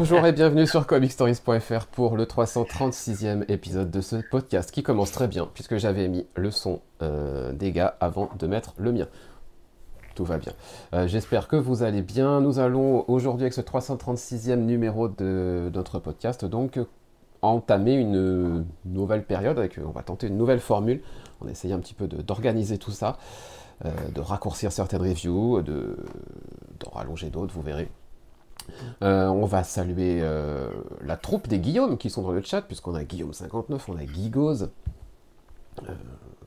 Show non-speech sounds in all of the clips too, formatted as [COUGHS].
Bonjour et bienvenue sur comicstories.fr pour le 336e épisode de ce podcast qui commence très bien puisque j'avais mis le son euh, des gars avant de mettre le mien. Tout va bien. Euh, J'espère que vous allez bien. Nous allons aujourd'hui avec ce 336e numéro de notre podcast donc entamer une nouvelle période on va tenter une nouvelle formule. On va essayer un petit peu d'organiser tout ça. Euh, de raccourcir certaines reviews, de, d'en rallonger d'autres, vous verrez. Euh, on va saluer euh, la troupe des Guillaume qui sont dans le chat, puisqu'on a Guillaume59, on a Guigose.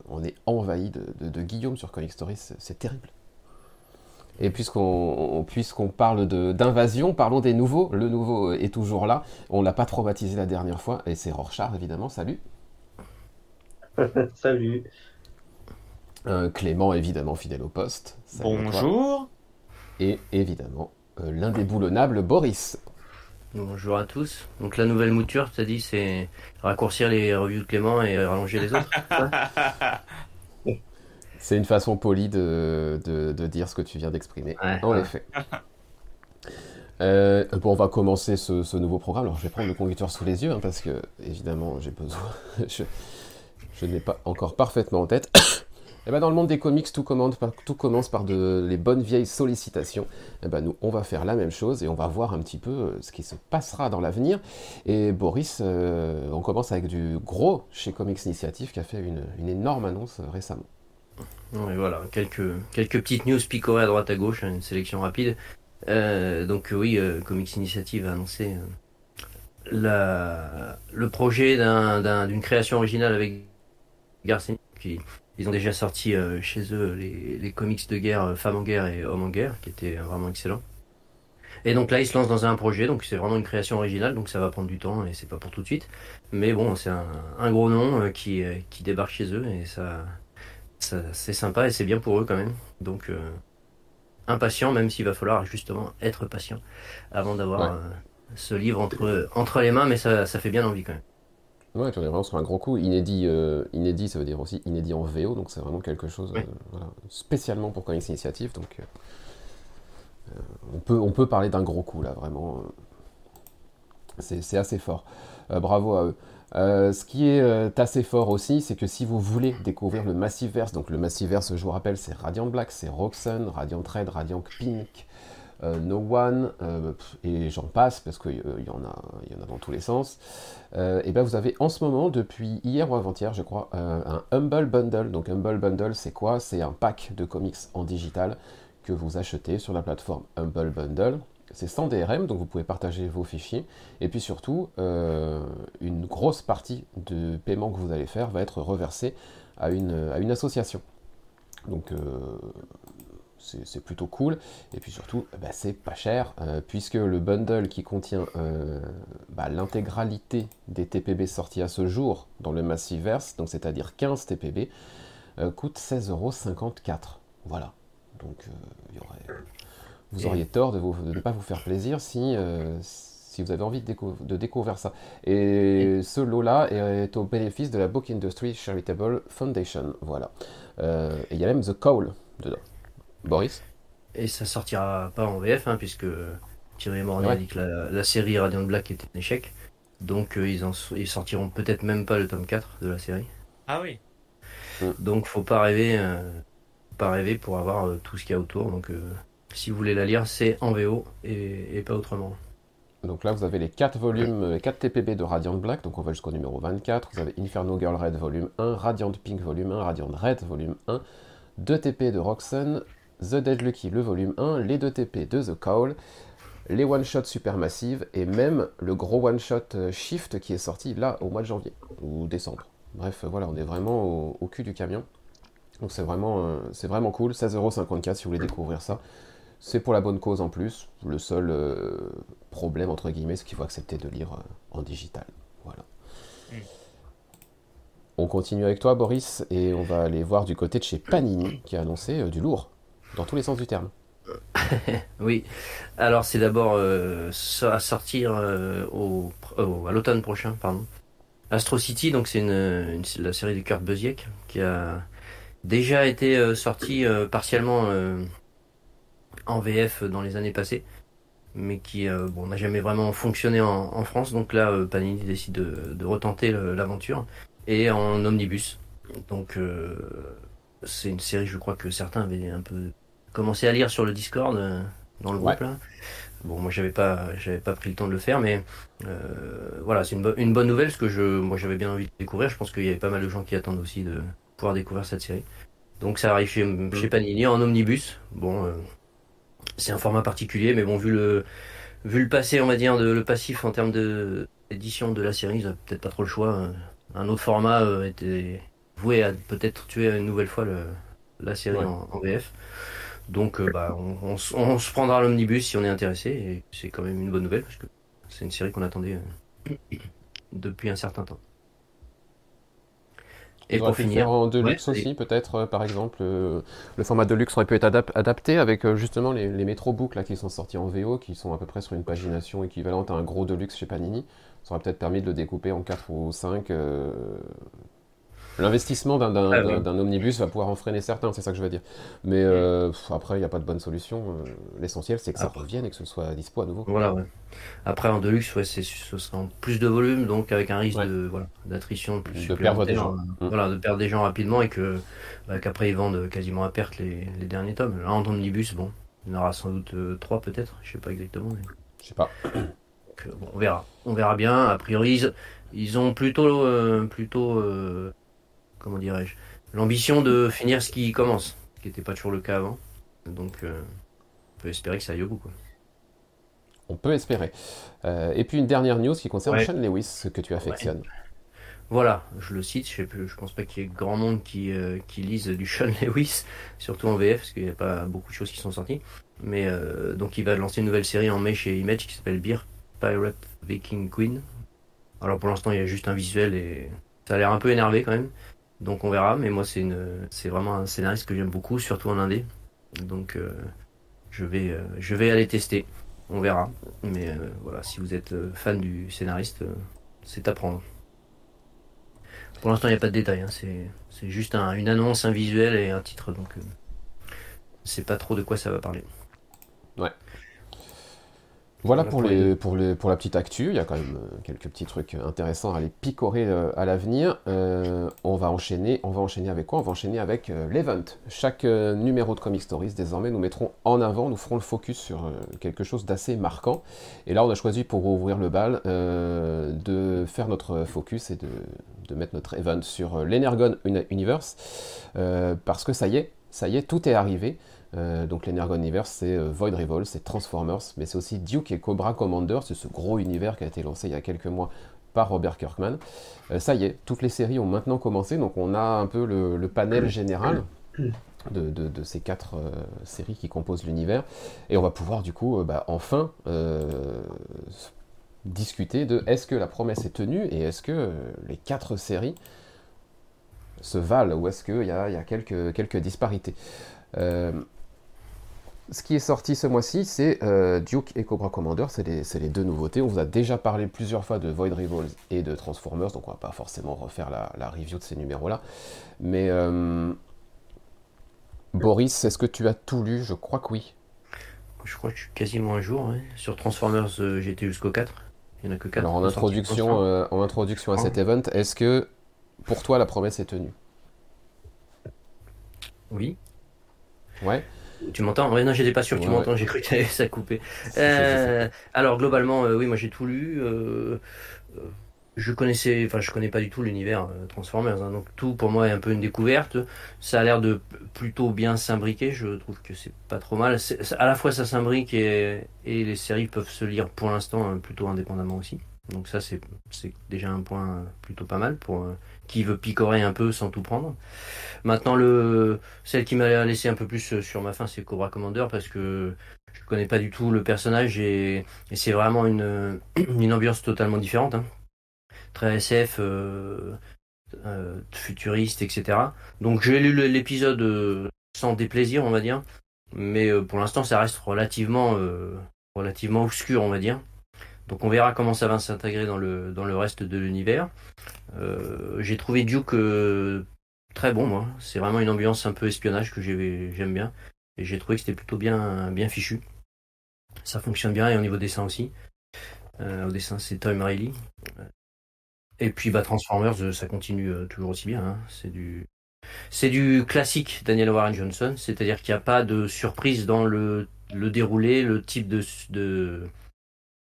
on est envahi de, Guillaume sur Comic Stories, c'est terrible. Et puisqu'on puisqu'on parle d'invasion, parlons des nouveaux. Le nouveau est toujours là. On l'a pas traumatisé la dernière fois, et c'est Rorschach évidemment. Salut. [LAUGHS] Salut. Clément, évidemment, fidèle au poste. Bonjour. Et évidemment, euh, l'indéboulonnable Boris. Bonjour à tous. Donc la nouvelle mouture, tu as dit, c'est raccourcir les revues de Clément et rallonger les autres [LAUGHS] C'est une façon polie de, de, dire ce que tu viens d'exprimer. en effet. Euh, bon, on va commencer ce, nouveau programme. Alors, je vais prendre le conducteur sous les yeux, hein, parce que, évidemment, j'ai besoin. [LAUGHS] je, l'ai pas encore parfaitement en tête. Et eh ben dans le monde des comics, tout, commence par, les bonnes vieilles sollicitations. Et eh ben nous, on va faire la même chose et on va voir un petit peu euh, ce qui se passera dans l'avenir. Et Boris, euh, on commence avec du gros chez Comics Initiative qui a fait une, énorme annonce euh, récemment. Oui, voilà, quelques, petites news picorées à droite à gauche, hein, une sélection rapide. donc oui, Comics Initiative a annoncé le projet d'une création originale avec Garcin qui ils ont déjà sorti euh, chez eux les, comics de guerre euh, Femmes en guerre et Hommes en guerre, qui étaient vraiment excellents. Et donc là, ils se lancent dans un projet, donc c'est vraiment une création originale, donc ça va prendre du temps et c'est pas pour tout de suite. Mais bon, c'est un, gros nom euh, qui, qui débarque chez eux et ça, c'est sympa et c'est bien pour eux quand même. Donc impatient, même s'il va falloir justement être patient avant d'avoir ce livre entre, entre les mains, mais ça, ça fait bien envie quand même. Ouais, tu es vraiment sur un gros coup. Inédit, euh, inédit, ça veut dire aussi inédit en VO, donc c'est vraiment quelque chose euh, spécialement pour Comics Initiative. Donc euh, on, peut, on peut parler d'un gros coup là, vraiment. c'est assez fort. bravo à eux. ce qui est assez fort aussi, c'est que si vous voulez découvrir le Massiverse, donc le Massiverse, je vous rappelle, c'est Radiant Black, c'est Roxanne, Radiant Red, Radiant Pink, no One, euh, et j'en passe parce qu'il euh, y, en a, y en a dans tous les sens, et ben vous avez en ce moment, depuis hier ou avant-hier, je crois, un Humble Bundle. Donc Humble Bundle, c'est quoi? C'est un pack de comics en digital que vous achetez sur la plateforme Humble Bundle. C'est sans DRM, donc vous pouvez partager vos fichiers. Et puis surtout, une grosse partie de paiement que vous allez faire va être reversée à une, à une association. Donc c'est plutôt cool. Et puis surtout, bah, c'est pas cher, euh, puisque le bundle qui contient euh, bah, l'intégralité des TPB sortis à ce jour dans le Massiverse, donc c'est-à-dire 15 TPB, euh, coûte 16,54€. Voilà. Donc vous auriez tort de, ne pas vous faire plaisir si, si vous avez envie de, découvrir ça. Et ce lot-là est, au bénéfice de la Book Industry Charitable Foundation. Voilà. et il y a même The Call dedans. Boris Et ça sortira pas en VF, hein, puisque Thierry Mornay a dit que la, série Radiant Black était un échec. Donc euh, ils, en, ils sortiront peut-être même pas le tome 4 de la série. Ah oui. Mm. Donc faut pas rêver, euh, pas rêver pour avoir euh, tout ce qu'il y a autour. Donc si vous voulez la lire, c'est en VO et, pas autrement. Donc là, vous avez les 4 volumes, les 4 TPB de Radiant Black, donc on va jusqu'au numéro 24. Vous avez Inferno Girl Red volume 1, Radiant Pink volume 1, Radiant Red volume 1, 2 TP de Roxanne, The Dead Lucky, le volume 1, les 2 TP de The Cowl, les one-shots supermassives et même le gros one-shot euh, Shift qui est sorti là au mois de janvier ou décembre. Bref, voilà, on est vraiment au, cul du camion. Donc c'est vraiment, euh, c'est vraiment cool. 16,54€ si vous voulez découvrir ça. C'est pour la bonne cause en plus. Le seul euh, problème, entre guillemets, c'est qu'il faut accepter de lire en digital. Voilà. Mm. On continue avec toi, Boris, et on va aller voir du côté de chez Panini qui a annoncé du lourd dans tous les sens du terme. [LAUGHS] oui, alors c'est d'abord euh, à sortir euh, au, à l'automne prochain, pardon. Astro City, donc c'est une, la série de Kurt Busiek qui a déjà été euh, sortie partiellement en VF dans les années passées. mais qui bon, n'a jamais vraiment fonctionné en, France. Donc là, Panini décide de, de retenter l'aventure et en omnibus. Donc c'est une série, je crois que certains avaient un peu commencé à lire sur le Discord dans le groupe là. Bon, moi j'avais pas, j'avais pas pris le temps de le faire, mais euh, voilà, c'est une, une, bonne nouvelle parce que je, moi j'avais bien envie de découvrir. Je pense qu'il y avait pas mal de gens qui attendent aussi de pouvoir découvrir cette série. Donc ça arrive chez, mm. chez Panini en omnibus. Bon, euh, c'est un format particulier, mais bon, vu le, vu le passé, on va dire, de, le passif en termes de d'édition de la série, ils peut-être pas trop le choix. Un autre format euh, était voué à peut-être tuer une nouvelle fois le, la série en, en VF. Donc euh, bah, on, se prendra l'omnibus si on est intéressé et c'est quand même une bonne nouvelle parce que c'est une série qu'on attendait euh, depuis un certain temps. Et pour finir, en deluxe aussi, peut-être, euh, par exemple, le format deluxe aurait pu être adapté avec justement les, les Metro Books là, qui sont sortis en VO, qui sont à peu près sur une pagination équivalente à un gros deluxe chez Panini. Ça aurait peut-être permis de le découper en 4 ou 5 L'investissement ah d'un omnibus va pouvoir en freiner certains, c'est ça que je veux dire. Mais euh, après, il n'y a pas de bonne solution. Euh, l'essentiel, c'est que ça revienne et que ce soit dispo à nouveau. Voilà, ouais. Après, en deluxe, ouais, ce sera en plus de volume, donc avec un risque de voilà, d'attrition plus de perdre des gens. Euh, voilà, de perdre des gens rapidement et que bah, qu'après ils vendent quasiment à perte les, les, derniers tomes. Là, en omnibus, bon, il y en aura sans doute trois peut-être, je sais pas exactement. Mais... Je sais pas. bon, on verra. On verra bien. A priori, ils, ont plutôt plutôt comment dirais-je, l'ambition de finir ce qui commence, ce qui n'était pas toujours le cas avant. Donc, euh, on peut espérer que ça aille au bout. Quoi. On peut espérer. Euh, et puis une dernière news qui concerne Sean Lewis, que tu affectionnes. Voilà, je le cite, je ne pense pas qu'il y ait grand monde qui, euh, qui lise du Sean [LAUGHS] Lewis, surtout en VF, parce qu'il n'y a pas beaucoup de choses qui sont sorties. Mais donc il va lancer une nouvelle série en mai chez Image qui s'appelle Beer Pirate Viking Queen. Alors pour l'instant il y a juste un visuel et ça a l'air un peu énervé quand même. Donc on verra, mais moi c'est une, c'est vraiment un scénariste que j'aime beaucoup, surtout en indé. Donc euh, je vais, euh, je vais aller tester. On verra. Mais euh, voilà, si vous êtes fan du scénariste, c'est à prendre. Pour l'instant, il n'y a pas de détails. Hein. C'est, c'est juste une annonce, un visuel et un titre. Donc, c'est pas trop de quoi ça va parler. Ouais. Voilà pour, les, pour, les, pour la petite actu, il y a quand même euh, quelques petits trucs intéressants à les picorer euh, à l'avenir. Euh, on va enchaîner, on va enchaîner avec quoi? On va enchaîner avec l'event. Chaque numéro de Comic Stories, désormais, nous mettrons en avant, nous ferons le focus sur quelque chose d'assez marquant. Et là, on a choisi pour ouvrir le bal de faire notre focus et de, de mettre notre event sur l'Energon Universe, parce que ça y est, ça y est, tout est arrivé. Euh, donc l'Energon Universe, c'est euh, Void Revolt, c'est Transformers, mais c'est aussi Duke et Cobra Commander, c'est ce gros univers qui a été lancé il y a quelques mois par Robert Kirkman. Euh, ça y est, toutes les séries ont maintenant commencé, donc on a un peu le, panel général de, ces quatre séries qui composent l'univers, et on va pouvoir du coup bah, enfin discuter de est-ce que la promesse est tenue et est-ce que les quatre séries se valent ou est-ce qu'il y, a, quelques, quelques disparités ce qui est sorti ce mois-ci, c'est euh, Duke et Cobra Commander, c'est les, deux nouveautés. On vous a déjà parlé plusieurs fois de Void Rivals et de Transformers, donc on va pas forcément refaire la, review de ces numéros-là. Mais euh, Boris, est-ce que tu as tout lu? Je crois que oui. Je crois que je suis quasiment un jour. Sur Transformers, euh, été jusqu'au 4. Il n'y en a que 4. Alors en introduction, en introduction à cet event, est-ce que pour toi la promesse est tenue? Oui. Ouais. Tu m'entends? Oui, non, j'étais pas sûr que tu m'entends, j'ai cru que ça coupé. [LAUGHS] Euh, alors, globalement, euh, oui, moi j'ai tout lu. Euh, je connaissais, enfin, je connais pas du tout l'univers Transformers, hein, donc tout pour moi est un peu une découverte. Ça a l'air de plutôt bien s'imbriquer, je trouve que c'est pas trop mal. À la fois ça s'imbrique et, et les séries peuvent se lire pour l'instant plutôt indépendamment aussi. Donc ça c'est déjà un point plutôt pas mal pour qui veut picorer un peu sans tout prendre. Maintenant, le, celle qui m'a laissé un peu plus sur ma fin, c'est Cobra Commander parce que je connais pas du tout le personnage et, c'est vraiment une, [CLEARS THROAT] une ambiance totalement différente. Hein. Très SF, euh, euh, futuriste, etc. Donc j'ai lu l'épisode euh, sans déplaisir, on va dire. Mais pour l'instant, ça reste relativement, relativement obscur, on va dire. Donc on verra comment ça va s'intégrer dans le, dans le reste de l'univers. Euh, j'ai trouvé Duke euh, très bon, moi. C'est vraiment une ambiance un peu espionnage que j'aime bien. Et j'ai trouvé que c'était plutôt bien, bien fichu. Ça fonctionne bien et au niveau dessin aussi. au dessin, c'est Tom Riley. Et puis bah, Transformers, ça continue toujours aussi bien. Hein. C'est du c'est du classique Daniel Warren Johnson, c'est-à-dire qu'il n'y a pas de surprise dans le, le déroulé, le type de, de,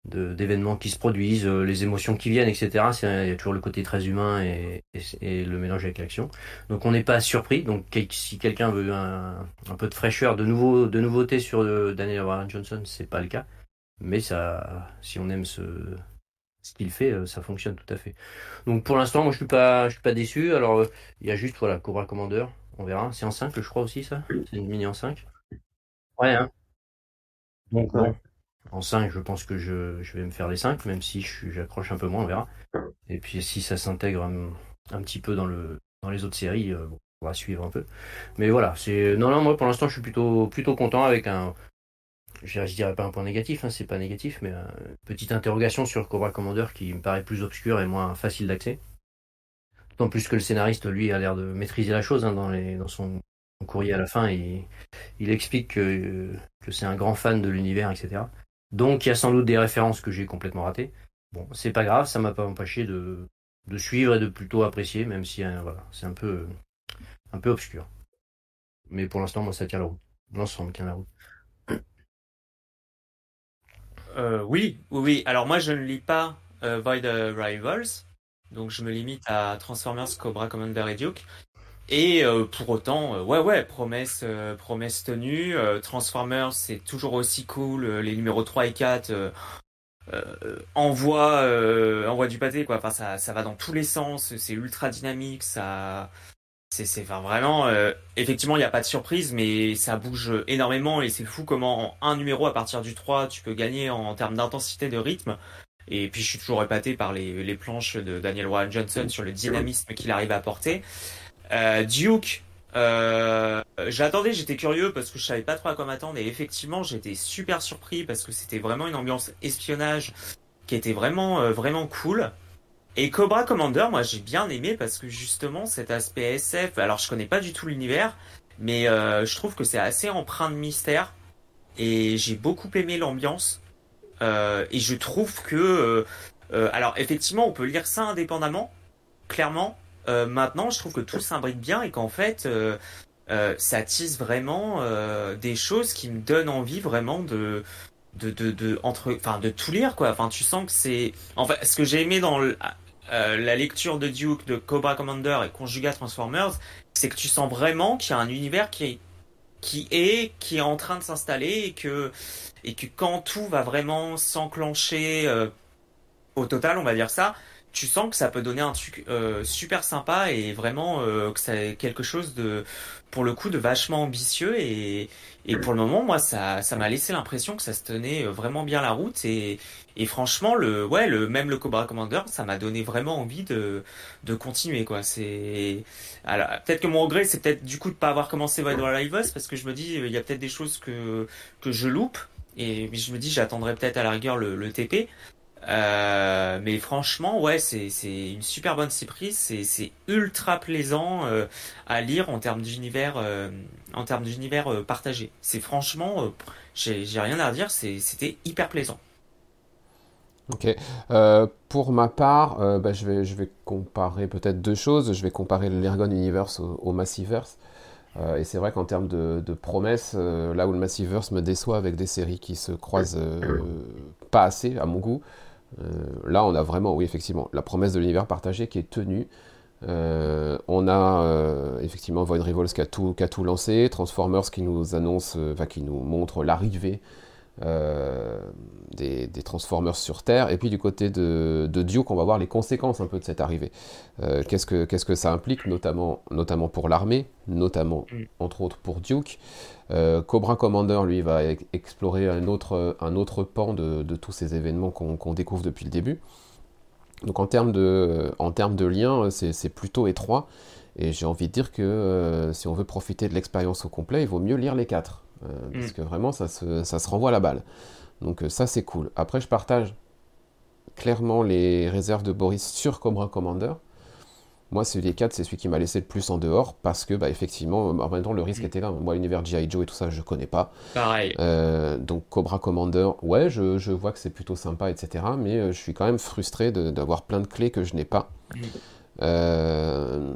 d'événements qui se produisent, euh, les émotions qui viennent, etc. il y a toujours le côté très humain et, et, le mélange avec l'action. Donc on n'est pas surpris. Donc si quelqu'un veut un, un, peu de fraîcheur, de, nouveau, de nouveauté sur euh, Daniel Warren Johnson, c'est pas le cas. Mais ça, si on aime ce, ce qu'il fait, euh, ça fonctionne tout à fait. Donc pour l'instant, moi je suis pas, je suis pas déçu. Alors il y a juste voilà Cobra Commander, on verra. C'est en 5, je crois aussi ça. C'est une mini en 5. Ouais. Hein. Donc bon, en 5, je pense que je, vais me faire les 5, même si j'accroche un peu moins, on verra. Et puis si ça s'intègre un, petit peu dans, le, dans les autres séries, euh, on va suivre un peu. Mais voilà, c'est non non moi pour l'instant je suis plutôt plutôt content avec un je, dirais pas un point négatif, hein, c'est pas négatif, mais une euh, petite interrogation sur Cobra Commander qui me paraît plus obscur et moins facile d'accès. D'autant plus que le scénariste, lui, a l'air de maîtriser la chose hein, dans, son courrier à la fin. Il, il explique que, que c'est un grand fan de l'univers, etc. Donc il y a sans doute des références que j'ai complètement ratées. Bon, c'est pas grave, ça m'a pas empêché de, suivre et de plutôt apprécier, même si voilà, c'est un peu, un peu obscur. Mais pour l'instant, moi, ça tient la route. L'ensemble tient la route. Euh, oui, oui, oui. Alors moi, je ne lis pas euh, Void Rivals, donc je me limite à Transformers, Cobra Commander et Duke. Et euh, pour autant, euh, ouais, ouais, promesse, euh, promesse tenue. Transformers, c'est toujours aussi cool. les numéros 3 et 4 envoient, envoient du pâté, quoi. Enfin, ça, ça va dans tous les sens. C'est ultra dynamique. Ça, c'est, c'est, enfin, vraiment, effectivement, il n'y a pas de surprise, mais ça bouge énormément et c'est fou comment un numéro à partir du 3, tu peux gagner en, termes d'intensité de rythme. Et puis, je suis toujours épaté par les, les planches de Daniel Warren Johnson sur le dynamisme qu'il arrive à apporter. Euh, Duke, euh, j'attendais, j'étais curieux parce que je savais pas trop à quoi m'attendre et effectivement j'étais super surpris parce que c'était vraiment une ambiance espionnage qui était vraiment euh, vraiment cool. Et Cobra Commander, moi j'ai bien aimé parce que justement cet aspect SF, alors je connais pas du tout l'univers, mais je trouve que c'est assez empreint de mystère et j'ai beaucoup aimé l'ambiance et je trouve que alors effectivement on peut lire ça indépendamment, clairement, euh, maintenant, je trouve que tout s'imbrique bien et qu'en fait, euh, euh, ça tisse vraiment des choses qui me donnent envie vraiment de de de, entre enfin de tout lire quoi. Enfin, tu sens que c'est en fait ce que j'ai aimé dans la lecture de Duke de Cobra Commander et Conjuga Transformers, c'est que tu sens vraiment qu'il y a un univers qui est qui est qui est en train de s'installer et que et que quand tout va vraiment s'enclencher au total, on va dire ça, tu sens que ça peut donner un truc euh, super sympa et vraiment euh, que c'est quelque chose de pour le coup de vachement ambitieux et, et pour le moment moi ça ça m'a laissé l'impression que ça se tenait euh, vraiment bien la route et, et franchement le ouais le même le Cobra Commander ça m'a donné vraiment envie de de continuer quoi. C'est alors peut-être que mon regret c'est peut-être du coup de pas avoir commencé Wild Rivals parce que je me dis il y a peut-être des choses que que je loupe et je me dis j'attendrai peut-être à la rigueur le, le TP euh, mais franchement, ouais, c'est une super bonne surprise. C'est ultra plaisant euh, à lire en termes d'univers, euh, en termes d'univers partagé. C'est franchement, j'ai rien à dire. C'était hyper plaisant. Ok. pour ma part, bah, je, vais, je vais comparer peut-être deux choses. Je vais comparer l'Ergon Universe au, Massiverse. et c'est vrai qu'en termes de, promesses, là où le Massiverse me déçoit avec des séries qui se croisent pas assez à mon goût, là, on a vraiment, oui, effectivement, la promesse de l'univers partagé qui est tenue. Euh, on a euh, effectivement Void Rivals qui a, tout, qui a tout lancé, Transformers qui nous annonce, enfin qui nous montre l'arrivée des, Transformers sur Terre, et puis du côté de, de, Duke, on va voir les conséquences un peu de cette arrivée. qu'est-ce, que, qu'est-ce que ça implique, notamment, notamment pour l'armée, notamment mm. entre autres pour Duke. Euh, Cobra Commander, lui, va explorer un autre, un autre pan de, tous ces événements qu'on découvre depuis le début. Donc en termes de, en termes de liens, c'est plutôt étroit. Et j'ai envie de dire que euh, si on veut profiter de l'expérience au complet, il vaut mieux lire les quatre. Euh, mm. Parce que vraiment, ça se, ça se renvoie la balle. Donc ça, c'est cool. Après, je partage clairement les réserves de Boris sur Cobra Commander. Moi, celui des 4, c'est celui qui m'a laissé le plus en dehors parce que, bah, effectivement, en même temps, le risque mm. était là. Moi, l'univers G.I. Joe et tout ça, je connais pas. Pareil. Euh, donc, Cobra Commander, ouais, je, je vois que c'est plutôt sympa, etc. Mais euh, je suis quand même frustré d'avoir plein de clés que je n'ai pas. Mm. Euh,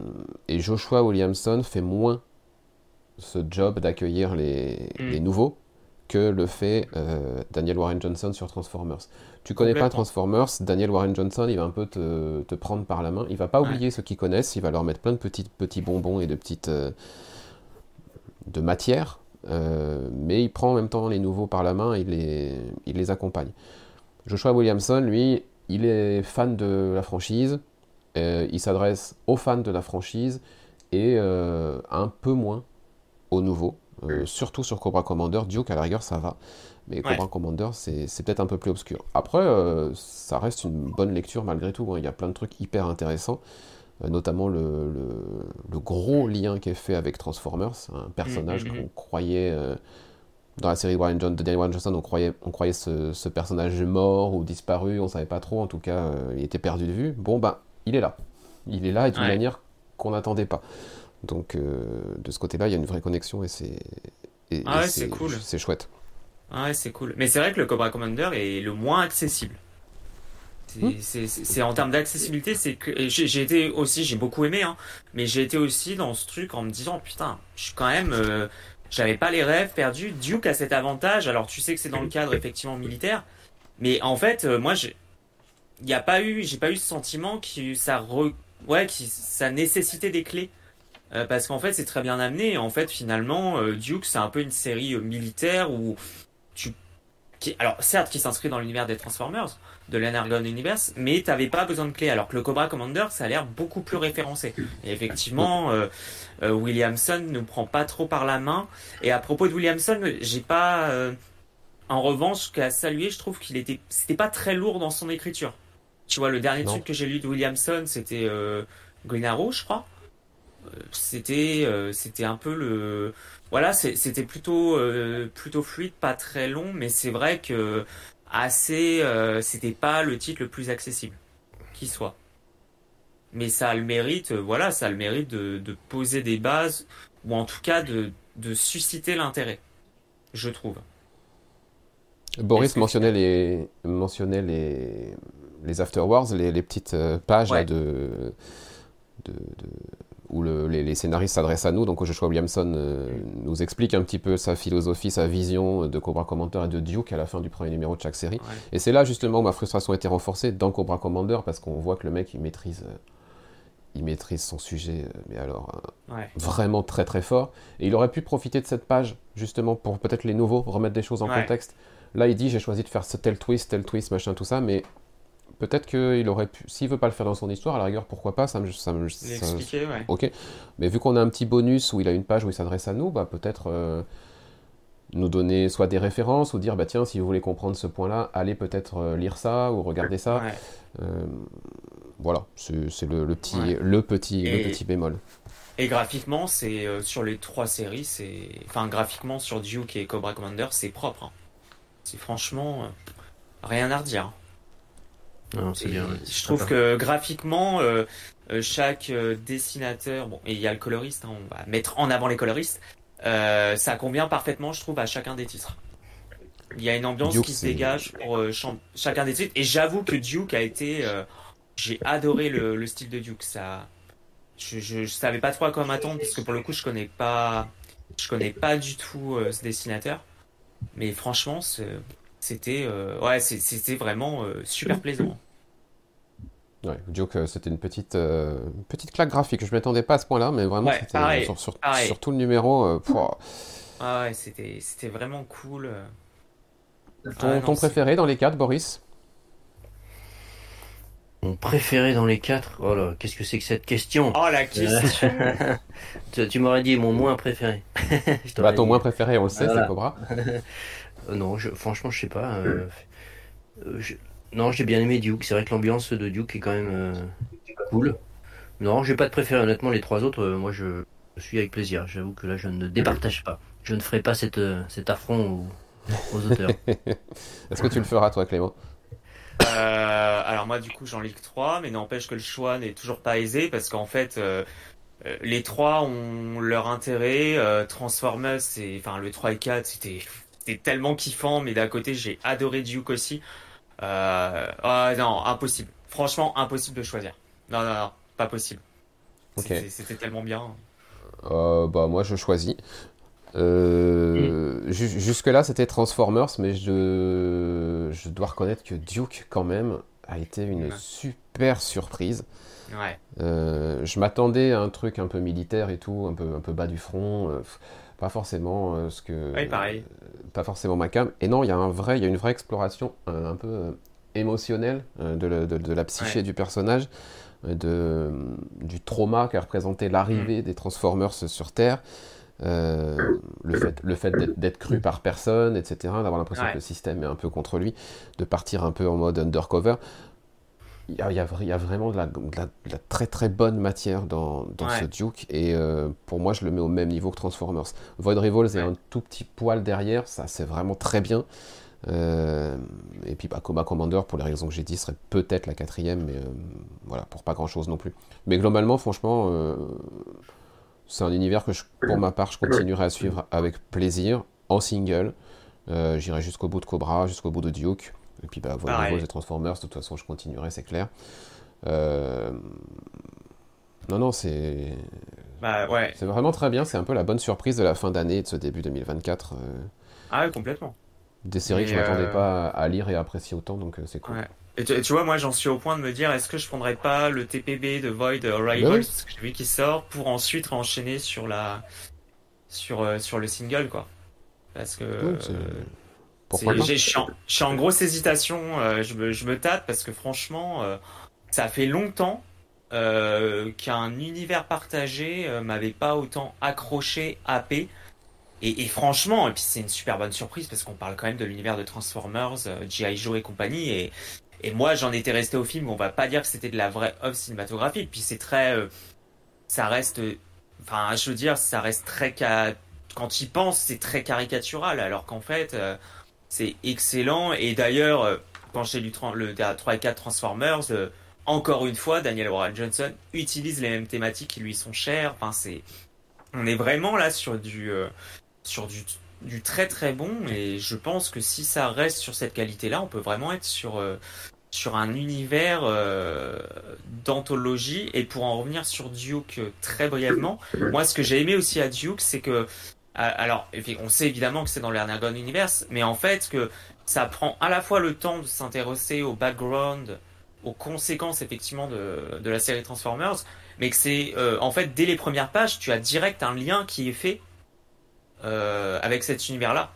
et Joshua Williamson fait moins ce job d'accueillir les, mm. les, nouveaux que le fait Daniel Warren Johnson sur Transformers. Tu connais pas Transformers, Daniel Warren Johnson, il va un peu te, te prendre par la main. Il va pas oublier ceux qui connaissent, il va leur mettre plein de petits, petits bonbons et de petites. Euh, de matière, euh, mais il prend en même temps les nouveaux par la main et il les, il les accompagne. Joshua Williamson, lui, il est fan de la franchise, euh, il s'adresse aux fans de la franchise et un peu moins aux nouveaux, surtout sur Cobra Commander. Duke, à la rigueur, ça va. Mais Cobra Commander, c'est peut-être un peu plus obscur. Après, euh, ça reste une bonne lecture malgré tout. Hein. Il y a plein de trucs hyper intéressants, euh, notamment le, le, gros lien qui est fait avec Transformers, un personnage mm, mm, qu'on mm. croyait. Euh, dans la série John, de Daniel Warren Johnson, on croyait, on croyait ce, ce, personnage mort ou disparu, on savait pas trop, en tout cas, il était perdu de vue. Bon, ben, il est là. Il est là et d'une manière qu'on n'attendait pas. Donc, de ce côté-là, il y a une vraie connexion et c'est. Ah c'est cool. C'est chouette. Ah ouais, c'est cool. Mais c'est vrai que le Cobra Commander est le moins accessible. C'est hmm. en termes d'accessibilité, c'est que j'ai été aussi, j'ai beaucoup aimé, hein, mais j'ai été aussi dans ce truc en me disant putain, je suis quand même, euh, j'avais pas les rêves perdus. Duke a cet avantage. Alors tu sais que c'est dans le cadre effectivement militaire, mais en fait, euh, moi, il n'y a pas eu, j'ai pas eu ce sentiment qui ça re, ouais, qui ça nécessitait des clés. Euh, parce qu'en fait c'est très bien amené. En fait finalement Duke c'est un peu une série militaire où qui, alors certes qui s'inscrit dans l'univers des Transformers, de l'Energon Universe, mais t'avais pas besoin de clés. Alors que le Cobra Commander, ça a l'air beaucoup plus référencé. Et effectivement, euh, euh, Williamson ne prend pas trop par la main. Et à propos de Williamson, j'ai pas, euh, en revanche, qu'à saluer, je trouve qu'il était, c'était pas très lourd dans son écriture. Tu vois, le dernier truc que j'ai lu de Williamson, c'était euh, Green Arrow, je crois. C'était, c'était un peu le voilà, c'était plutôt euh, plutôt fluide, pas très long, mais c'est vrai que assez, euh, c'était pas le titre le plus accessible qui soit. Mais ça a le mérite, euh, voilà, ça a le mérite de, poser des bases ou en tout cas de, susciter l'intérêt, je trouve. Boris mentionnait les mentionnait les les afterwards, les, les petites pages de, de où les, scénaristes s'adressent à nous. Donc Joshua Williamson euh, nous explique un petit peu sa philosophie, sa vision de Cobra Commander et de Duke à la fin du premier numéro de chaque série. Et c'est là justement où ma frustration a été renforcée dans Cobra Commander parce qu'on voit que le mec il maîtrise, euh, il maîtrise son sujet, euh, mais alors vraiment très très fort. Et il aurait pu profiter de cette page justement pour peut-être les nouveaux remettre des choses en contexte. Là il dit j'ai choisi de faire ce tel twist, tel twist, machin, tout ça, mais Peut-être qu'il aurait pu. S'il veut pas le faire dans son histoire, à la rigueur, pourquoi pas Ça me. Ça me ouais. Ok. Mais vu qu'on a un petit bonus où il a une page où il s'adresse à nous, bah peut-être euh, nous donner soit des références ou dire bah tiens, si vous voulez comprendre ce point-là, allez peut-être euh, lire ça ou regarder ça. Euh, voilà, c'est le, le, petit, le petit, le petit bémol. Et graphiquement, c'est sur les trois séries, c'est, enfin graphiquement sur Duke et Cobra Commander, c'est propre. Hein. C'est franchement rien à redire. Je trouve que graphiquement, euh, euh, chaque euh, dessinateur, bon, et il y a le coloriste, hein, on va mettre en avant les coloristes, ça convient parfaitement, je trouve, à chacun des titres. Il y a une ambiance qui se dégage pour chacun des titres, et j'avoue que Duke a été, j'ai adoré le, style de Duke. Ça, je, je, savais pas trop à quoi m'attendre parce que pour le coup, je connais pas, je connais pas du tout ce dessinateur, mais franchement, c'était euh, ouais, c'était vraiment euh, super plaisant. Ouais, Duke, euh, c'était une petite, petite claque graphique. Je m'attendais pas à ce point-là, mais vraiment, sur, sur, tout le numéro. ah ouais, c'était vraiment cool. Ton, ton préféré dans les quatre, Boris? Mon préféré dans les quatre? Oh là, qu'est-ce que c'est que cette question? Oh la question [LAUGHS] Tu, m'aurais dit mon moins préféré. [LAUGHS] bah, ton moins préféré, on le sait, c'est Cobra. [LAUGHS] Euh, non, je, franchement, je sais pas. Euh, euh, non, j'ai bien aimé Duke. C'est vrai que l'ambiance de Duke est quand même cool. Non, j'ai pas de préféré. Honnêtement, les trois autres, moi, je, suis avec plaisir. J'avoue que là, je ne départage pas. Je ne ferai pas cette, cet affront aux, auteurs. [LAUGHS] Est-ce que tu le feras, toi, Clément? Euh, alors moi du coup j'en lis que 3, mais n'empêche que le choix n'est toujours pas aisé parce qu'en fait euh, les trois ont leur intérêt. Transformers, c'est, enfin le 3 et 4 c'était, c'était tellement kiffant, mais d'un côté j'ai adoré Duke aussi. ah non, impossible. Franchement impossible de choisir. Non non non, pas possible. C'était tellement bien. bah moi je choisis. Euh, jusque-là, c'était Transformers, mais je, je dois reconnaître que Duke, quand même, a été une super surprise. Ouais. Euh, je m'attendais à un truc un peu militaire et tout, un peu, un peu bas du front. Euh, pas forcément ce que. Ouais, pareil. pas forcément ma cam. Et non, il y a un vrai, il y a une vraie exploration un, peu émotionnelle de, la, de, la psyché du personnage, de, du trauma qu'a représenté l'arrivée mm. des Transformers sur Terre. Euh, le fait, le fait d'être cru par personne, etc., d'avoir l'impression que le système est un peu contre lui, de partir un peu en mode undercover. Il y a, il y a, vraiment de la, la, très très bonne matière dans, dans ce Duke, et euh, pour moi, je le mets au même niveau que Transformers. Void Rivals est un tout petit poil derrière, ça c'est vraiment très bien. Euh, et puis bah, Coma Commander, pour les raisons que j'ai dit, serait peut-être la quatrième, mais voilà, pour pas grand chose non plus. Mais globalement, franchement, c'est un univers que, pour ma part, je continuerai à suivre avec plaisir, en single. Euh, j'irai jusqu'au bout de Cobra, jusqu'au bout de Duke. Et puis, bah, voilà, et Transformers, de toute façon, je continuerai, c'est clair. Euh, non, non, c'est. Bah, ouais. C'est vraiment très bien. C'est un peu la bonne surprise de la fin d'année, de ce début 2024. Euh. Ah, ouais, complètement. Des séries que je ne m'attendais pas à lire et à apprécier autant, donc c'est cool. Et tu, vois, moi j'en suis au point de me dire, est-ce que je prendrais pas le TPB de Void Rivals, parce que j'ai vu qu'il sort, pour ensuite enchaîner sur la sur euh, sur le single, quoi. Parce que euh, je suis en, grosse hésitation. Euh, je, me, je me tâte parce que franchement, ça fait longtemps qu'un univers partagé m'avait pas autant accroché, happé. Et, et, franchement, et puis c'est une super bonne surprise parce qu'on parle quand même de l'univers de Transformers, G.I. Joe et compagnie, et, et moi, j'en étais resté au film. On va pas dire que c'était de la vraie œuvre cinématographique. Puis c'est très, euh, ça reste, enfin, je veux dire, ça reste très quand il pense, c'est très caricatural. Alors qu'en fait, euh, c'est excellent. Et d'ailleurs, euh, quand j'ai lu le 3 et 4 Transformers, encore une fois, Daniel Warren Johnson utilise les mêmes thématiques qui lui sont chères. Enfin, on est vraiment là sur du, sur du très très bon et je pense que si ça reste sur cette qualité-là, on peut vraiment être sur euh, un univers euh, d'anthologie et pour en revenir sur Duke euh, très brièvement, moi ce que j'ai aimé aussi à Duke, c'est que alors on sait évidemment que c'est dans l'Ernagon Universe, mais en fait que ça prend à la fois le temps de s'intéresser au background, aux conséquences effectivement de, la série Transformers, mais que c'est en fait dès les premières pages, tu as direct un lien qui est fait euh, avec cet univers-là.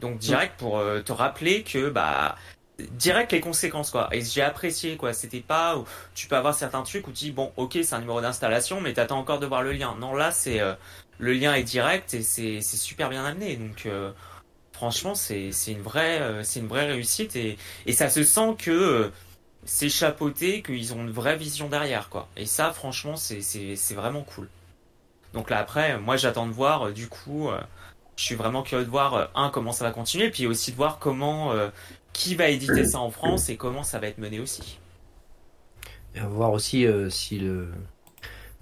Donc direct pour euh, te rappeler que bah direct les conséquences quoi. Et j'ai apprécié quoi. C'était pas où tu peux avoir certains trucs où tu dis bon ok c'est un numéro d'installation mais t'attends encore de voir le lien. Non là c'est euh, le lien est direct et c'est super bien amené donc franchement c'est c'est une vraie réussite et ça se sent que c'est chapeauté qu'ils ont une vraie vision derrière quoi. Et ça franchement c'est vraiment cool. Donc là après, moi j'attends de voir euh, du coup, euh, je suis vraiment curieux de voir euh, un comment ça va continuer, puis aussi de voir comment qui va éditer ça en France et comment ça va être mené aussi. Et à voir aussi si le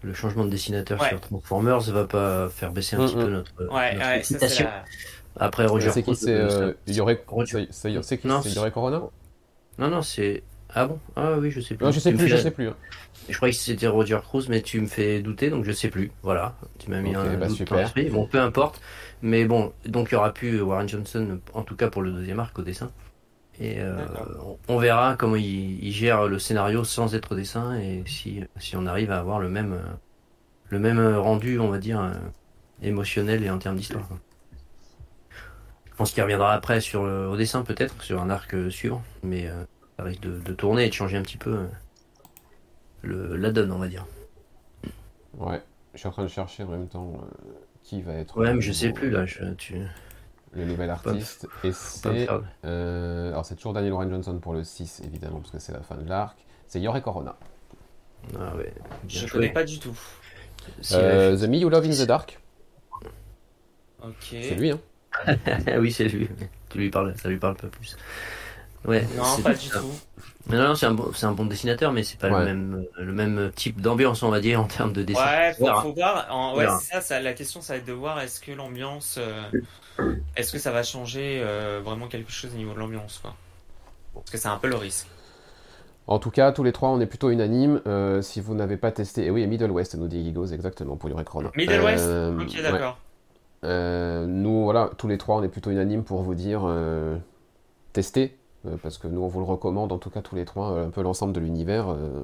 le changement de dessinateur sur Transformers va pas faire baisser un mm, petit peu mm. notre, ouais, notre Après Roger C'est qui c'est il y aurait c'est qui il y aurait Corona Non non, c'est ah bon? Ah oui, je sais plus. Non, je sais plus, je sais plus. Hein. Je croyais que c'était Roger Cruz, mais tu me fais douter, donc je sais plus. Voilà, tu m'as mis un bah super. Bon, peu importe. Mais bon, donc il y aura plus Warren Johnson, en tout cas pour le deuxième arc au dessin. Et euh, on verra comment il, gère le scénario sans être au dessin et si, si on arrive à avoir le même, le même rendu, on va dire, euh, émotionnel et en termes d'histoire. Je pense qu'il reviendra après sur au dessin peut-être, sur un arc suivant, mais euh, ça risque de, tourner et de changer un petit peu le, la donne, on va dire. Ouais, je suis en train de chercher en même temps euh, qui va être. Ouais, mais je sais plus là. Je, tu... Le nouvel artiste. et c'est. Euh, alors, c'est toujours Daniel Warren Johnson pour le 6, évidemment, parce que c'est la fin de l'arc. C'est Yore Corona. Ah ouais. je connais pas du tout. Euh, the Me You Love in the Dark. Ok. C'est lui, hein [LAUGHS] Oui, c'est lui. Tu lui parles, ça lui parle pas plus. Ouais, Non, pas du ça. tout. Mais non, non, c'est un, bon, c'est un bon dessinateur, mais c'est pas Ouais. le même, le même type d'ambiance, on va dire, en termes de dessin. Ouais, faut, faut voir. En- ouais, ça, ça. La question, ça va être de voir est-ce que l'ambiance, euh, est-ce que ça va changer euh, vraiment quelque chose au niveau de l'ambiance, quoi. Parce que c'est un peu le risque. En tout cas, tous les trois, on est plutôt unanimes. Euh, si vous n'avez pas testé, et oui, Middle West, nous dit Gigos, exactement, pour Urecron. Middle West? Euh, Ok, ouais. d'accord. Euh, nous, voilà, tous les trois, on est plutôt unanimes pour vous dire euh, testez, parce que nous, on vous le recommande, en tout cas, tous les trois, euh, un peu l'ensemble de l'univers. euh,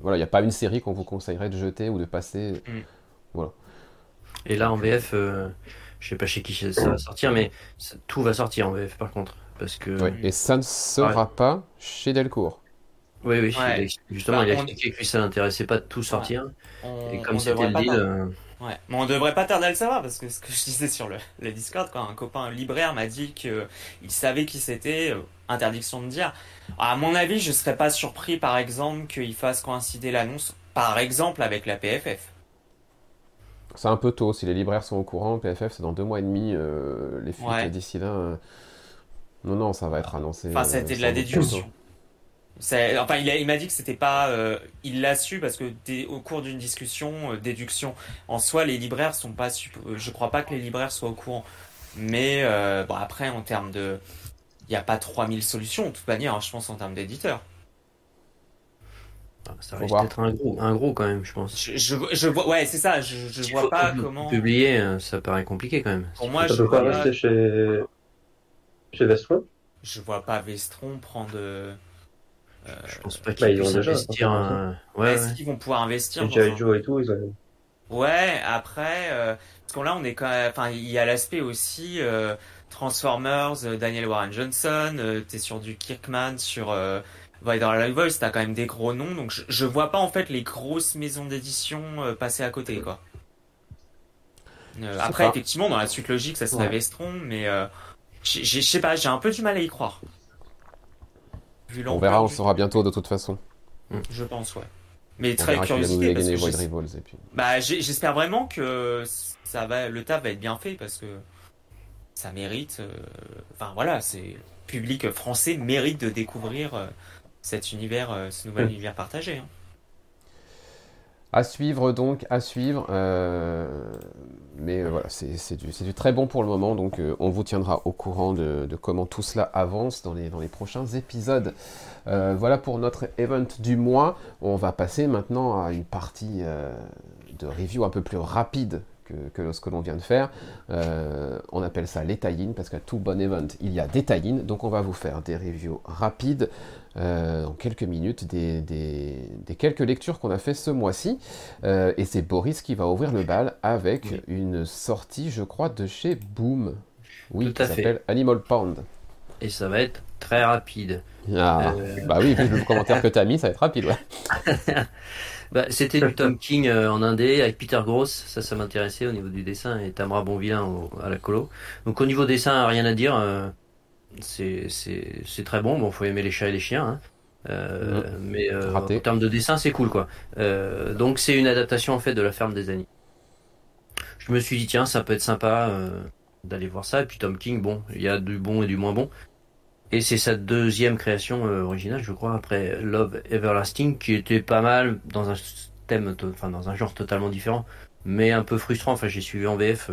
voilà, il n'y a pas une série qu'on vous conseillerait de jeter ou de passer. Et là, en VF, euh, je sais pas chez qui ça va sortir, mais ça- tout va sortir en VF, par contre. Parce que. Ouais. Et ça ne sera pas chez Delcourt. Oui, oui, Ouais. il a- justement, Bah, il a on- expliqué que lui, ça l'intéressait pas de tout sortir. On, Et comme c'était le pas deal. Euh, Ouais, mais on devrait pas tarder à le savoir parce que ce que je disais sur le, le Discord, quand un copain libraire m'a dit que il savait qui c'était, euh, interdiction de dire. À mon avis, je serais pas surpris, par exemple, qu'il fasse coïncider l'annonce, par exemple, avec la PFF. C'est un peu tôt, si les libraires sont au courant, PFF c'est dans deux mois et demi, euh, les fuites Ouais. d'ici là. euh, Non, non, ça va être annoncé. Enfin, euh, ça a été de la déduction. Enfin, il m'a dit que c'était pas. euh, il l'a su parce que dès- au cours d'une discussion, euh, déduction. En soi, les libraires sont pas. euh, Je crois pas que les libraires soient au courant. Mais euh, bon, après, en termes de. Il n'y a pas 3000 solutions, de toute manière, hein, je pense, en termes d'éditeurs. Ça Faut risque voir. d'être un gros, un gros quand même, je pense. Je, je, je vois. Ouais, c'est ça. Je, je vois pas comment. Publier, ça paraît compliqué quand même. Pour moi, Ça je peut pas, rester chez, chez Vestron je vois pas Vestron prendre. Euh, Je pense pas Bah, qu'ils puissent investir. ça, un- Ouais, Est-ce ouais. qu'ils vont pouvoir investir dans G.I. un- Joe et tout, ils ont... Ouais, après, euh, parce que là, on est quand même, enfin, il y a l'aspect aussi euh, Transformers, euh, Daniel Warren Johnson, euh, t'es sur du Kirkman, sur euh, Vader Live Voice, t'as quand même des gros noms, donc je, je vois pas en fait les grosses maisons d'édition euh, passer à côté, quoi. Euh, après, pas. effectivement, dans la suite logique, ça serait Ouais. Vestron, mais euh, je sais pas, j'ai un peu du mal à y croire. Vu On verra, on du- saura bientôt de toute façon. Je pense, ouais. Mais On très curiosité, parce dégainé que Void je- Rivals et puis. bah, j'espère vraiment que ça va, le taf va être bien fait parce que ça mérite. euh, Enfin voilà, c'est le public français mérite de découvrir euh, cet univers, euh, ce nouvel Mm. [LAUGHS] univers partagé. hein. À suivre donc, à suivre. Mais euh, voilà, c'est du, du très bon pour le moment, donc euh, on vous tiendra au courant de, comment tout cela avance dans les, dans les prochains épisodes. Euh, voilà pour notre event du mois. On va passer maintenant à une partie de review un peu plus rapide que, que ce que l'on vient de faire. On appelle ça les tie parce qu'à tout bon event, il y a des tie Donc on va vous faire des reviews rapides euh, en quelques minutes des, des- des quelques lectures qu'on a fait ce mois-ci. Euh, et c'est Boris qui va ouvrir le bal avec Oui. une sortie, je crois, de chez Boom. Oui, Tout qui s'appelle Animal Pound. Et ça va être très rapide. Ah, Euh. bah oui, vu le commentaire que tu as mis, ça va être rapide, ouais. [LAUGHS] Bah, c'était du Tom King en indé avec Peter Gross, ça ça m'intéressait au niveau du dessin et Tamara Bonvillain au- à la colo. Donc au niveau dessin, rien à dire, c'est très bon. Bon, faut aimer les chats et les chiens, hein. Euh, mais euh, en termes de dessin, c'est cool quoi. Euh, donc c'est une adaptation en fait de la ferme des animaux. Je me suis dit tiens, ça peut être sympa d'aller voir ça. Et puis Tom King, bon, il y a du bon et du moins bon. Et c'est sa deuxième création originale, je crois, après Love Everlasting, qui était pas mal dans un thème, enfin dans un genre totalement différent, mais un peu frustrant. Enfin, j'ai suivi en VF,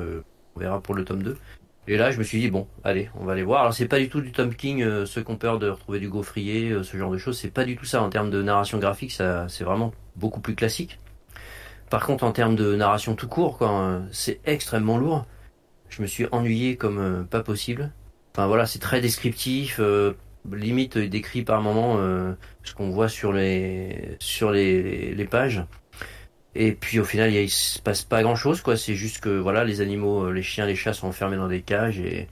on verra pour le tome 2. Et là, je me suis dit bon, allez, on va aller voir. Alors c'est pas du tout du Tom King, euh, ceux qui ont peur de retrouver du gaufrier, euh, ce genre de choses. C'est pas du tout ça en termes de narration graphique. Ça, c'est vraiment beaucoup plus classique. Par contre, en termes de narration tout court, quoi, euh, c'est extrêmement lourd. Je me suis ennuyé comme pas possible. Enfin voilà, c'est très descriptif, limite décrit par moment ce qu'on voit sur les sur les pages. Et puis au final, il, se passe pas grand chose quoi. C'est juste que voilà, les animaux, euh, les chiens, les chats sont enfermés dans des cages et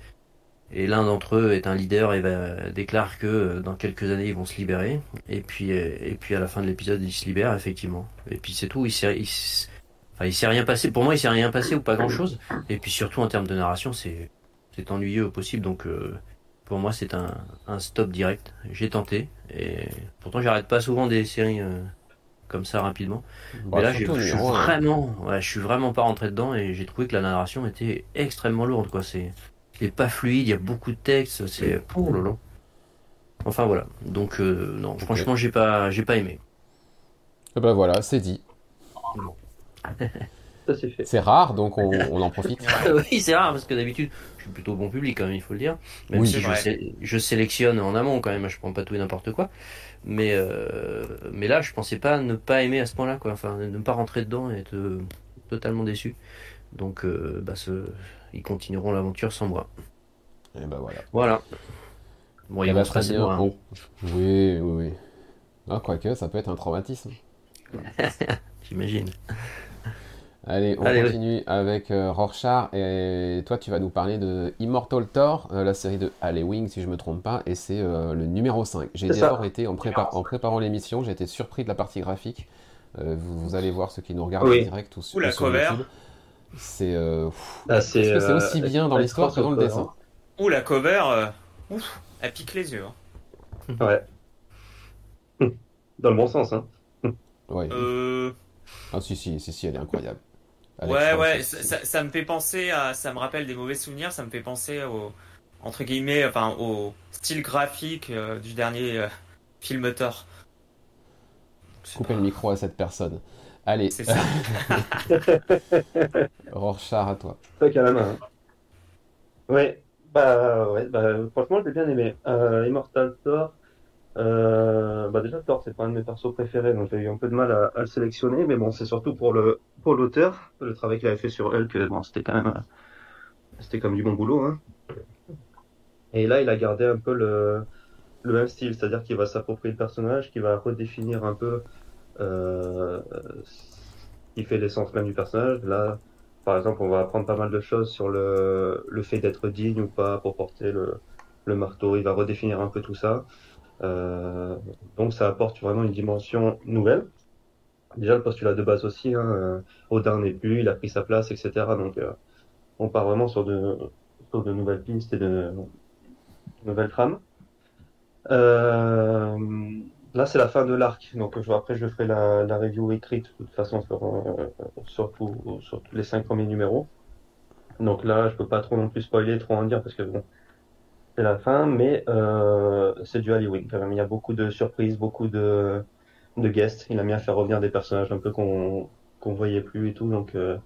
et l'un d'entre eux est un leader et va, déclare que euh, dans quelques années ils vont se libérer. Et puis euh, et puis à la fin de l'épisode, ils se libèrent effectivement. Et puis c'est tout. Il s'est il, s- enfin, il s'est rien passé. Pour moi, il s'est rien passé ou pas grand chose. Et puis surtout en termes de narration, c'est c'est ennuyeux au possible. Donc euh, pour moi, c'est un, un stop direct. J'ai tenté et pourtant j'arrête pas souvent des séries euh, comme ça rapidement. Bah, Mais là, surtout, je suis vraiment, ouais, je suis vraiment pas rentré dedans et j'ai trouvé que la narration était extrêmement lourde. Quoi, c'est, c'est pas fluide. Il y a beaucoup de texte. C'est, oh là là. Enfin voilà. Donc non, franchement, j'ai pas, j'ai pas aimé. Et ben voilà, c'est dit. [LAUGHS] C'est rare, donc on, en profite. [LAUGHS] oui, c'est rare parce que d'habitude, je suis plutôt bon public, quand même, il faut le dire. Même si je, sélectionne en amont quand même, je prends pas tout et n'importe quoi. Mais, euh, mais là, je pensais pas ne pas aimer à ce point-là, quoi. Enfin, ne pas rentrer dedans et être totalement déçu. Donc, euh, bah, ce, ils continueront l'aventure sans moi. Et bah voilà. Voilà. Bon, il va se passer Oui, oui, oui. Ah, quoique, ça peut être un traumatisme. [LAUGHS] J'imagine. Allez, on continue avec euh, Rorschach et toi tu vas nous parler de Immortal Thor, euh, la série de Halloween si je me trompe pas, et c'est euh, le numéro 5. J'ai d'abord été, en, en préparant l'émission, j'ai été surpris de la partie graphique. Vous, allez voir ceux qui nous regardent en direct ou, ou la cover. C'est ah, c'est aussi bien dans l'histoire que dans le dessin. Ou la cover, ouf, elle pique les yeux. Hein. Ouais. [LAUGHS] Dans le bon sens, hein. Ouais. Ah si, si, si, si, elle est incroyable ouais, ouais, ça, me fait penser à, ça me rappelle des mauvais souvenirs, ça me fait penser au, entre guillemets, enfin, au style graphique euh, du dernier euh, film Thor. Couper le micro à cette personne. Allez. C'est ça. [LAUGHS] Rorschach à toi. Toi qui as la main. Ouais, bah, ouais, bah, franchement, j'ai bien aimé. Euh, Immortal Thor, euh, bah déjà Thor c'est pas un de mes persos préférés donc j'ai eu un peu de mal à, le sélectionner mais bon c'est surtout pour le pour l'auteur le travail qu'il avait fait sur Hulk bon c'était quand même c'était comme du bon boulot hein. et là il a gardé un peu le le même style c'est-à-dire qu'il va s'approprier le personnage qu'il va redéfinir un peu euh, qui fait l'essence même du personnage. Là par exemple on va apprendre pas mal de choses sur le le fait d'être digne ou pas pour porter le le marteau. Il va redéfinir un peu tout ça donc ça apporte vraiment une dimension nouvelle. Déjà le postulat de base aussi, hein, euh, Odin n'est plus, il a pris sa place, etc. Donc euh, on part vraiment sur de, sur de nouvelles pistes et de, de nouvelles trames. Euh, là, c'est la fin de l'arc. Donc, je, après, je ferai la, la review écrite de toute façon sur, euh, sur, sur tous les cinq premiers numéros. Donc là, je peux pas trop non plus spoiler, trop en dire parce que bon, c'est la fin, mais euh, c'est du Halloween quand même. Il y a beaucoup de surprises, beaucoup de, de guests. Il a mis à faire revenir des personnages un peu qu'on qu'on voyait plus et tout. Donc euh,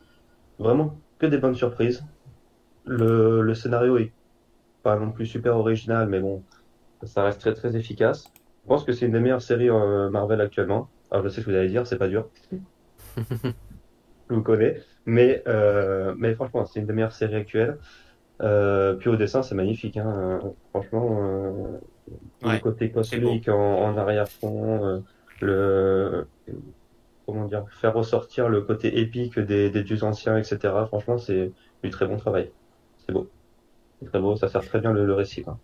vraiment que des bonnes surprises. Le, le scénario est pas non plus super original, mais bon, ça reste très très efficace. Je pense que c'est une des meilleures séries euh, Marvel actuellement. Alors je sais ce que vous allez dire, c'est pas dur. [LAUGHS] je vous connais, mais mais franchement, c'est une des meilleures séries actuelles. Euh, puis au dessin, c'est magnifique. Hein. Franchement, euh, le côté cosmique en, en arrière-fond, euh, le comment dire, faire ressortir le côté épique des, des dieux anciens, etc. Franchement, c'est du très bon travail. C'est beau, c'est très beau. Ça sert très bien le, le récit. Quoi.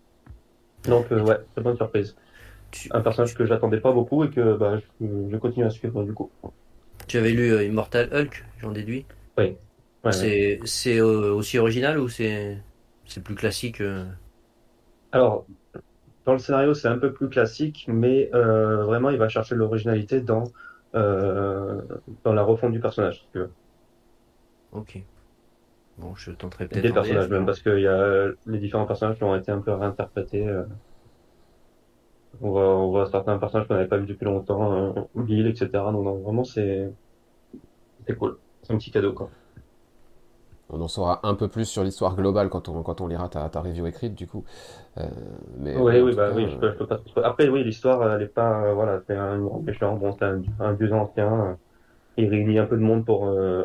Donc ouais, très bonne surprise. Un personnage que j'attendais pas beaucoup et que bah, je, je, continue à suivre du coup. Tu avais lu Immortal Hulk, j'en déduis. Oui. Ouais, c'est c'est aussi original ou c'est c'est plus classique euh. Alors, dans le scénario, c'est un peu plus classique, mais euh, vraiment, il va chercher l'originalité dans, euh, dans la refonte du personnage, si tu veux. Ok. Bon, je tenterai peut-être. Des personnages, même, parce que y a, les différents personnages qui ont été un peu réinterprétés. On, voit, on voit certains personnages qu'on n'avait pas vu depuis longtemps, Bill, etc. Donc, donc vraiment, c'est cool. C'est un petit cadeau, quoi. On en saura un peu plus sur l'histoire globale quand on, quand on lira ta, ta review écrite, du coup. Euh, mais, oui, oui, bah, oui, je peux, je peux pas... Après, oui, l'histoire, elle est pas, euh, voilà, c'est un grand méchant, bon, c'est un, un, dieu ancien, euh, il réunit un peu de monde pour, euh,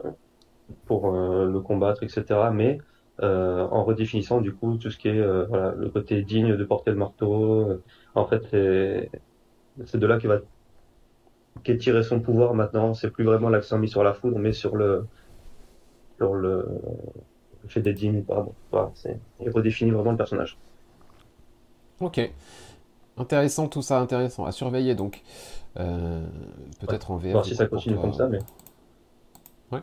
pour le combattre, etc. Mais en redéfinissant, du coup, tout ce qui est, voilà, le côté digne de porter le marteau, en fait, c'est, c'est de là qu'il va, qu'est tiré son pouvoir maintenant, c'est plus vraiment l'accent mis sur la foudre, mais sur le, sur le, fait des dîmes pardon. Voilà, il redéfinit vraiment le personnage. Ok. Intéressant tout ça, intéressant. À surveiller donc. Euh, peut-être en VR. Voir si ça continue comme ça, mais. Ouais.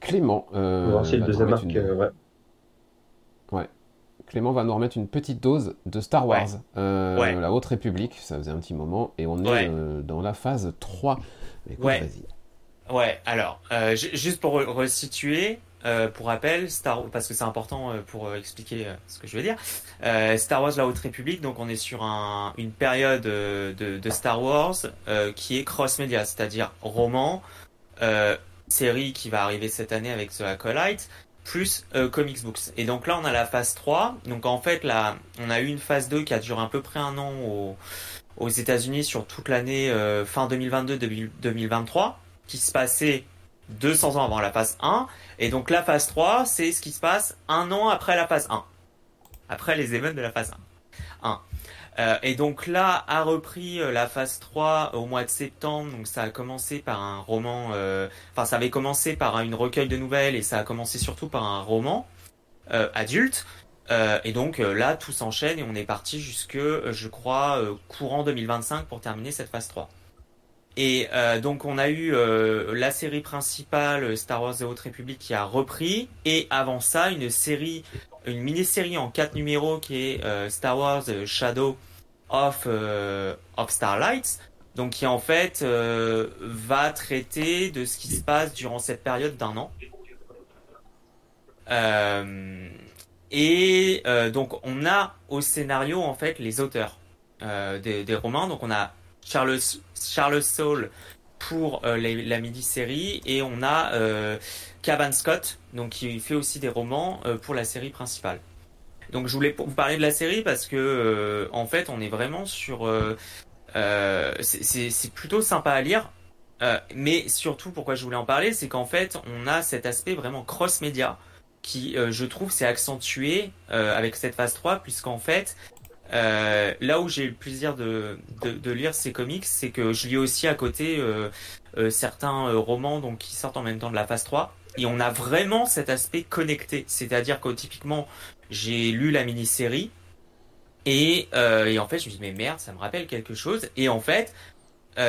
Clément. Euh, voir si le deuxième arc, euh, ouais. Ouais. Clément va nous remettre une petite dose de Star Wars. Euh, la Haute République, ça faisait un petit moment. Et on est dans la phase 3. Mais vas-y. Ouais, alors, euh, juste pour resituer, euh, pour rappel, Star parce que c'est important euh, pour expliquer ce que je veux dire. Star Wars La Haute République, donc on est sur un, une période de, Star Wars qui est cross-média, c'est-à-dire roman, série qui va arriver cette année avec The Acolyte, plus comics books. Et donc là, on a la phase 3. Donc en fait, là, on a eu une phase 2 qui a duré à peu près un an au, aux États-Unis sur toute l'année fin 2022-2023, qui se passait 200 ans avant la phase 1. Et donc la phase 3, c'est ce qui se passe un an après la phase 1. Après les événements de la phase 1. 1. Euh, et donc là a repris euh, la phase 3 au mois de septembre. Donc ça a commencé par un roman, euh, enfin ça avait commencé par une recueil de nouvelles et ça a commencé surtout par un roman adulte. et donc là tout s'enchaîne et on est parti jusque, je crois, courant 2025 pour terminer cette phase 3. Et euh, donc on a eu euh, la série principale Star Wars The Haute République qui a repris. Et avant ça une série, une mini-série en quatre numéros qui est euh, Star Wars Shadow of of Starlight, donc qui en fait va traiter de ce qui se passe durant cette période d'un an. et donc on a au scénario en fait les auteurs des, des romans, donc on a Charles, Charles Saul pour euh, la mini-série et on a euh, Cavan Scott donc qui fait aussi des romans euh, pour la série principale. Donc je voulais vous parler de la série parce que en fait on est vraiment sur c'est plutôt sympa à lire mais surtout pourquoi je voulais en parler c'est qu'en fait on a cet aspect vraiment cross-média qui je trouve s'est accentué avec cette phase 3 puisqu'en fait euh, là où j'ai eu le plaisir de, lire ces comics, c'est que je lis aussi à côté euh, euh, certains romans donc qui sortent en même temps de la phase 3 et on a vraiment cet aspect connecté. C'est-à-dire que typiquement, j'ai lu la mini-série et, en fait, je me dis mais merde, ça me rappelle quelque chose. Et en fait,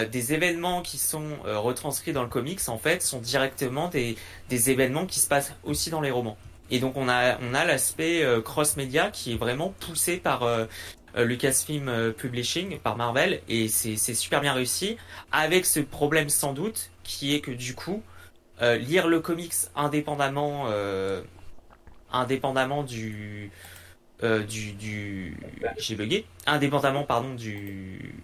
des événements qui sont retranscrits dans le comics, en fait, sont directement des événements qui se passent aussi dans les romans. Et donc on a on a l'aspect euh, cross-média qui est vraiment poussé par euh, euh, Lucasfilm Publishing, par Marvel, et c'est super bien réussi, avec ce problème sans doute qui est que du coup lire le comics indépendamment indépendamment du j'ai bugué. Indépendamment pardon du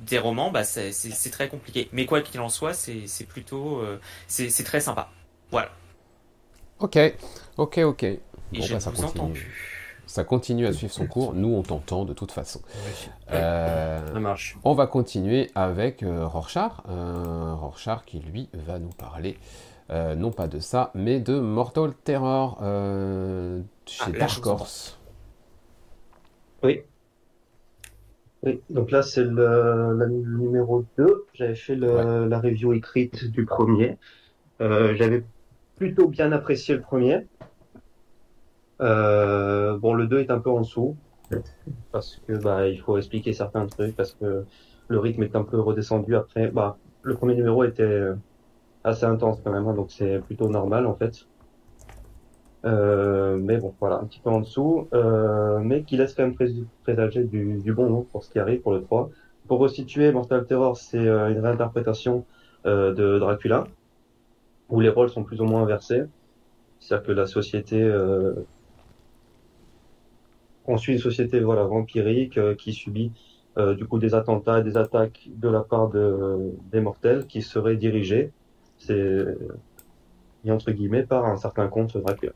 des romans bah c'est très compliqué. Mais quoi qu'il en soit c'est plutôt c'est très sympa. Voilà. Ok, ok, ok. Et je bah, ça, continue. ça continue à suivre son cours. Nous, on t'entend de toute façon. Euh, ça marche. On va continuer avec euh, Rorschach. Euh, Rorschach qui, lui, va nous parler, euh, non pas de ça, mais de Mortal Terror chez ah, Dark Horse. Oui. Oui, donc là, c'est le, numéro 2. J'avais fait la review écrite du premier. J'avais plutôt bien apprécié le premier. Euh, bon, le 2 est un peu en dessous parce que bah il faut expliquer certains trucs parce que le rythme est un peu redescendu après. Bah, le premier numéro était assez intense quand même, hein, donc c'est plutôt normal en fait. Euh, mais bon, voilà, un petit peu en dessous, euh, mais qui laisse quand même présager du, du, bon nom pour ce qui arrive pour le 3. Pour resituer, Mortal Terror, c'est une réinterprétation de Dracula, où les rôles sont plus ou moins inversés. C'est-à-dire que la société, euh, on suit une société voilà vampirique euh, qui subit euh, du coup des attentats, des attaques de la part de des mortels qui seraient dirigés, c'est entre guillemets par un certain comte Dracula.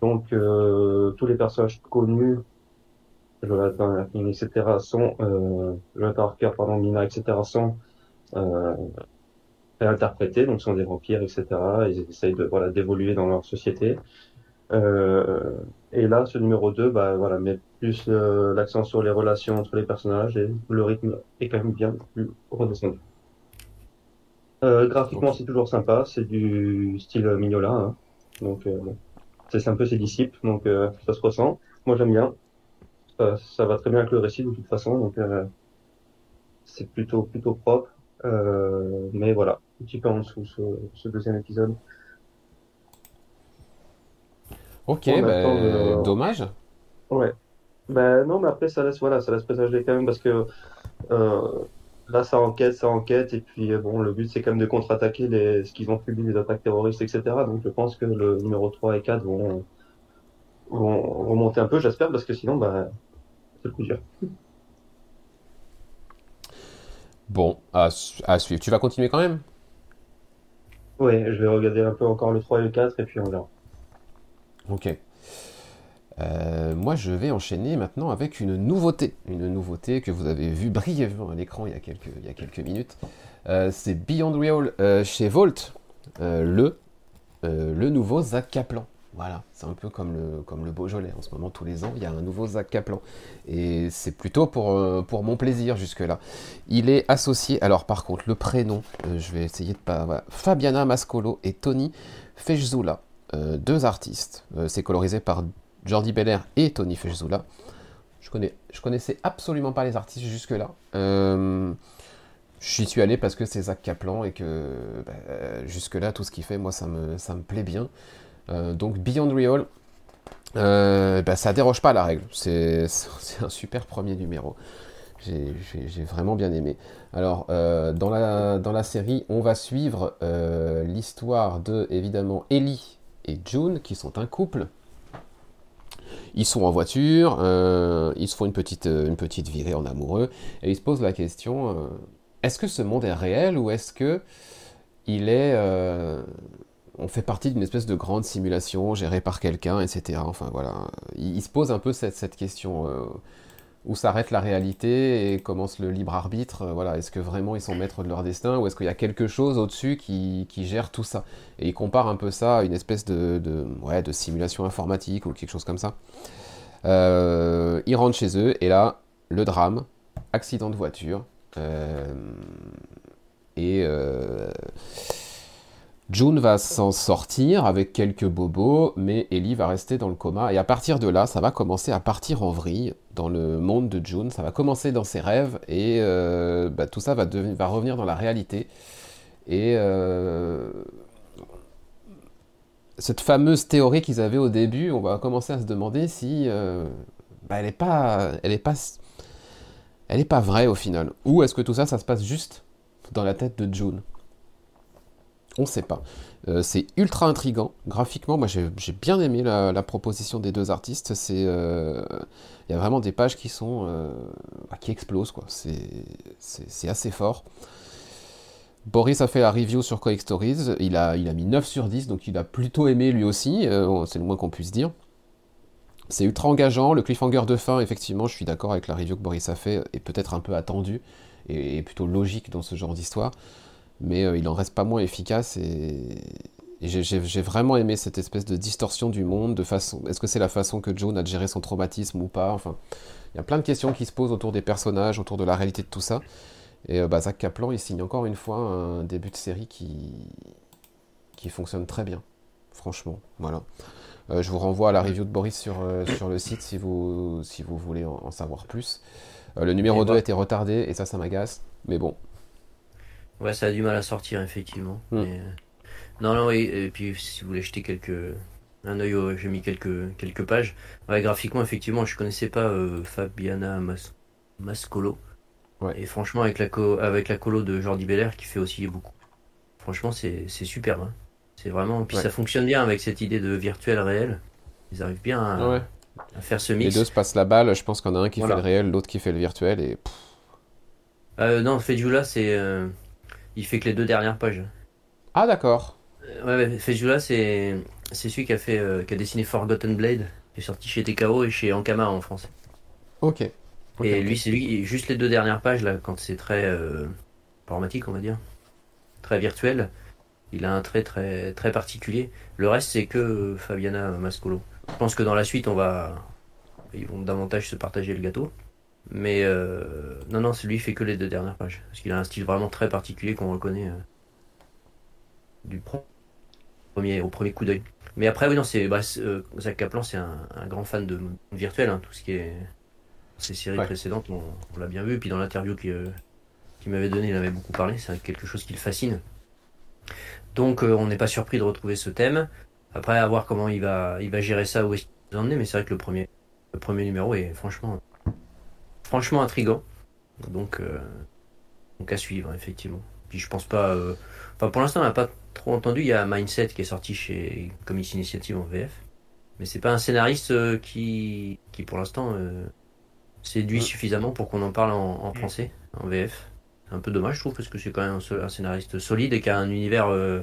Donc euh, tous les personnages connus, Jonathan, etc. sont euh, Jonathan Harker, pardon, etc. sont euh, interprétés, donc sont des vampires, etc. Ils essayent de voilà d'évoluer dans leur société. Euh, et là, ce numéro 2, bah voilà, met plus euh, l'accent sur les relations entre les personnages et le rythme est quand même bien plus redescendu. Euh, graphiquement, c'est toujours sympa, c'est du style Mignola, hein. donc c'est un peu ses disciples, donc ça se ressent. Moi, j'aime bien. Ça, va très bien avec le récit de toute façon, donc c'est plutôt plutôt propre. mais voilà, petit peu en dessous ce, deuxième épisode. Ok, ben, dommage. Ouais. Ben non, mais après ça laisse voilà, ça laisse présager quand même parce que euh, là, ça enquête, ça enquête, et puis bon, le but c'est quand même de contre-attaquer les... ce qu'ils ont subi, les attaques terroristes, etc. Donc je pense que le numéro 3 et 4 vont, vont remonter un peu, j'espère, parce que sinon, bah, c'est le coup dur. Bon, à, à suivre. Tu vas continuer quand même? Oui, je vais regarder un peu encore le 3 et le 4, et puis on verra. Ok. Euh, moi, je vais enchaîner maintenant avec une nouveauté. Une nouveauté que vous avez vue brièvement à l'écran il, y a quelques, il y a quelques minutes. Euh, c'est Beyond Real euh, chez Volt, le, le nouveau Zach Kaplan. Voilà, c'est un peu comme le, Beaujolais. En ce moment, tous les ans, il y a un nouveau Zach Kaplan. Et c'est plutôt pour, pour mon plaisir jusque-là. Il est associé, alors par contre, le prénom, je vais essayer de pas... Fabiana Mascolo et Tony Fejzula. deux artistes. c'est colorisé par Jordi Belair et Tony Fejzula. Je, connais, connaissais absolument pas les artistes jusque-là. Euh, J'y suis allé parce que c'est Zach Kaplan et que bah, jusque-là, tout ce qu'il fait, moi, ça me, ça me plaît bien. Euh, donc Beyond Real, euh, bah, ça déroge pas à la règle. [LAUGHS] C'est un super premier numéro. J'ai vraiment bien aimé. Alors, euh, dans, la, série, on va suivre l'histoire de, évidemment, Ellie et June, qui sont un couple. Ils sont en voiture, ils se font une petite, une petite virée en amoureux, et ils se posent la question est-ce que ce monde est réel ou est-ce que il est, on fait partie d'une espèce de grande simulation gérée par quelqu'un, etc. Enfin voilà, ils, se posent un peu cette, cette question où s'arrête la réalité et commence le libre arbitre. Euh, voilà, est-ce que vraiment ils sont maîtres de leur destin ou est-ce qu'il y a quelque chose au-dessus qui, gère tout ça? Et ils comparent un peu ça à une espèce de, ouais, de simulation informatique ou quelque chose comme ça. Euh, ils rentrent chez eux et là, le drame, accident de voiture. Euh, et June va s'en sortir avec quelques bobos, mais Ellie va rester dans le coma. Et à partir de là, ça va commencer à partir en vrille dans le monde de June. Ça va commencer dans ses rêves et euh, bah, tout ça va, revenir dans la réalité. Et euh, cette fameuse théorie qu'ils avaient au début, on va commencer à se demander si euh, bah, elle n'est pas, elle est pas, elle pas vraie au final. Ou est-ce que tout ça, ça se passe juste dans la tête de June? On ne sait pas. Euh, c'est ultra intrigant. Graphiquement, moi j'ai bien aimé la, proposition des deux artistes. C'est, euh, il y a vraiment des pages qui euh, bah, explosent. C'est assez fort. Boris a fait la review sur Comic Stories. Il a, il mis 9 sur 10, donc il a plutôt aimé lui aussi. c'est le moins qu'on puisse dire. C'est ultra engageant. Le cliffhanger de fin, effectivement, je suis d'accord avec la review que Boris a fait, est peut-être un peu attendu et plutôt logique dans ce genre d'histoire mais euh, il en reste pas moins efficace et, j'ai vraiment aimé cette espèce de distorsion du monde, de façon. Est-ce que c'est la façon que Joan a géré son traumatisme ou pas? Enfin, il y a plein de questions qui se posent autour des personnages, autour de la réalité de tout ça. Et euh, bah, Zach Kaplan, il signe encore une fois un début de série qui, qui fonctionne très bien, franchement. Voilà. Euh, je vous renvoie à la review de Boris sur, sur le site si vous, si vous voulez en, savoir plus. le numéro 2 a été retardé et ça, ça m'agace. Mais bon, Ouais, ça a du mal à sortir, effectivement. Hmm. Euh, non, non, et, puis si vous voulez jeter quelques... un œil, j'ai mis quelques, quelques pages. Ouais, graphiquement, effectivement, je connaissais pas euh, Fabiana Mascolo. Ouais. Et franchement, avec la, avec la colo de Jordi Belair qui fait aussi beaucoup. Franchement, c'est superbe. Hein. C'est vraiment. Puis ça fonctionne bien avec cette idée de virtuel réel. Ils arrivent bien à, faire ce mix. Les deux se passent la balle. Je pense qu'on a un qui fait le réel, l'autre qui fait le virtuel. Et. Euh, non, Fejula, c'est. Euh, il fait que les deux dernières pages. Ah d'accord. Euh, ouais, Fejula, c'est c'est celui qui a fait euh, qui a dessiné Forgotten Blade, qui est sorti chez TKO et chez Ankama en français. Ok. et lui, c'est lui, juste les deux dernières pages là, quand c'est très euh, informatique, on va dire, très virtuel. Il a un trait très très particulier. Le reste, c'est que Fabiana Mascolo. Je pense que dans la suite, on va ils vont davantage se partager le gâteau. Mais euh, non, non, celui fait que les deux dernières pages. Parce qu'il a un style vraiment très particulier qu'on reconnaît euh, du premier, au premier coup d'œil. Mais après, oui, non, c'est bah, euh, Zach Kaplan, c'est un, grand fan de virtuel. Hein, tout ce qui est ces séries précédentes, on, l'a bien vu. Puis dans l'interview qu'il m'avait donné, il avait beaucoup parlé. C'est quelque chose qui le fascine. Donc, on n'est pas surpris de retrouver ce thème. Après, à voir comment il va, il va gérer ça, où est-ce qu'il va emmener. Mais c'est vrai que le premier, le premier numéro est franchement franchement intrigant. Donc, euh, Donc à suivre, effectivement. Puis je pense pas. euh, Enfin, pour l'instant, on n'a pas trop entendu. Il y a Mindset qui est sorti chez Comics Initiative en VF. Mais c'est pas un scénariste euh, qui, qui pour l'instant, euh, séduit Mm. suffisamment pour qu'on en parle en, en français, en VF. C'est un peu dommage, je trouve, parce que c'est quand même un, un scénariste solide et qui a un univers euh,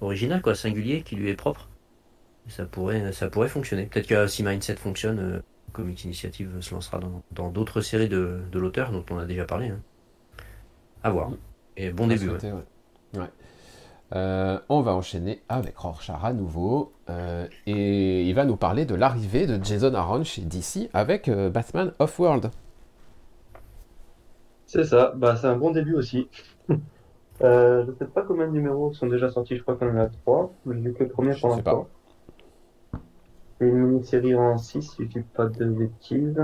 original, quoi, singulier, qui lui est propre. Ça pourrait, ça pourrait fonctionner. Peut-être que si Mindset fonctionne, euh, Comics Initiative se lancera dans d'autres séries de, de l'auteur dont on a déjà parlé. hein. À voir. Et bon début. ouais. souhaiter, ouais. Ouais. Euh, on va enchaîner avec Rorschach à nouveau. euh, et il va nous parler de l'arrivée de Jason Aaron chez DC avec euh, Batman Off-World. C'est ça, bah, c'est un bon début aussi. [LAUGHS] Euh, je sais pas combien de numéros sont déjà sortis, je crois qu'on en a trois. J'ai vu que le premier Je pour l'instant. Une mini-série en 6, si je dis pas de bêtises.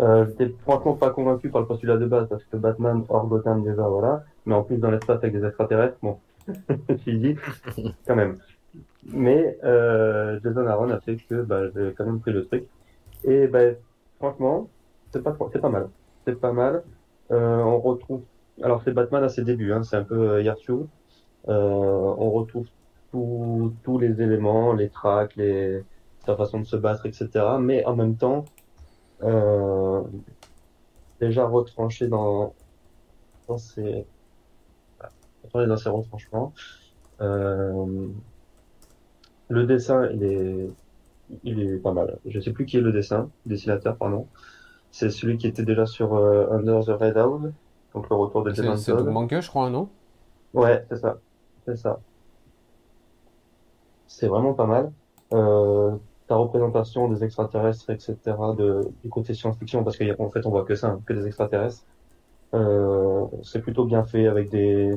Euh, j'étais franchement pas convaincu par le postulat de base, parce que Batman hors Gotham déjà, voilà. Mais en plus dans l'espace avec des extraterrestres, bon, [LAUGHS] je suis dit, quand même. Mais euh, Jason Aaron a fait que bah, j'ai quand même pris le truc. Et bah, franchement, c'est pas, pas mal. C'est pas mal. Euh, on retrouve alors c'est Batman à ses débuts, hein, c'est un peu euh. Euh, on retrouve tous tous les éléments, les tracks, les, sa façon de se battre, etc. Mais en même temps, euh, déjà retranché dans, dans ses, dans ses retranchements. Euh, le dessin, il est, il est pas mal. Je sais plus qui est le dessin, dessinateur, pardon. C'est celui qui était déjà sur euh, Under the Red House, donc le retour de C'est Jason c'est je crois, non? Ouais, c'est ça. C'est ça. C'est vraiment pas mal. Euh, ta représentation des extraterrestres, etc., de, du côté science-fiction, parce qu'en fait, on voit que ça, hein, que des extraterrestres. Euh, c'est plutôt bien fait avec des,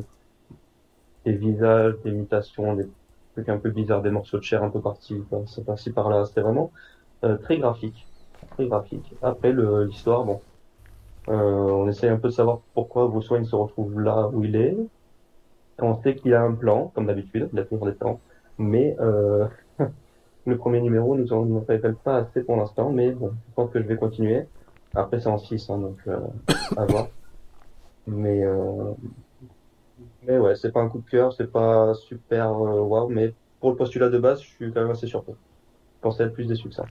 des visages, des mutations, des trucs un peu bizarres, des morceaux de chair un peu partis, par-ci par-là. C'était vraiment euh, très graphique. Très graphique. Après, l'histoire, bon. Euh, on essaye un peu de savoir pourquoi Bruce Wayne se retrouve là où il est. On sait qu'il a un plan, comme d'habitude, il a toujours des plans. Mais euh, [LAUGHS] le premier numéro nous en nous en révèle pas assez pour l'instant, mais bon, je pense que je vais continuer. Après, c'est en 6, hein, donc euh, à [COUGHS] voir. Mais, euh, mais ouais, c'est pas un coup de cœur, c'est pas super euh, waouh, mais pour le postulat de base, je suis quand même assez surpris. Je pensais être plus déçu que ça.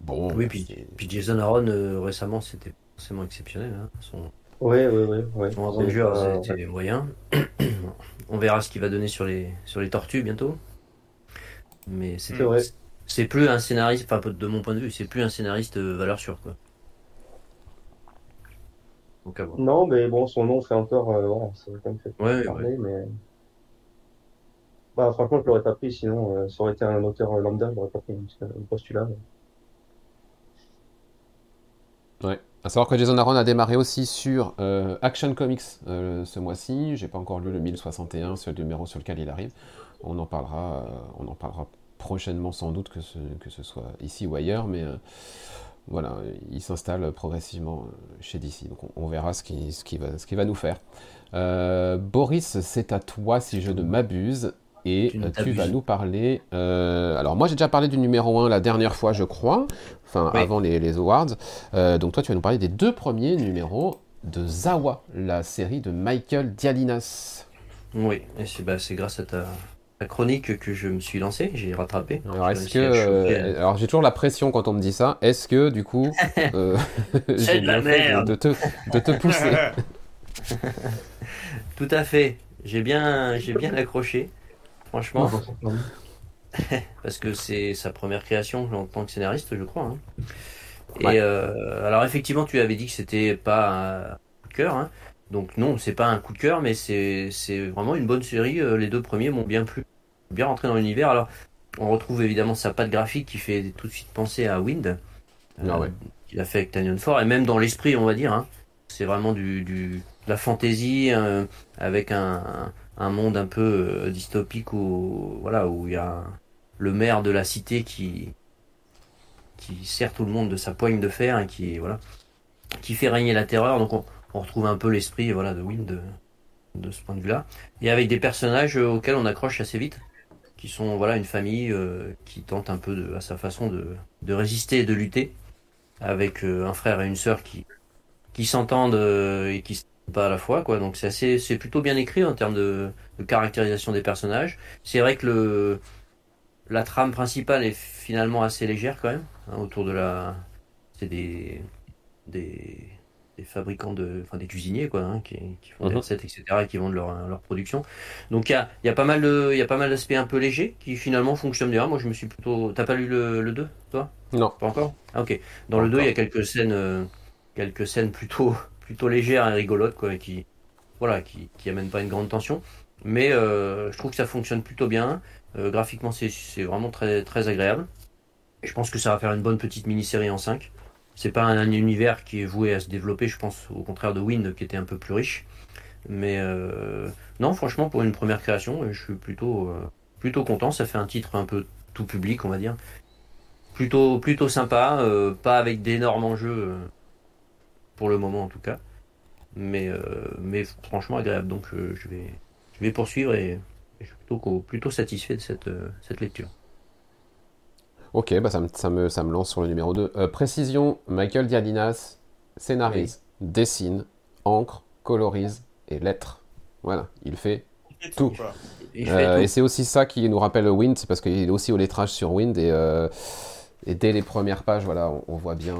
Bon. Oui, puis, c'est- puis Jason Aaron, euh, récemment, c'était forcément exceptionnel. Hein. Son, Ouais, ouais, ouais, ouais. son C'est Avengers pas- était moyen. On verra ce qu'il va donner sur les, sur les tortues bientôt. Mais c'est C'est vrai. c'est plus un scénariste, enfin de mon point de vue, c'est plus un scénariste euh, valeur sûre. Quoi. Donc. Non, mais bon, son nom fait encore, euh, voilà, ça va quand même fait Ouais, parler, mais. Bah, franchement, je l'aurais pas pris, sinon, euh, ça aurait été un auteur euh, lambda, je l'aurais pas pris, parce que le postulat. euh, Ouais. À savoir que Jason Aaron a démarré aussi sur euh, Action Comics euh, ce mois-ci. J'ai pas encore lu le 1061, c'est le numéro sur lequel il arrive. On en parlera, euh, on en parlera prochainement sans doute que ce, que ce soit ici ou ailleurs, mais voilà, il s'installe progressivement chez DC. Donc on, on verra ce qu'il ce qui va, ce va nous faire. Boris, c'est à toi si je ne m'abuse. Et Tu euh, tu vas nous parler. euh, alors, moi, j'ai déjà parlé du numéro 1 la dernière fois, je crois. Enfin, Oui. avant les, les awards. Euh, donc, toi, tu vas nous parler des deux premiers numéros de Zawa, la série de Michael Dialinas. Oui, et c'est bah, grâce à ta, ta chronique que je me suis lancé, j'ai rattrapé. Alors, J'ai est-ce que. euh, alors, j'ai toujours la pression quand on me dit ça. Est-ce que, du coup. [LAUGHS] [LAUGHS] j'ai de la merde. de te, de te pousser [LAUGHS] Tout à fait. J'ai bien, j'ai bien accroché, franchement, [LAUGHS] parce que c'est sa première création en tant que scénariste, je crois. hein. Et euh, alors effectivement, tu avais dit que c'était pas un coup de cœur, hein. donc non, c'est pas un coup de cœur, mais c'est vraiment une bonne série. Euh, Les deux premiers m'ont bien plu, bien rentré dans l'univers. Alors, on retrouve évidemment sa patte graphique qui fait tout de suite penser à Wind, Ah ouais. qu'il a fait avec Tanyon Ford, et même dans l'esprit, on va dire. hein. C'est vraiment du, du de la fantaisie euh, avec un, un monde un peu euh, dystopique où voilà où il y a le maire de la cité qui qui sert tout le monde de sa poigne de fer et qui voilà qui fait régner la terreur. Donc on, retrouve un peu l'esprit voilà de Wind de, de ce point de vue-là. Et avec des personnages euh, auxquels on accroche assez vite, qui sont voilà une famille euh, qui tente un peu de, à sa façon de, de résister et de lutter, avec euh, un frère et une sœur qui qui s'entendent et qui pas à la fois quoi donc c'est assez c'est plutôt bien écrit en termes de, de caractérisation des personnages c'est vrai que le la trame principale est finalement assez légère quand même hein, autour de la c'est des des des fabricants de, enfin des cuisiniers quoi, hein, qui, qui, font des mhm. recettes etc. et qui vendent leur, leur production. Donc il y a, y a pas mal de, il y a pas mal d'aspects un peu légers qui finalement fonctionnent bien. Moi je me suis plutôt, t'as pas lu le, le 2 toi? Non. Pas encore? Ah, ok. Dans le 2 il y a quelques scènes, euh, quelques scènes plutôt, plutôt légères et rigolotes quoi, qui, voilà, qui, qui amènent pas une grande tension. Mais euh, je trouve que ça fonctionne plutôt bien. Euh, graphiquement c'est, vraiment très, très agréable. Et je pense que ça va faire une bonne petite mini-série en 5 c'est pas un, univers qui est voué à se développer, je pense, au contraire de Wind qui était un peu plus riche. Mais euh, non, franchement, pour une première création, je suis plutôt, plutôt content. Ça fait un titre un peu tout public, on va dire. Plutôt, plutôt sympa, pas avec d'énormes enjeux, pour le moment en tout cas. Mais, mais franchement agréable. Donc je, vais, je vais poursuivre et, je suis plutôt, plutôt satisfait de cette, cette lecture. Ok, bah ça, me, ça, me, ça me lance sur le numéro 2. Euh, précision, Michael Diadinas scénarise, dessine, encre, colorise et lettre. Voilà, il fait, tout. Euh, et c'est aussi ça qui nous rappelle Wind, c'est parce qu'il est aussi au lettrage sur Wind et, euh, et dès les premières pages, voilà, on, voit bien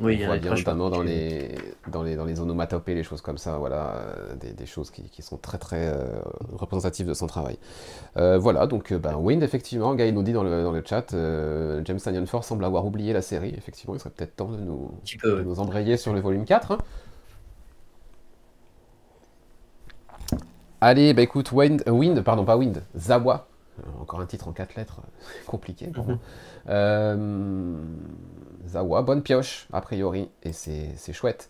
oui, on voit bien notamment dans les, dans, les, dans les onomatopées, les choses comme ça, voilà, euh, des, des choses qui, qui, sont très très euh, représentatives de son travail. Euh, voilà, donc ben, Wind, effectivement, Guy nous dit dans le, dans le chat, James Tanyan Force semble avoir oublié la série, effectivement, il serait peut-être temps de nous, de nous embrayer sur le volume 4. Hein. Allez, bah écoute, Wind, Wind, pardon, pas Wind, Zawa, encore un titre en 4 lettres, [LAUGHS] compliqué pour moi. Euh, Zawa, bonne pioche, a priori, et c'est chouette.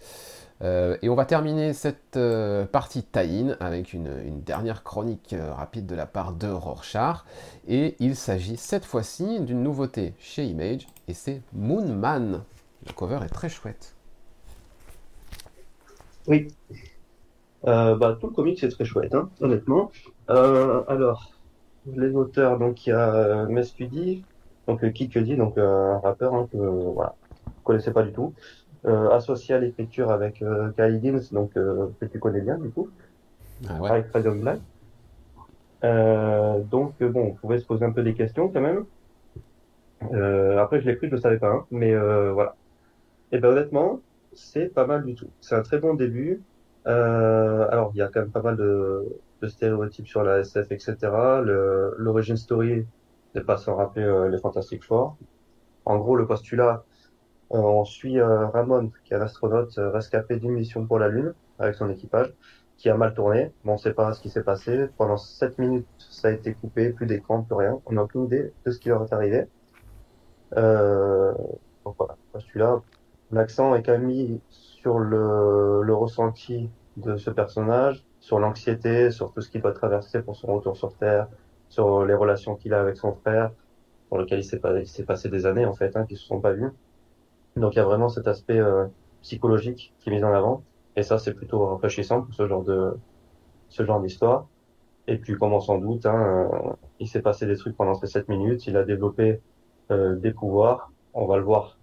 Euh, et on va terminer cette euh, partie tie avec une, dernière chronique rapide de la part de Rorschach. Et il s'agit cette fois-ci d'une nouveauté chez Image, et c'est Moonman. Le cover est très chouette. Oui. bah, tout le comic c'est très chouette, hein, honnêtement. alors, les auteurs, donc il y a Mespudi, donc euh, Kid Cudi, donc euh, un rappeur hein, que voilà, connaissais pas du tout, euh, associé à l'écriture avec euh, Kylie donc que tu connais bien du coup, ah ouais. avec Freedom Black. donc bon, on pouvait se poser un peu des questions quand même. après je l'ai pris, je le savais pas, hein, mais voilà. Et ben honnêtement, c'est pas mal du tout. C'est un très bon début. alors il y a quand même pas mal de, de stéréotypes sur la SF, etc. L'origin story pas sans rappeler euh, les Fantastic Four. En gros, le postulat, euh, on suit euh, Ramon, qui est un astronaute rescapé d'une mission pour la Lune avec son équipage, qui a mal tourné. Bon, on sait pas ce qui s'est passé. Pendant 7 minutes, ça a été coupé, plus d'écran, plus rien. On n'a aucune idée de ce qui leur est arrivé. Donc voilà, postulat. L'accent est quand même mis sur le, le ressenti de ce personnage, sur l'anxiété, sur tout ce qu'il doit traverser pour son retour sur Terre, sur les relations qu'il a avec son frère, pour lequel il s'est s'est passé des années en fait, hein, qui se sont pas vus. Donc il y a vraiment cet aspect euh, psychologique qui est mis en avant, et ça c'est plutôt rafraîchissant pour ce genre de ce genre d'histoire. Et puis comme on s'en doute, hein, euh, il s'est passé des trucs pendant ces 7 minutes, il a développé euh, des pouvoirs, on va le voir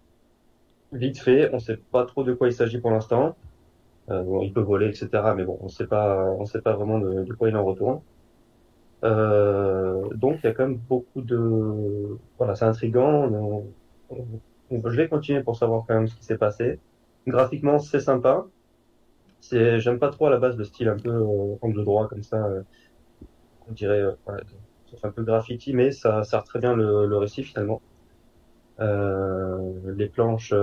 vite fait, on sait pas trop de quoi il s'agit pour l'instant. Bon, il peut voler, etc. Mais bon, on sait pas, on sait pas vraiment de quoi il en retourne. Euh, donc il y a quand même beaucoup de voilà c'est intrigant. Je vais continuer pour savoir quand même ce qui s'est passé. Graphiquement c'est sympa. C'est j'aime pas trop à la base le style un peu euh, angle droit comme ça euh, on dirait euh, un peu graffiti mais ça sert très bien le, le récit finalement. Euh, les planches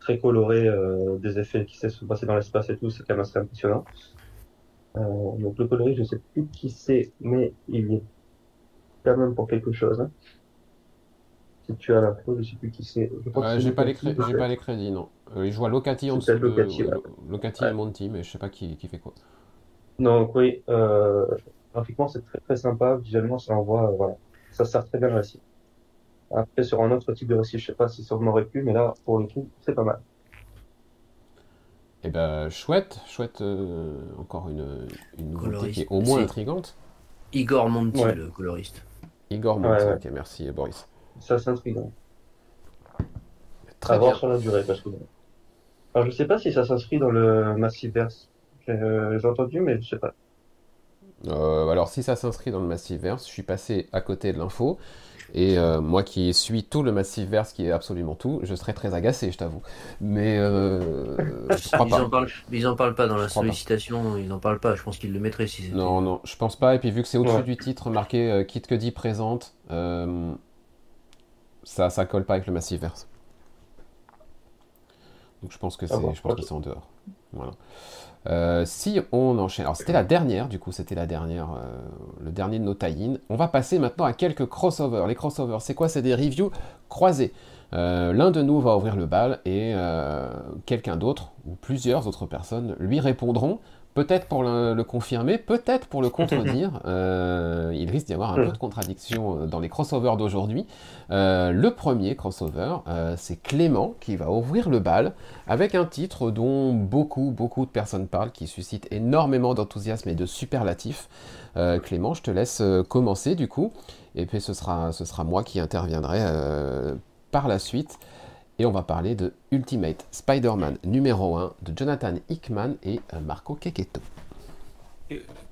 très colorées des effets qui se passer dans l'espace et tout c'est quand même assez impressionnant donc le coloris, je sais plus qui c'est, mais il est quand même pour quelque chose. Hein. Si tu as l'info, je sais plus qui c'est. Ouais, j'ai pas, les j'ai pas les crédits, non. Euh, je vois Locati en dessous. Locati, de... Locati et Monty, mais je sais pas qui, qui fait quoi. Donc oui, euh, graphiquement c'est très très sympa, visuellement ça envoie, euh, voilà, ça sert très bien le récit. Après sur un autre type de récit, je sais pas si ça m'aurait pu, mais là pour le coup c'est pas mal. Eh ben, chouette, chouette, euh, encore une, une nouveauté qui est au moins intrigante. Igor Monti, le coloriste. Igor Monti, ok, merci Boris. Ça, c'est intrigant. Très à voir sur la durée, parce que Alors, je sais pas si ça s'inscrit dans le Massiverse. J'ai euh, j'ai entendu, mais je sais pas. Euh, alors si ça s'inscrit dans le Massiverse, je suis passé à côté de l'info. Et euh, moi qui suis tout le Massiverse, qui est absolument tout, je serais très agacé, je t'avoue. Mais euh, je [LAUGHS] crois Ils pas. en parlent, ils en parlent pas dans la sollicitation, ils en parlent pas. Je pense qu'ils le mettraient si c'était. Non, non, je pense pas. Et puis vu que c'est au-dessus Ouais. du titre marqué euh, Kit que dit présente, euh, ça, ça colle pas avec le Massiverse. Donc je pense que Ah c'est, bon, je pense que c'est en dehors. Voilà. Euh, si on enchaîne, alors c'était la dernière, du coup c'était la dernière, euh, le dernier de nos tie On va passer maintenant à quelques crossovers. Les crossovers, c'est quoi? C'est des reviews croisées. Euh, L'un de nous va ouvrir le bal et euh, quelqu'un d'autre ou plusieurs autres personnes lui répondront. Peut-être pour le, le confirmer, peut-être pour le [LAUGHS] contredire. Euh, il risque d'y avoir un peu de contradiction euh, dans les crossovers d'aujourd'hui. Euh, le premier crossover, euh, c'est Clément qui va ouvrir le bal avec un titre dont beaucoup, beaucoup de personnes parlent, qui suscite énormément d'enthousiasme et de superlatifs. Clément, je te laisse commencer du coup, et puis ce sera, ce sera moi qui interviendrai par la suite. Et on va parler de Ultimate Spider-Man numéro 1 de Jonathan Hickman et euh, Marco Keketto.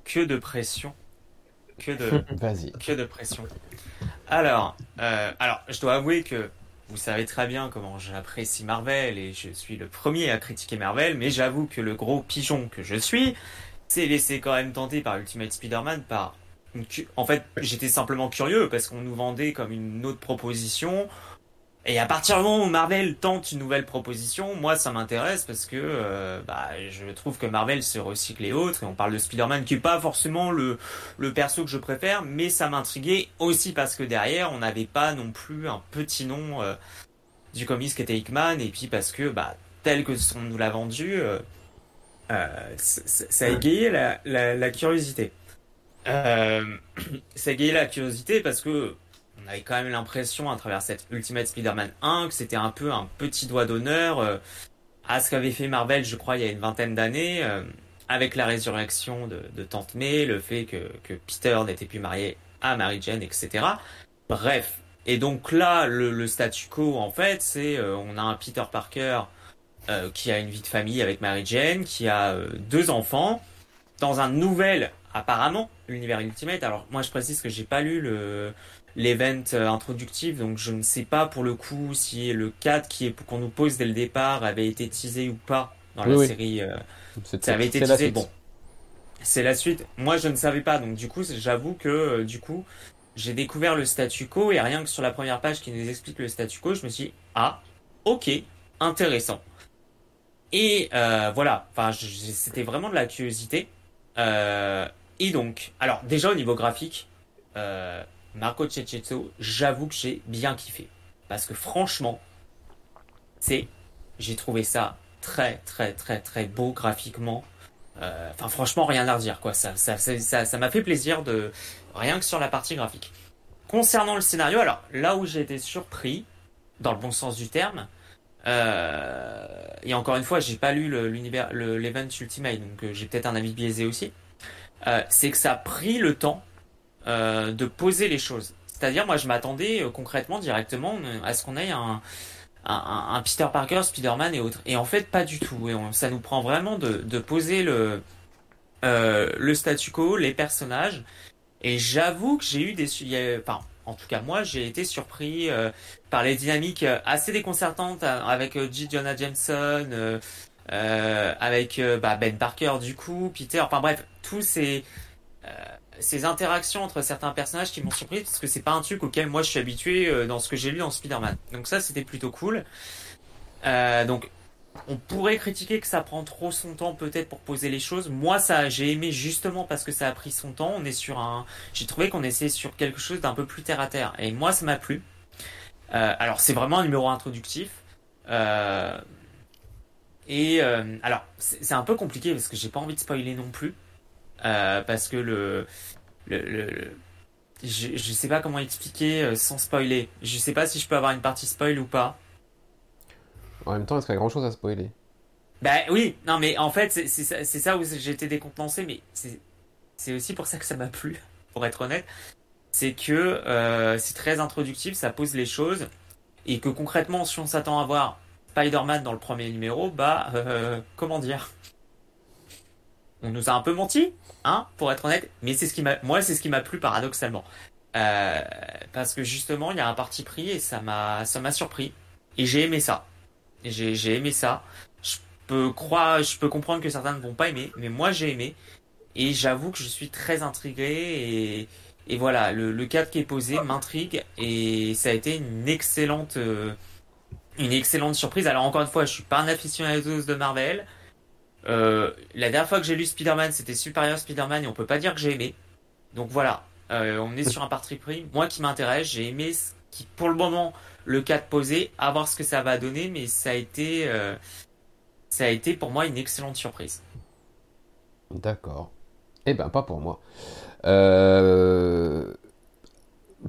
Que de pression. Que de, [LAUGHS] Vas-y. que de pression. Alors, euh, alors, je dois avouer que vous savez très bien comment j'apprécie Marvel et je suis le premier à critiquer Marvel, mais j'avoue que le gros pigeon que je suis s'est laissé quand même tenter par Ultimate Spider-Man par en fait, j'étais simplement curieux parce qu'on nous vendait comme une autre proposition. Et à partir du moment où Marvel tente une nouvelle proposition, moi ça m'intéresse parce que euh, bah, je trouve que Marvel se recycle et autres. Et on parle de Spider-Man qui est pas forcément le, le perso que je préfère, mais ça m'intriguait aussi parce que derrière on n'avait pas non plus un petit nom euh, du comics qui était Hickman et puis parce que bah, tel que on nous l'a vendu, euh, euh, ça a égayé la, la, la curiosité. Euh, [CLEARS THROAT] ça a égayé la curiosité parce que on avait quand même l'impression à travers cette Ultimate Spider-Man 1 que c'était un peu un petit doigt d'honneur euh, à ce qu'avait fait Marvel, je crois, il y a une vingtaine d'années, euh, avec la résurrection de, Tante May, le fait que, que Peter n'était plus marié à Mary Jane, etc. Bref. Et donc là, le, statu quo, en fait, c'est euh, on a un Peter Parker euh, qui a une vie de famille avec Mary Jane, qui a deux enfants, dans un nouvel, apparemment, univers Ultimate. Alors moi, je précise que j'ai pas lu le l'event euh, introductif, donc je ne sais pas pour le coup si le 4 qui est qu'on nous pose dès le départ avait été teasé ou pas dans la Oui, série. euh, ça avait été teasé. Bon, c'est la suite. Moi, je ne savais pas, donc du coup, j'avoue que euh, du coup, j'ai découvert le statu quo et rien que sur la première page qui nous explique le statu quo, je me suis dit, ah, ok, intéressant. Et euh, voilà, enfin, c'était vraiment de la curiosité. Et donc, alors déjà au niveau graphique, euh, Marco Cecchetto, j'avoue que j'ai bien kiffé. Parce que franchement, c'est, j'ai trouvé ça très très très très beau graphiquement. Euh, Enfin franchement rien à redire quoi. Ça ça ça ça m'a fait plaisir de rien que sur la partie graphique. Concernant le scénario, alors là où j'ai été surpris, dans le bon sens du terme, euh, et encore une fois j'ai pas lu l'univers le- l'event Ultimate donc euh, j'ai peut-être un avis biaisé aussi. c'est que ça a pris le temps euh, de poser les choses. C'est-à-dire moi je m'attendais euh, concrètement directement euh, à ce qu'on ait un un, Peter Parker, Spider-Man et autres. Et en fait, pas du tout. Et ça nous prend vraiment de, poser le, le statu quo, les personnages. Et j'avoue que j'ai eu des... Enfin, en tout cas, moi, j'ai été surpris par les dynamiques assez déconcertantes euh, avec J. Jonah Jameson, avec bah, Ben Parker du coup, Peter, enfin bref, tous ces... ces interactions entre certains personnages qui m'ont surpris parce que c'est pas un truc auquel moi je suis habitué euh, dans ce que j'ai lu dans Spider-Man. Donc ça c'était plutôt cool. Euh, donc on pourrait critiquer que ça prend trop son temps peut-être pour poser les choses. Moi ça j'ai aimé justement parce que ça a pris son temps. On est sur un, j'ai trouvé qu'on était sur quelque chose d'un peu plus terre à terre et moi ça m'a plu. Euh, alors c'est vraiment un numéro introductif. Et alors c'est un peu compliqué parce que j'ai pas envie de spoiler non plus. Euh, parce que le, le, le- le- je, je sais pas comment expliquer euh, sans spoiler. Je sais pas si je peux avoir une partie spoil ou pas. En même temps, est-ce qu'il y a grand chose à spoiler Bah oui, non mais en fait c'est ça où j'ai été décontenancé, mais c'est c'est aussi pour ça que ça m'a plu, [LAUGHS] pour être honnête. C'est que euh, c'est très introductif, ça pose les choses et que concrètement si on s'attend à voir Spider-Man dans le premier numéro, bah, euh, comment dire? On nous a un peu menti, hein, pour être honnête. Mais c'est ce qui m'a, moi, c'est ce qui m'a plu paradoxalement, euh, parce que justement, il y a un parti pris et ça m'a, ça m'a surpris. Et j'ai aimé ça. J'ai, j'ai aimé ça. Je peux croire, je peux comprendre que certains ne vont pas aimer, mais moi j'ai aimé. Et j'avoue que je suis très intrigué et, voilà, le, le cadre qui est posé m'intrigue et ça a été une excellente, euh, une excellente surprise. Alors encore une fois, je suis pas un aficionado de Marvel. Euh, la dernière fois que j'ai lu Spider-Man, c'était Superior Spider-Man et on peut pas dire que j'ai aimé. Donc voilà, euh, on est sur un parti pris. Moi qui m'intéresse, j'ai aimé ce qui, pour le moment, le cadre posé, à voir ce que ça va donner, mais ça a été, euh, ça a été pour moi une excellente surprise. D'accord. Eh ben, pas pour moi. Euh,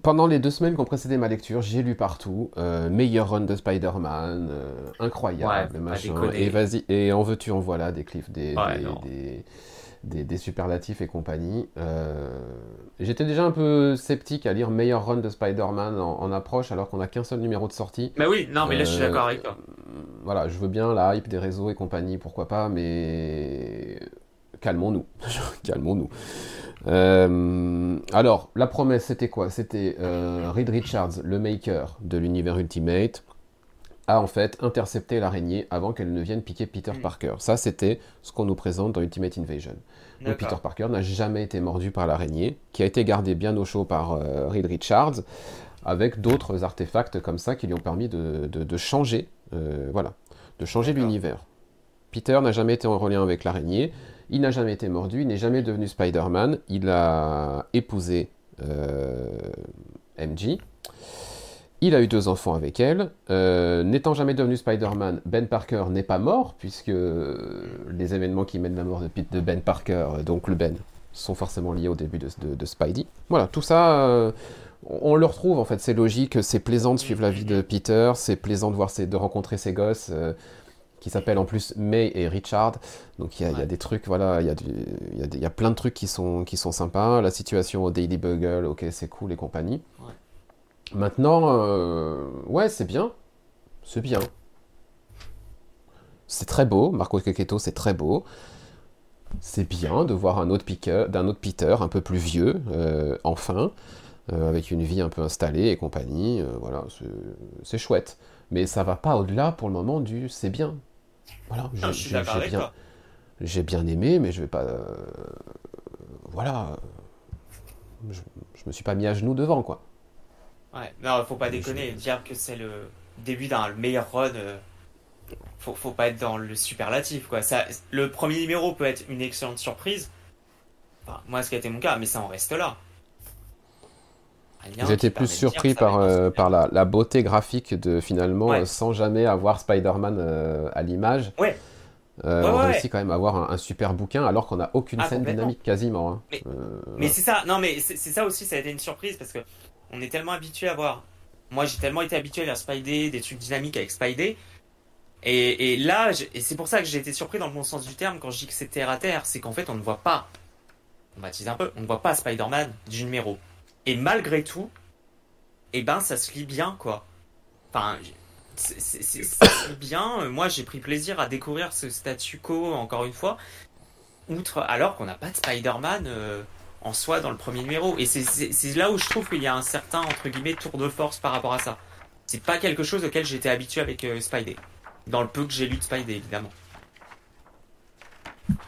Pendant les deux semaines qui ont précédé ma lecture, j'ai lu partout. euh, meilleur run de Spider-Man, euh, incroyable, Ouais, machin. Et vas-y, et en veux-tu, en voilà, des cliffs, des, Ouais, des, non. des, des- des superlatifs et compagnie. Euh, J'étais déjà un peu sceptique à lire meilleur run de Spider-Man en, en approche, alors qu'on n'a qu'un seul numéro de sortie. Bah oui, non, mais là je suis Euh, d'accord avec toi. Voilà, je veux bien la hype des réseaux et compagnie, pourquoi pas, mais calmons-nous. [LAUGHS] calmons-nous. Euh, alors, la promesse, c'était quoi? C'était euh, Reed Richards, le maker de l'univers Ultimate, a en fait intercepté l'araignée avant qu'elle ne vienne piquer Peter Mm. Parker. Ça, c'était ce qu'on nous présente dans Ultimate Invasion. Donc Peter. Parker n'a jamais été mordu par l'araignée, qui a été gardé bien au chaud par euh, Reed Richards, avec d'autres artefacts comme ça qui lui ont permis de, de- de changer, voilà, de changer l'univers. Peter n'a jamais été en relien avec l'araignée, il n'a jamais été mordu, il n'est jamais devenu Spider-Man, il a épousé euh, MJ, il a eu deux enfants avec elle. Euh, N'étant jamais devenu Spider-Man, Ben Parker n'est pas mort, puisque euh, les événements qui mènent la mort de, de Ben Parker, euh, donc le Ben, sont forcément liés au début de, de- de Spidey. Voilà, tout ça, on le retrouve en fait, c'est logique, c'est plaisant de suivre la vie de Peter, c'est plaisant de, voir ses- de rencontrer ses gosses, qui s'appellent en plus May et Richard. Donc il y, a- y des trucs, voilà, il y, y y a plein de trucs qui sont, qui sont sympas. La situation au Daily Bugle, ok, c'est cool et compagnie. Ouais. Maintenant, euh, ouais, c'est bien. C'est bien. C'est très beau. Marco Caqueto, c'est très beau. C'est bien de voir un autre, piqueur, d'un autre Peter, un peu plus vieux, euh, enfin, euh, avec une vie un peu installée et compagnie. voilà, c'est, c'est chouette. Mais ça va pas au-delà pour le moment du c'est bien. Voilà, Non, je suis d'accord j'ai avec bien, toi. j'ai bien aimé, mais je vais pas. euh, voilà. Je, je me suis pas mis à genoux devant, quoi. Ouais, non, faut pas déconner. Dire que c'est le début d'un meilleur run, euh, faut, faut pas être dans le superlatif, quoi. Ça, le premier numéro peut être une excellente surprise. Enfin, moi, ce qui a été mon cas, mais ça en reste là. J'étais plus surpris par, euh, par la, la beauté graphique de finalement, Ouais. euh, sans jamais avoir Spider-Man euh, à l'image. Ouais. Euh, Ouais, on ouais. réussit quand même à avoir un, un super bouquin alors qu'on n'a aucune Ah, scène dynamique quasiment. hein. Mais- Euh, Mais c'est ça, non, mais c'est ça aussi, ça a été une surprise parce que on est tellement habitué à voir. Moi, j'ai tellement été habitué à lire Spidey, des trucs dynamiques avec Spidey. Et, et là, et c'est pour ça que j'ai été surpris dans le bon sens du terme quand je dis que c'est terre à terre. C'est qu'en fait, on ne voit pas, on baptise un peu, on ne voit pas Spider-Man du numéro. Et malgré tout, eh ben, ça se lit bien, quoi. Enfin, c'est- bien. Moi, j'ai pris plaisir à découvrir ce statu quo, encore une fois. Outre, alors qu'on n'a pas de Spider-Man euh, en soi dans le premier numéro. Et c'est là où je trouve qu'il y a un certain, entre guillemets, tour de force par rapport à ça. C'est pas quelque chose auquel j'étais habitué avec euh, Spidey. Dans le peu que j'ai lu de Spidey, évidemment.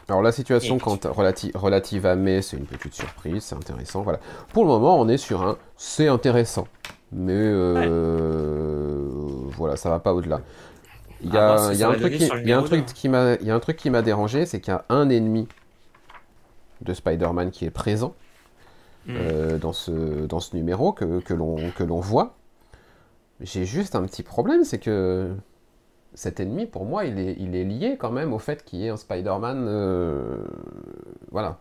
Alors la situation quand relati- relative à mai, c'est une petite surprise, c'est intéressant. Voilà. Pour le moment, on est sur un c'est intéressant, mais euh, voilà, ça va pas au-delà. Il y a, un truc qui, sur le il y a un numéro truc deux. qui m'a, il y a un truc qui m'a dérangé, c'est qu'il y a un ennemi de Spider-Man qui est présent Hmm. euh, dans ce dans ce numéro que, que l'on que l'on voit. J'ai juste un petit problème, c'est que cet ennemi, pour moi, il est, il est lié quand même au fait qu'il y ait un Spider-Man. euh, voilà.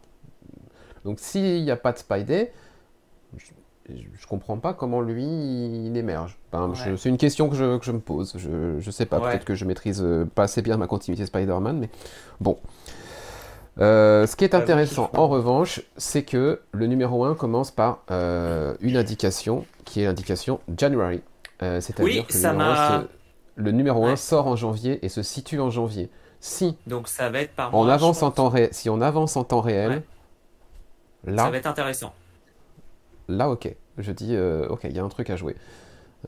Donc s'il n'y a pas de Spidey, je, je comprends pas comment lui, il émerge. Ben, Ouais. C'est une question que je, que je me pose. Je, je sais pas, Ouais. peut-être que je maîtrise euh, pas assez bien ma continuité Spider-Man, mais bon. Euh, ce qui est intéressant, en revanche, c'est que le numéro 1 commence par euh, une indication qui est l'indication January. Euh, C'est-à-dire Oui, que le ça m'a- le numéro 1 Ouais. sort en janvier et se situe en janvier. Si Donc ça va être par on mois, avance en temps ré- si on avance en temps réel, Ça là, va être intéressant. là, ok. Je dis, euh, ok, il y a un truc à jouer.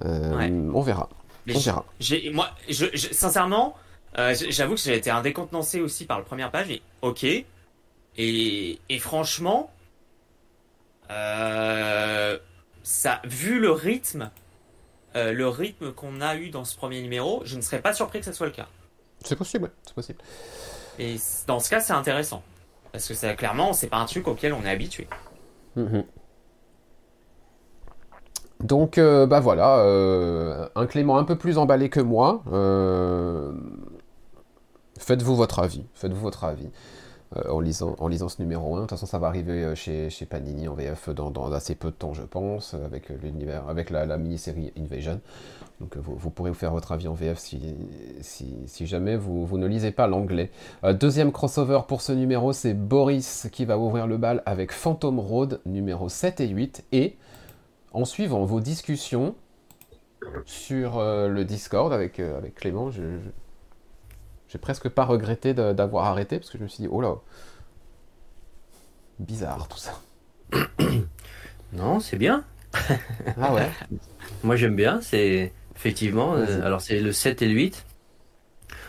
Euh, Ouais. On verra. Mais On verra. moi, je, je- sincèrement, euh, j'avoue que j'ai été un décontenancé aussi par la première page. Et ok. Et, et franchement, ça, vu le rythme, euh, le rythme qu'on a eu dans ce premier numéro, je ne serais pas surpris que ce soit le cas. C'est possible, ouais, c'est possible. Et dans ce cas, c'est intéressant. Parce que ça, clairement, c'est pas un truc auquel on est habitué. Mhm. Donc, euh, bah voilà, euh, un Clément un peu plus emballé que moi. euh, Faites-vous votre avis. Faites-vous votre avis en, lisant, en lisant ce numéro 1. De toute façon, ça va arriver euh, chez, Panini en VF dans, assez peu de temps, je pense, avec euh, l'univers, avec la, mini-série Invasion. Donc, euh, vous, pourrez vous faire votre avis en VF si, jamais vous, ne lisez pas l'anglais. Euh, deuxième crossover pour ce numéro, c'est Boris qui va ouvrir le bal avec Phantom Road, numéro 7 et 8. Et en suivant vos discussions sur euh, le Discord avec, euh, avec Clément, je- j'ai presque pas regretté d'avoir arrêté parce que je me suis dit, oh là, bizarre tout ça. [COUGHS] Non, c'est bien. Ah ouais [LAUGHS] Moi j'aime bien, c'est effectivement. euh, alors c'est le 7 et le 8.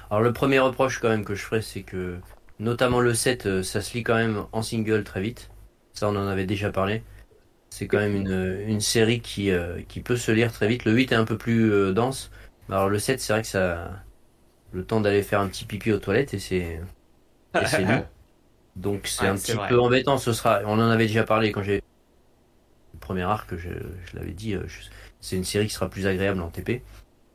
Alors le premier reproche quand même que je ferais, c'est que notamment le 7, euh, ça se lit quand même en single très vite. Ça on en avait déjà parlé. C'est quand même une, une série qui, euh, qui peut se lire très vite. Le 8 est un peu plus euh, dense. Alors le 7, c'est vrai que ça... Le temps d'aller faire un petit pipi aux toilettes et c'est... C'est. [LAUGHS] Donc c'est Ouais, un petit vrai. peu embêtant. Ce sera. On en avait déjà parlé quand j'ai le premier arc. Je, je l'avais dit. euh, je- C'est une série qui sera plus agréable en TP.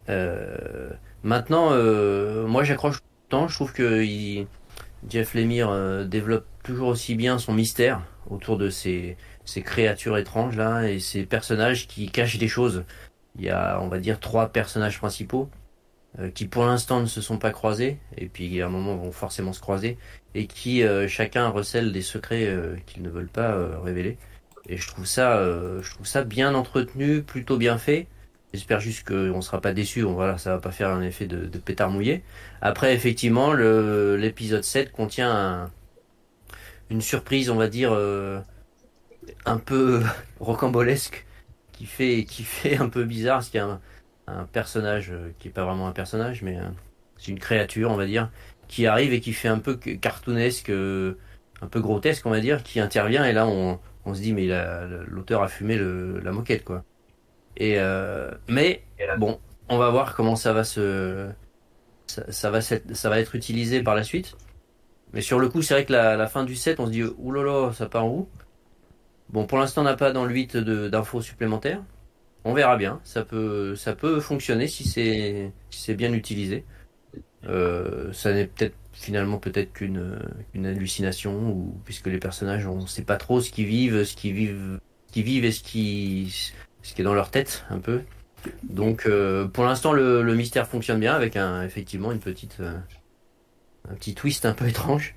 Euh, maintenant, euh, moi j'accroche tout le temps. Je trouve que il- Jeff Lemire euh, développe toujours aussi bien son mystère autour de ces, ces créatures étranges là et ces personnages qui cachent des choses. Il y a, on va dire, trois personnages principaux qui pour l'instant ne se sont pas croisés et puis à un moment vont forcément se croiser et qui euh, chacun recèle des secrets euh, qu'ils ne veulent pas euh, révéler. Et je trouve ça, euh, je trouve ça bien entretenu, plutôt bien fait. J'espère juste qu'on sera pas déçu. On voilà, ça va pas faire un effet de, de pétard mouillé. Après, effectivement, l'épisode 7 contient un- une surprise, on va dire, euh, un peu [LAUGHS] rocambolesque, qui fait qui fait un peu bizarre, parce qu'il y a un, un personnage euh, qui est pas vraiment un personnage, mais un- c'est une créature, on va dire, qui arrive et qui fait un peu que- cartoonesque, euh, un peu grotesque, on va dire, qui intervient et là on, on se dit mais l'auteur a fumé le, la moquette quoi. Et euh, mais bon, on va voir comment ça va se ça, va être utilisé par la suite. Mais sur le coup, c'est vrai que la, fin du 7, on se dit oulala, ça part où? Bon, pour l'instant, on n'a pas dans le 8 de- d'infos supplémentaires. On verra bien. Ça peut, ça peut fonctionner si c'est si c'est bien utilisé. Euh, ça n'est peut-être finalement peut-être qu'une une hallucination ou puisque les personnages on sait pas trop ce qu'ils vivent, ce qu'ils vivent, ce qu'ils vivent et ce qui ce qui est dans leur tête un peu. Donc euh, pour l'instant le, le mystère fonctionne bien avec un effectivement une petite euh, un petit twist un peu [LAUGHS] étrange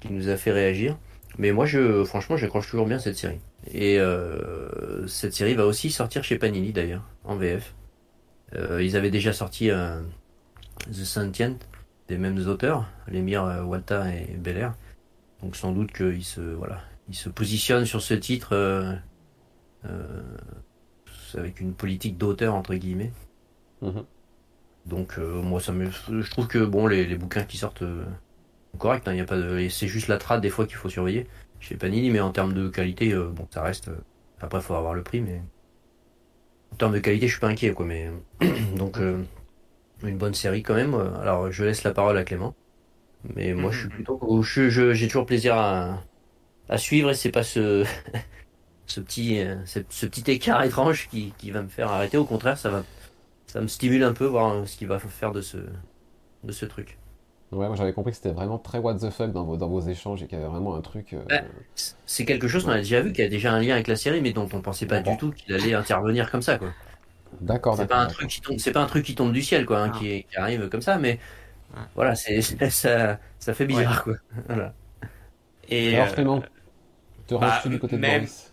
qui nous a fait réagir. Mais moi je franchement j'accroche toujours bien cette série. Et euh, cette série va aussi sortir chez Panini d'ailleurs en VF. Euh, ils avaient déjà sorti euh, The Sentient des mêmes auteurs, Lemire, Walta et Belair. Donc sans doute qu'ils se voilà, ils se positionnent sur ce titre avec une politique d'auteur entre guillemets. Mhm. Donc moi ça me, je trouve que bon les, les bouquins qui sortent sont corrects, hein, y a pas de, et c'est juste la trad des fois qu'il faut surveiller chez Panini, mais en termes de qualité, euh, bon ça reste. euh, après faut avoir le prix, mais en termes de qualité je suis pas inquiet quoi. Mais [CLEARS THROAT] donc euh, une bonne série quand même. Alors je laisse la parole à Clément, mais moi je suis plutôt, je- je- j'ai toujours plaisir à, à suivre et c'est pas ce [LAUGHS] ce petit ce, ce petit écart étrange qui, qui va me faire arrêter. Au contraire, ça va ça me stimule un peu voir ce qu'il va faire de ce de ce truc. Ouais, moi j'avais compris que c'était vraiment très what the fuck dans vos, dans vos échanges et qu'il y avait vraiment un truc. euh, Ouais. C'est quelque chose qu'on a déjà vu, qui a déjà un lien avec la série, mais dont on pensait pas du tout qu'il allait intervenir comme ça, quoi. D'accord, C'est pas un truc qui tombe, c'est pas un truc qui tombe du ciel, quoi, hein, Ah. qui, qui arrive comme ça, mais Ouais. voilà, c'est [LAUGHS] ça, ça fait bizarre, quoi. [LAUGHS] Voilà. Et Alors euh, Clément, te bah, ranges-tu du côté de même- Boris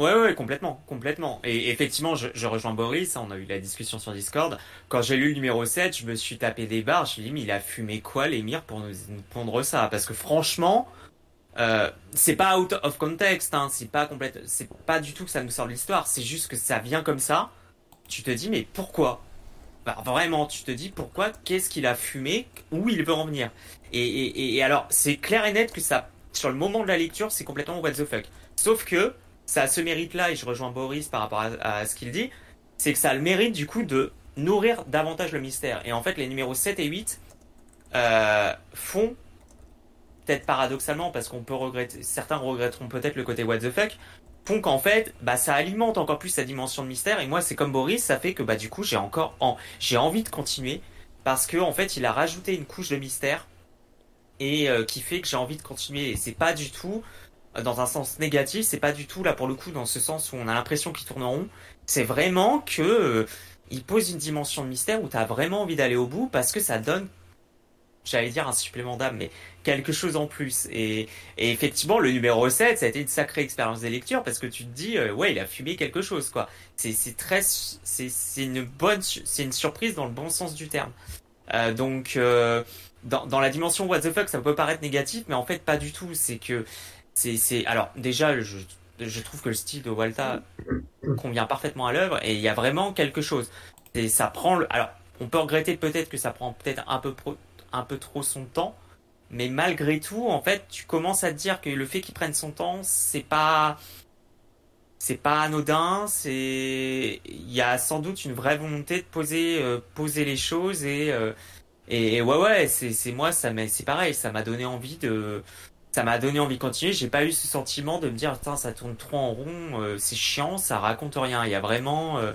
Ouais, ouais, complètement, complètement. Et effectivement, je, rejoins Boris, on a eu la discussion sur Discord. Quand j'ai lu le numéro 7, je me suis tapé des barres, je me suis dit, mais il a fumé quoi, l'émir, pour nous, nous pondre ça? Parce que franchement, euh, c'est pas out of context, hein, c'est pas complète, c'est pas du tout que ça nous sort de l'histoire, c'est juste que ça vient comme ça. Tu te dis, mais pourquoi? Bah, Vraiment, tu te dis, pourquoi? Qu'est-ce qu'il a fumé? Où il veut en venir? Et, et, et alors, c'est clair et net que ça, sur le moment de la lecture, c'est complètement what the fuck. Sauf que, ça a ce mérite-là, et je rejoins Boris par rapport à, ce qu'il dit, c'est que ça a le mérite du coup de nourrir davantage le mystère. Et en fait, les numéros 7 et 8 euh, font, peut-être paradoxalement, parce qu'on peut regretter, certains regretteront peut-être le côté what the fuck, font qu'en fait, bah, ça alimente encore plus sa dimension de mystère. Et moi, c'est comme Boris, ça fait que bah, du coup, j'ai encore en... j'ai envie de continuer, parce que en fait, il a rajouté une couche de mystère et euh, qui fait que j'ai envie de continuer. Et c'est pas du tout dans un sens négatif, c'est pas du tout là pour le coup dans ce sens où on a l'impression qu'il tourne en rond. C'est vraiment que euh, il pose une dimension de mystère où tu as vraiment envie d'aller au bout parce que ça donne, j'allais dire un supplément d'âme, mais quelque chose en plus. Et, effectivement, le numéro 7, ça a été une sacrée expérience des lectures parce que tu te dis, euh, ouais, il a fumé quelque chose, quoi. C'est, très, c'est, une bonne, c'est une surprise dans le bon sens du terme. Euh, donc, dans, dans la dimension what the fuck, ça peut paraître négatif, mais en fait, pas du tout. C'est que c'est, alors déjà, je, trouve que le style de Walta convient parfaitement à l'œuvre et il y a vraiment quelque chose. Et ça prend alors on peut regretter peut-être que ça prend peut-être un peu un peu trop son temps, mais malgré tout, en fait, tu commences à te dire que le fait qu'il prenne son temps, c'est pas c'est pas anodin, c'est il y a sans doute une vraie volonté de poser euh, poser les choses et euh, et ouais ouais, c'est c'est moi ça c'est pareil, ça m'a donné envie de ça m'a donné envie de continuer. J'ai pas eu ce sentiment de me dire, ça tourne trop en rond, euh, c'est chiant, ça raconte rien. Il y a vraiment, euh,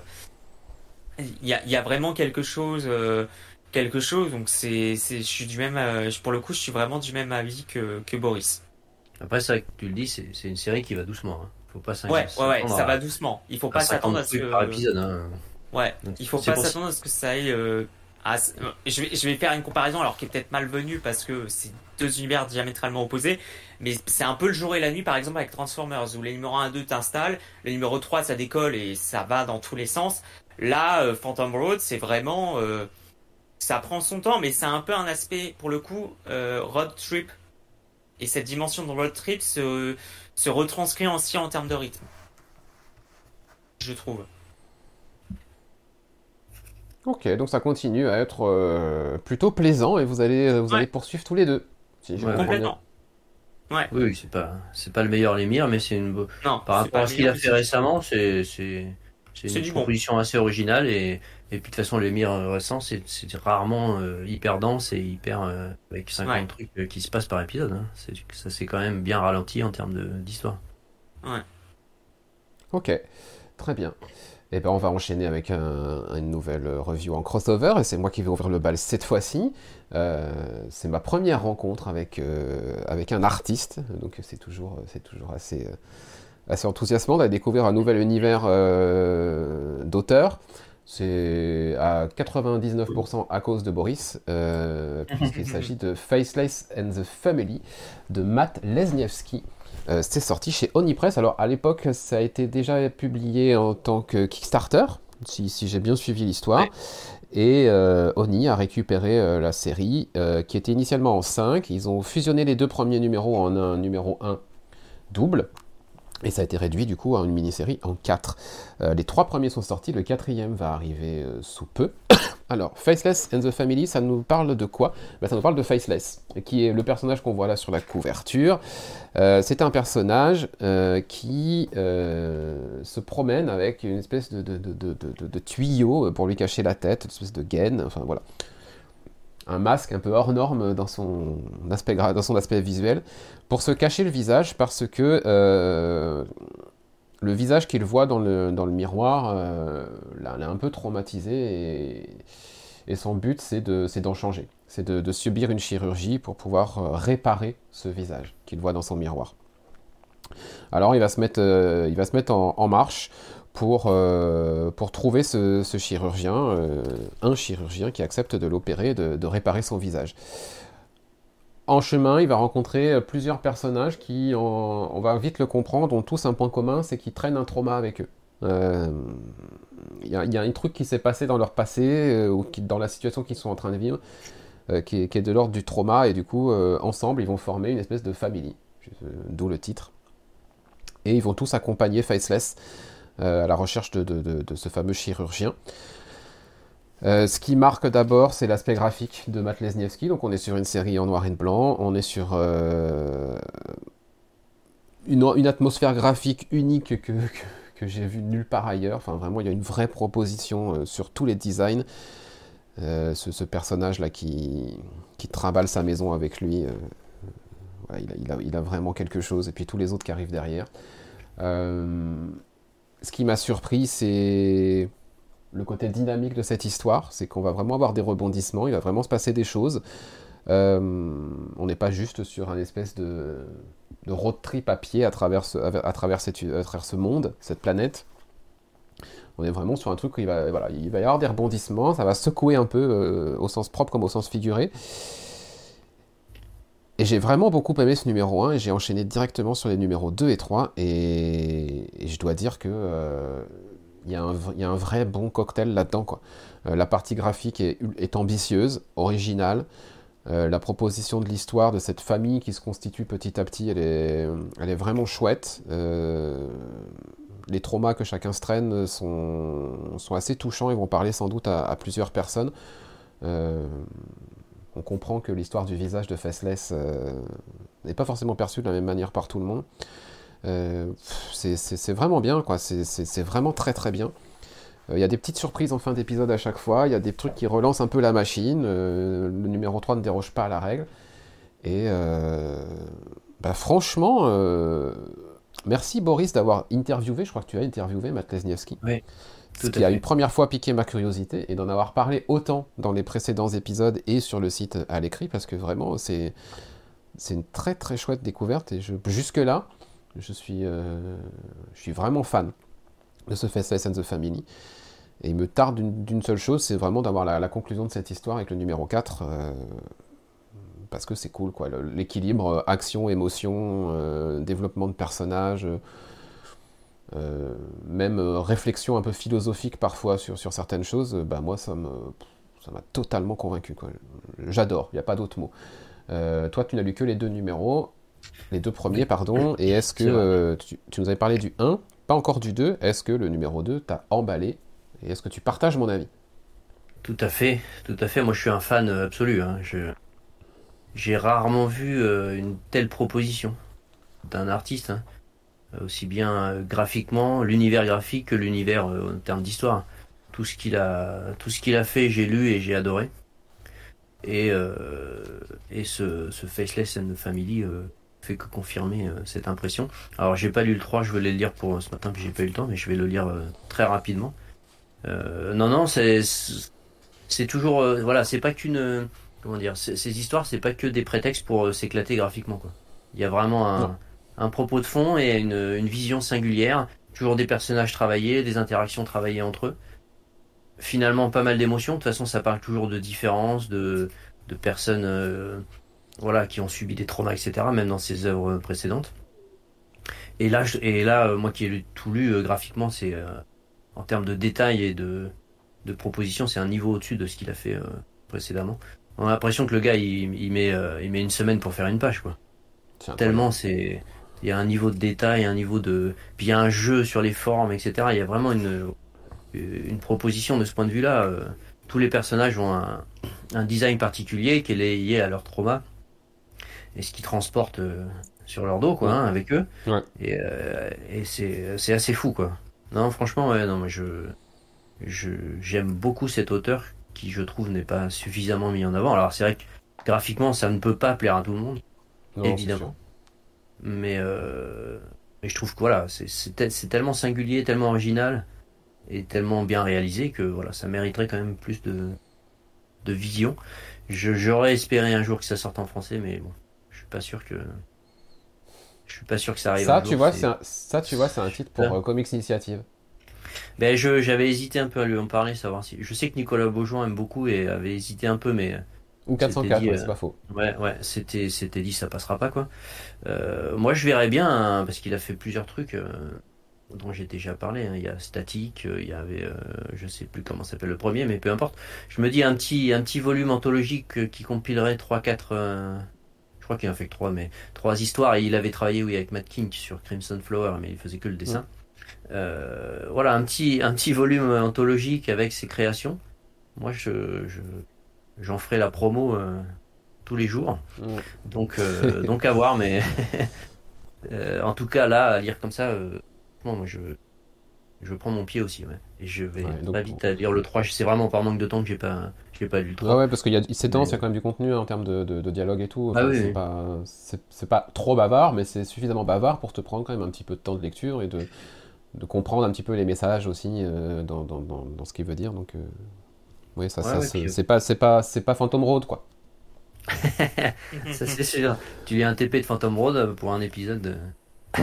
il, y a, il y a vraiment quelque chose, euh, quelque chose. Donc c'est, c'est, je suis du même, pour le coup, je suis vraiment du même avis que, que Boris. Après, ça, tu le dis, c'est, c'est une série qui va doucement. Hein. Faut pas ouais, ouais, ouais, ça va doucement. Il faut pas s'attendre à ce que. Par épisode, hein. Ouais, il faut pas s'attendre à ce que ça aille je, vais, je vais faire une comparaison alors qui est peut-être malvenue parce que c'est deux univers diamétralement opposés, mais c'est un peu le jour et la nuit par exemple avec Transformers où les numéros 1 et 2 t'installent, le numéro 3 ça décolle et ça va dans tous les sens. Là, euh, Phantom Road c'est vraiment... Euh, ça prend son temps mais c'est un peu un aspect pour le coup euh, road trip. Et cette dimension de road trip se, se retranscrit aussi en termes de rythme. Je trouve. Ok, donc ça continue à être plutôt plaisant et vous allez, vous allez poursuivre tous les deux. Si Complètement. Ouais. Oui, c'est pas, c'est pas le meilleur Lémir, mais c'est une. Non, Par rapport à ce qu'il a fait récemment, c'est, c'est, c'est une proposition assez originale et, et puis de toute façon, Lémir récent, c'est, c'est rarement euh, hyper dense et hyper euh, avec 50 trucs qui se passent par épisode. Hein. C'est, ça c'est quand même bien ralenti en termes de, d'histoire. Ouais. Ok, très bien. Et eh ben on va enchaîner avec une nouvelle review en crossover, et c'est moi qui vais ouvrir le bal cette fois-ci. Euh, c'est ma première rencontre avec, euh, avec un artiste, donc c'est toujours, c'est toujours assez, euh, assez enthousiasmant d'aller découvrir un nouvel univers d'auteur. C'est à 99% à cause de Boris, puisqu'il [LAUGHS] s'agit de Faceless and the Family de Matt Lesniewski. Euh, c'est sorti chez Onipress. Alors à l'époque, ça a été déjà publié en tant que Kickstarter, si, j'ai bien suivi l'histoire. Et euh, Oni a récupéré euh, la série qui était initialement en 5. Ils ont fusionné les deux premiers numéros en un numéro 1 double. Et ça a été réduit du coup à une mini-série en 4. les trois premiers sont sortis, le quatrième va arriver sous peu. Alors, Faceless and the Family, ça nous parle de quoi? Ben, Ça nous parle de Faceless, qui est le personnage qu'on voit là sur la couverture. Euh, c'est un personnage euh, qui euh, se promène avec une espèce de, tuyau pour lui cacher la tête, une espèce de gaine, enfin voilà. Un masque un peu hors norme dans son aspect visuel, pour se cacher le visage parce que le visage qu'il voit dans le, dans le miroir euh, l'a un peu traumatisé et, son but c'est d'en changer, c'est de, subir une chirurgie pour pouvoir euh, réparer ce visage qu'il voit dans son miroir. Alors il va se mettre, euh, en, marche pour, pour trouver ce, chirurgien, un chirurgien qui accepte de l'opérer, de réparer son visage. En chemin, il va rencontrer plusieurs personnages qui, on va vite le comprendre, ont tous un point commun, c'est qu'ils traînent un trauma avec eux. Il y, a un truc qui s'est passé dans leur passé, ou qui, dans la situation qu'ils sont en train de vivre, qui est, de l'ordre du trauma, et du coup, ensemble, ils vont former une espèce de famille, d'où le titre. Et ils vont tous accompagner Faceless à la recherche de ce fameux chirurgien. Euh, ce qui marque d'abord, c'est l'aspect graphique de Matt Lesniewski. Donc, on est sur une série en noir et blanc. On est sur euh, une, atmosphère graphique unique que, que, j'ai vue nulle part ailleurs. Enfin, vraiment, il y a une vraie proposition euh, sur tous les designs. Ce, personnage-là qui, qui trimballe sa maison avec lui, il, a, il, a, vraiment quelque chose. Et puis tous les autres qui arrivent derrière. ce qui m'a surpris, c'est le côté dynamique de cette histoire, c'est qu'on va vraiment avoir des rebondissements, il va vraiment se passer des choses. Euh, on n'est pas juste sur un espèce de, road trip à pied à travers, ce, à, travers ce monde, cette planète. On est vraiment sur un truc où il va, voilà, il va y avoir des rebondissements, ça va secouer un peu euh, au sens propre comme au sens figuré. Et j'ai vraiment beaucoup aimé ce numéro 1 et j'ai enchaîné directement sur les numéros 2 et 3 et, je dois dire que euh, il y, a un, vrai bon cocktail là-dedans. Euh, la partie graphique est, ambitieuse, originale. Euh, la proposition de l'histoire de cette famille qui se constitue petit à petit, elle est, elle est vraiment chouette. Euh, les traumas que chacun se traîne sont, sont, assez touchants et vont parler sans doute à, plusieurs personnes. on comprend que l'histoire du visage de Faceless n'est pas forcément perçue de la même manière par tout le monde. Euh, c'est vraiment bien, quoi. C'est vraiment très très bien. Euh, il y a des petites surprises en fin d'épisode à chaque fois. Il y a des trucs qui relancent un peu la machine. Euh, le numéro 3 ne déroge pas à la règle. Et bah, franchement, merci Boris d'avoir interviewé. Je crois que tu as interviewé Matt Lesniewski. Oui. Ce qui a une première fois piqué ma curiosité et d'en avoir parlé autant dans les précédents épisodes et sur le site à l'écrit parce que vraiment c'est c'est une très très chouette découverte et je, jusque là je suis, euh, je suis vraiment fan de ce Faceless and the Family. Et il me tarde d'une seule chose, c'est vraiment d'avoir la, conclusion de cette histoire avec le numéro 4. Euh, parce que c'est cool, quoi. L'équilibre euh, action, émotion, développement de personnages, même réflexion un peu philosophique parfois sur, sur certaines choses, bah moi ça ça m'a totalement convaincu. J'adore, il n'y a pas d'autre mot. toi, tu n'as lu que les deux numéros. Les deux premiers, pardon. Et est-ce que euh, tu, nous avais parlé du 1, pas encore du 2. Est-ce que le numéro 2 t'a emballé? Et est-ce que tu partages mon avis? Tout à fait, tout à fait. Moi, je suis un fan euh, absolu. Hein. J'ai rarement vu euh, une telle proposition d'un artiste, hein. aussi bien graphiquement, l'univers graphique que l'univers en termes d'histoire. Tout ce qu'il a, tout ce qu'il a fait, j'ai lu et j'ai adoré. Et, et ce, ce Faceless and the Family fait que confirmer euh, cette impression. Alors j'ai pas lu le 3, je voulais le lire pour ce matin, puis j'ai pas eu le temps, mais je vais le lire euh, très rapidement. Euh, non, non, c'est c'est toujours voilà, c'est pas qu'une comment dire, ces histoires, c'est pas que des prétextes pour s'éclater graphiquement quoi. Il y a vraiment un, un propos de fond et une, une, vision singulière. Toujours des personnages travaillés, des interactions travaillées entre eux. Finalement, pas mal d'émotions. De toute façon, ça parle toujours de différences, de, de personnes voilà, qui ont subi des traumas, etc., même dans ses œuvres précédentes. Et là, et là euh, moi qui ai tout lu euh, graphiquement, c'est euh, en termes de détails et de, de propositions, c'est un niveau au-dessus de ce qu'il a fait précédemment. On a l'impression que le gars, il, il met, il met une semaine pour faire une page, quoi. Tellement c'est, il y a un niveau de détail, un niveau de, puis il y a un jeu sur les formes, etc. Il y a vraiment une, une proposition de ce point de vue-là. tous les personnages ont un, un design particulier qui est lié à leur trauma et ce qu'ils transportent euh, sur leur dos, quoi, hein, avec eux. Et, euh, et c'est assez fou, quoi. Non, franchement, ouais, non, mais je j'aime beaucoup cet auteur qui, je trouve, n'est pas suffisamment mis en avant. Alors, c'est vrai que graphiquement, ça ne peut pas plaire à tout le monde, évidemment. Mais, euh, mais je trouve que voilà, c'est tellement singulier, tellement original et tellement bien réalisé que voilà, ça mériterait quand même plus de, de vision. J'aurais espéré un jour que ça sorte en français, mais bon, suis pas sûr que je suis pas sûr que ça arrive. Ça, tu vois, ça, tu vois, c'est un titre pour euh, Comics Initiative. Ben, j'avais hésité un peu à lui en parler, savoir si. Je sais que Nicolas Beaujon aime beaucoup et avait hésité un peu, mais Ou 404, dit, ouais, euh, c'est pas faux. Ouais, ouais, c'était, c'était dit, ça passera pas, quoi. Euh, moi, je verrais bien, hein, parce qu'il a fait plusieurs trucs euh, dont j'ai déjà parlé. hein. Il y a Statique, euh, il y avait, euh, je sais plus comment s'appelle le premier, mais peu importe. Je me dis un petit, un petit volume anthologique euh, qui compilerait 3-4, je crois qu'il en fait que 3, mais trois histoires. Et il avait travaillé, oui, avec Matt King sur Crimson Flower, mais il faisait que le dessin. Euh, voilà, un petit, un petit volume anthologique avec ses créations. Moi, je, je, j'en ferai la promo euh, tous les jours. Donc, euh, donc à voir, mais [LAUGHS] en tout cas, là, à lire comme ça, bon, moi, je, je prends mon pied aussi. Ouais. Et je vais Ouais, donc- pas vite à lire le 3. C'est vraiment par manque de temps que j'ai pas, je l'ai pas lu le 3. Ouais, ouais, parce qu'il y a, c'est dense, il y a quand même du contenu hein, en termes de, de- de dialogue et tout. Ah oui, c'est oui. pas, c'est, c'est pas trop bavard, mais c'est suffisamment bavard pour te prendre quand même un petit peu de temps de lecture et de, de comprendre un petit peu les messages aussi euh, dans, dans, dans, dans ce qu'il veut dire. Donc, euh, oui, ça, Ouais, ça, ouais, c'est, puis- c'est pas, c'est pas, c'est pas Phantom Road, quoi. [LAUGHS] Ça, c'est sûr. Tu lis un TP de Phantom Road pour un épisode [LAUGHS]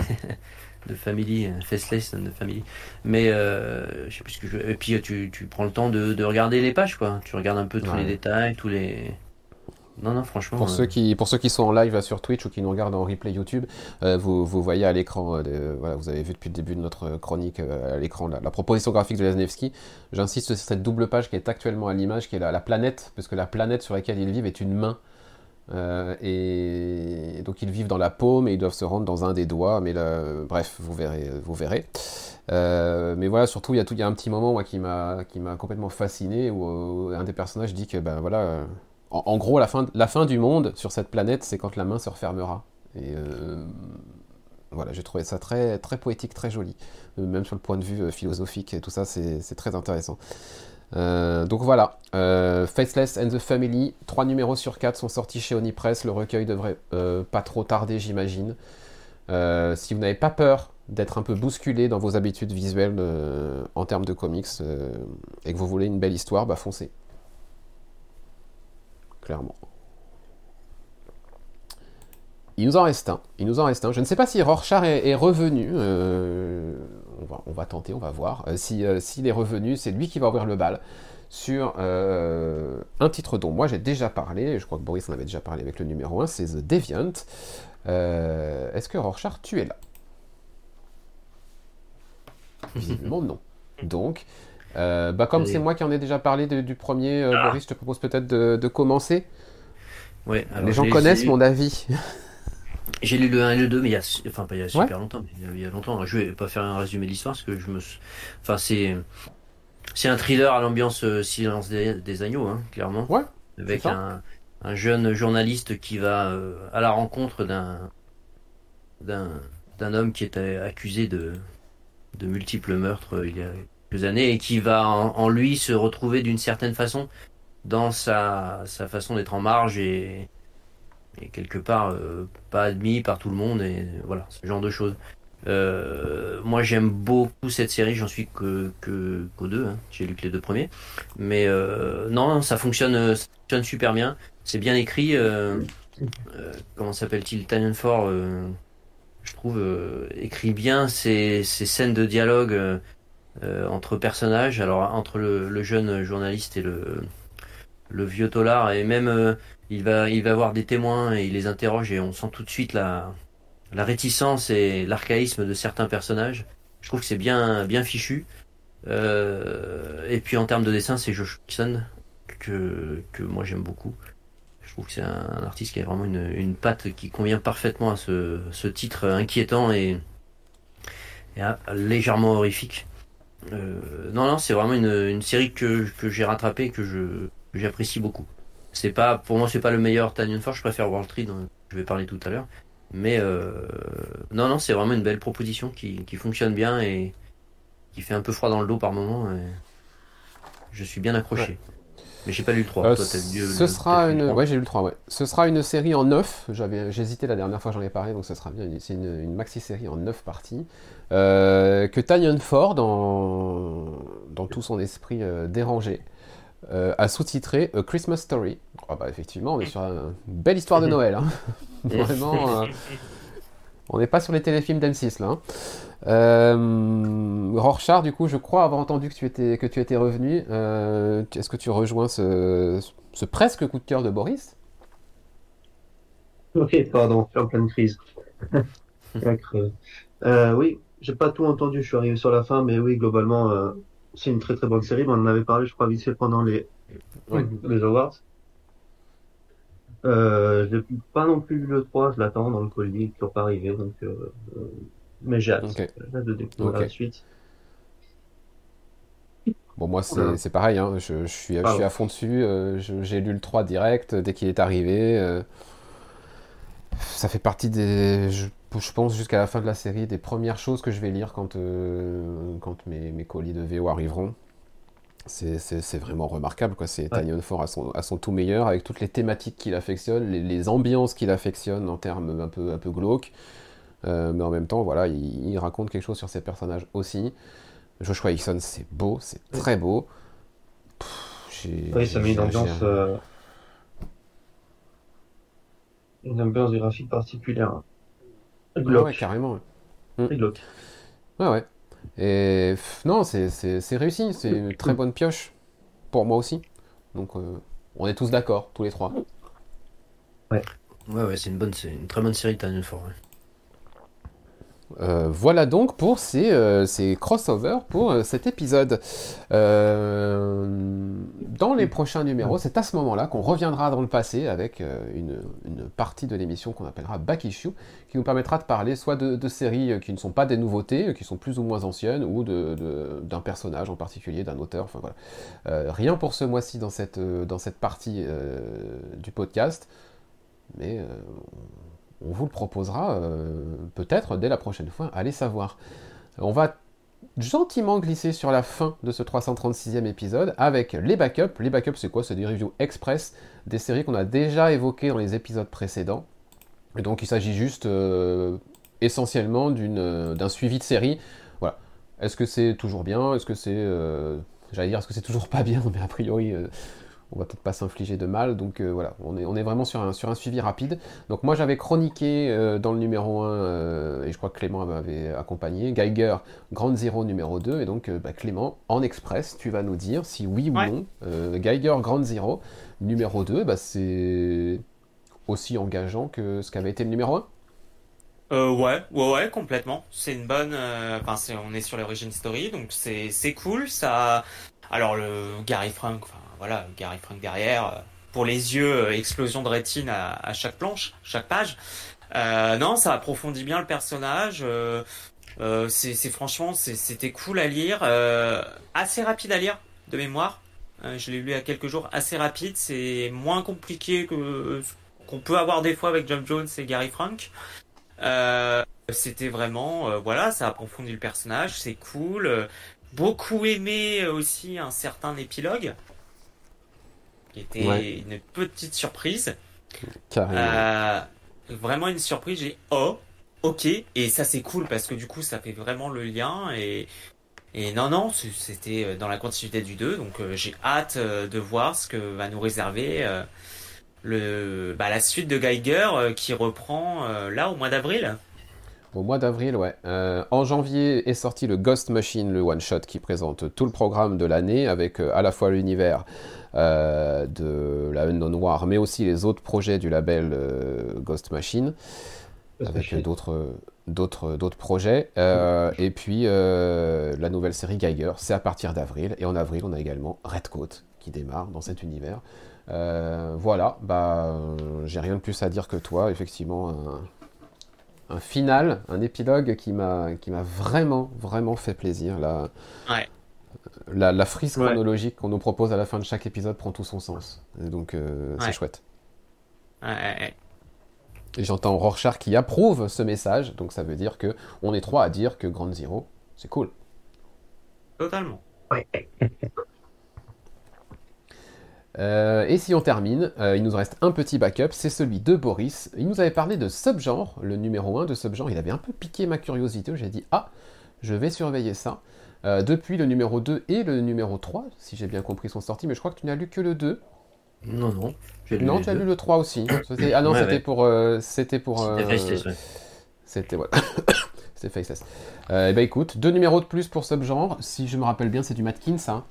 de, Family, euh, Faceless de Family. Mais euh, je sais plus ce que je. Et puis tu, tu prends le temps de, de regarder les pages, quoi. Tu regardes un peu tous Ouais. les détails, tous les. Non, non, franchement. Pour, euh, ceux qui, pour ceux qui sont en live sur Twitch ou qui nous regardent en replay YouTube, euh, vous, vous voyez à l'écran, euh, voilà, vous avez vu depuis le début de notre chronique euh, à l'écran la, la proposition graphique de Lesniewski. J'insiste sur cette double page qui est actuellement à l'image, qui est la, la planète, parce que la planète sur laquelle ils vivent est une main. Euh, et donc ils vivent dans la paume et ils doivent se rendre dans un des doigts, mais là, bref, vous verrez. Vous verrez. Euh, mais voilà, surtout il y a un petit moment moi, qui m'a complètement fasciné où euh, un des personnages dit que ben voilà, euh, en, gros la fin, la fin du monde sur cette planète, c'est quand la main se refermera. Et euh, voilà, j'ai trouvé ça très très poétique, très joli, Euh, même sur le point de vue euh, philosophique et tout ça, c'est très intéressant. Euh, donc voilà, euh, Faceless and the Family, 3 numéros sur 4 sont sortis chez Onipress. Le recueil devrait euh, pas trop tarder, j'imagine. Si vous n'avez pas peur d'être un peu bousculé dans vos habitudes visuelles en termes de comics et que vous voulez une belle histoire, bah foncez. Clairement. Il nous en reste un. Il nous en reste un. Je ne sais pas si Rorschach est revenu. On, va, on va tenter, on va voir. Euh, si, euh, S'il est revenu, c'est lui qui va ouvrir le bal sur euh, un titre dont moi j'ai déjà parlé. Je crois que Boris en avait déjà parlé avec le numéro 1. C'est The Deviant. Euh, Est-ce que Rorschach, tu es là? [LAUGHS] Visiblement non. Donc, euh, bah, comme c'est moi qui en ai déjà parlé de- du premier, Ah. Boris, je te propose peut-être de, de commencer. Ouais, alors, Les gens connaissent mon avis. [LAUGHS] J'ai lu le 1 et le 2, mais il y a, enfin pas il y a super longtemps, mais il y a, longtemps. Je vais pas faire un résumé de l'histoire parce que je me, enfin c'est, c'est un thriller à l'ambiance euh, Silence des, des agneaux, hein, clairement. Ouais, Avec un, un jeune journaliste qui va euh, à la rencontre d'un, d'un, d'un homme qui est euh, accusé de, de multiples meurtres euh, il y a quelques années et qui va en, en lui se retrouver d'une certaine façon dans sa, sa façon d'être en marge et, et quelque part euh, pas admis par tout le monde et voilà ce genre de choses. Euh, moi j'aime beaucoup cette série, j'en suis que qu'aux deux, hein. j'ai lu que les deux premiers, mais euh, non ça fonctionne, fonctionne super bien, c'est bien écrit. comment s'appelle-t-il, Tanyan Ford, je trouve écrit bien ces, scènes de dialogue entre personnages, alors entre le, le jeune journaliste et le le vieux tolard et même il va il va avoir des témoins et il les interroge et on sent tout de suite la la réticence et l'archaïsme de certains personnages. Je trouve que c'est bien bien fichu. Euh, et puis en termes de dessin, c'est Josh que que moi j'aime beaucoup. Je trouve que c'est un, artiste qui a vraiment une, une patte qui convient parfaitement à ce, ce titre inquiétant et, et légèrement horrifique. Euh, non, non, c'est vraiment une, une série que, que j'ai rattrapée et que j'apprécie beaucoup. C'est pas, pour moi, c'est pas le meilleur Tanyan Ford. Je préfère World Tree, dont je vais parler tout à l'heure. Mais euh, non, non, c'est vraiment une belle proposition qui, qui fonctionne bien et qui fait un peu froid dans le dos par moment. Et je suis bien accroché. Mais j'ai pas lu le 3. Euh, Toi, lu le- ce sera une. 3. Ouais, j'ai lu le 3, ouais. Ce sera une série en 9. J'avais... J'hésitais la dernière fois, j'en ai parlé, donc ce sera bien. C'est une, une maxi-série en 9 parties. Euh, que Tanyan Ford, dans, dans tout son esprit euh, dérangé, euh, a sous-titré A Christmas Story. Ah bah, effectivement, on est sur une belle histoire de [LAUGHS] Noël. hein. [LAUGHS] Vraiment. euh, On n'est pas sur les téléfilms d'M6 là. Hein. Euh, Rorschach, du coup, je crois avoir entendu que tu étais, que tu étais revenu. Euh, est-ce que tu rejoins ce, ce, presque coup de cœur de Boris? Ok, pardon, je suis en pleine crise. [LAUGHS] euh, oui, j'ai pas tout entendu, je suis arrivé sur la fin, mais oui, globalement, euh, c'est une très très bonne série. On en avait parlé, je crois, vite fait pendant les, les awards. Euh, j'ai pas non plus le 3, je l'attends dans le colis, toujours pas arrivé, donc euh, mais j'ai hâte, de découvrir la suite. Bon, moi, c'est pareil, hein. je, je, suis, je suis à fond dessus. Euh, j'ai lu le 3 direct dès qu'il est arrivé. Euh, ça fait partie des. Je, pense jusqu'à la fin de la série, des premières choses que je vais lire quand, euh, quand mes, mes, colis de VO arriveront. C'est vraiment remarquable, quoi. C'est ouais. Ford à son, à son tout meilleur, avec toutes les thématiques qu'il affectionne, les, les ambiances qu'il affectionne en termes un peu, un peu glauques. Euh, mais en même temps, voilà, il, raconte quelque chose sur ses personnages aussi. Joshua Hickson, c'est beau, c'est très beau. oui, ça met une ambiance, euh, une ambiance graphique particulière. Glauque. Ouais, carrément. Ouais. Mm. Ouais, ouais. Et non, c'est réussi, c'est une très bonne pioche pour moi aussi. Donc, euh, on est tous d'accord, tous les trois. Ouais. Ouais, ouais, c'est une bonne, c'est une très bonne série Ford. Ouais. Euh, voilà donc pour ces, euh, crossovers pour euh, cet épisode. dans les prochains numéros, c'est à ce moment-là qu'on reviendra dans le passé avec une, partie de l'émission qu'on appellera Back Issue, qui nous permettra de parler soit de, séries qui ne sont pas des nouveautés, qui sont plus ou moins anciennes, ou d'un de, personnage en particulier, d'un auteur. Enfin voilà. rien pour ce mois-ci dans cette, dans cette partie du podcast, mais on vous le proposera euh, peut-être dès la prochaine fois, allez savoir. On va gentiment glisser sur la fin de ce 336e épisode avec les backups. Les backups, c'est quoi? C'est des reviews express des séries qu'on a déjà évoquées dans les épisodes précédents. Et donc il s'agit juste euh, essentiellement euh, d'un suivi de série. Voilà. Est-ce que c'est toujours bien? Est-ce que c'est... J'allais dire, est-ce que c'est toujours pas bien? [LAUGHS] Mais a priori, on va peut-être pas s'infliger de mal. Donc euh, voilà, on est, on est vraiment sur un, sur un suivi rapide. Donc moi j'avais chroniqué euh, dans le numéro 1, euh, et je crois que Clément m'avait accompagné, Geiger, Grand Zero numéro 2. Et donc bah, Clément, en express, tu vas nous dire si oui ou non, Geiger, Grand Zero numéro 2, bah, c'est aussi engageant que ce qu'avait été le numéro 1 euh, ouais, ouais, ouais, complètement. C'est une bonne. Enfin, on est sur l'origine story, donc c'est cool. Ça. Alors le Gary Frank, voilà, Gary Frank derrière, euh, pour les yeux, euh, explosion de rétine à, chaque planche, chaque page. Euh, non, ça approfondit bien le personnage. c'est franchement, c'était cool à lire, assez rapide à lire de mémoire. je l'ai lu à quelques jours, assez rapide. C'est moins compliqué qu'on peut avoir des fois avec John Jones et Gary Frank. c'était vraiment, voilà, ça approfondit le personnage, c'est cool. Beaucoup aimé aussi un certain épilogue qui était une petite surprise. Euh, vraiment une surprise. J'ai oh, ok, et ça c'est cool parce que du coup ça fait vraiment le lien et et non non c'était euh, dans la continuité du 2 donc euh, j'ai hâte de voir ce que va nous réserver le bah, la suite de Geiger qui reprend là au mois d'avril. Au mois d'avril, ouais. en janvier est sorti le Ghost Machine, le one-shot qui présente tout le programme de l'année avec à la fois l'univers euh, de la Unknown Noire, mais aussi les autres projets du label euh, Ghost Machine, avec d'autres d'autres d'autres projets. Euh, et puis la nouvelle série Geiger c'est à partir d'avril. Et en avril on a également Redcoat qui démarre dans cet univers. Voilà. Bah j'ai rien de plus à dire que toi. Effectivement un, un final un épilogue qui m'a qui m'a vraiment vraiment fait plaisir là. Ouais la, frise chronologique qu'on nous propose à la fin de chaque épisode prend tout son sens. Et donc, euh, c'est chouette. Et j'entends Rorschach qui approuve ce message, donc ça veut dire que on est trois à dire que Grand Zero, c'est cool. Totalement. Euh, et si on termine, euh, il nous reste un petit backup, c'est celui de Boris. Il nous avait parlé de subgenre, le numéro 1 de subgenre. Il avait un peu piqué ma curiosité. J'ai dit, ah, je vais surveiller ça. Euh, depuis le numéro 2 et le numéro 3, si j'ai bien compris son sortie, mais je crois que tu n'as lu que le 2. Non, non. non, tu as lu le 3 aussi. [COUGHS] Ah non, c'était pour. c'était pour. C'était voilà. c'est [COUGHS] Faceless. Euh, et ben écoute, deux numéros de plus pour ce genre. Si je me rappelle bien, c'est du Matkins, ça. Hein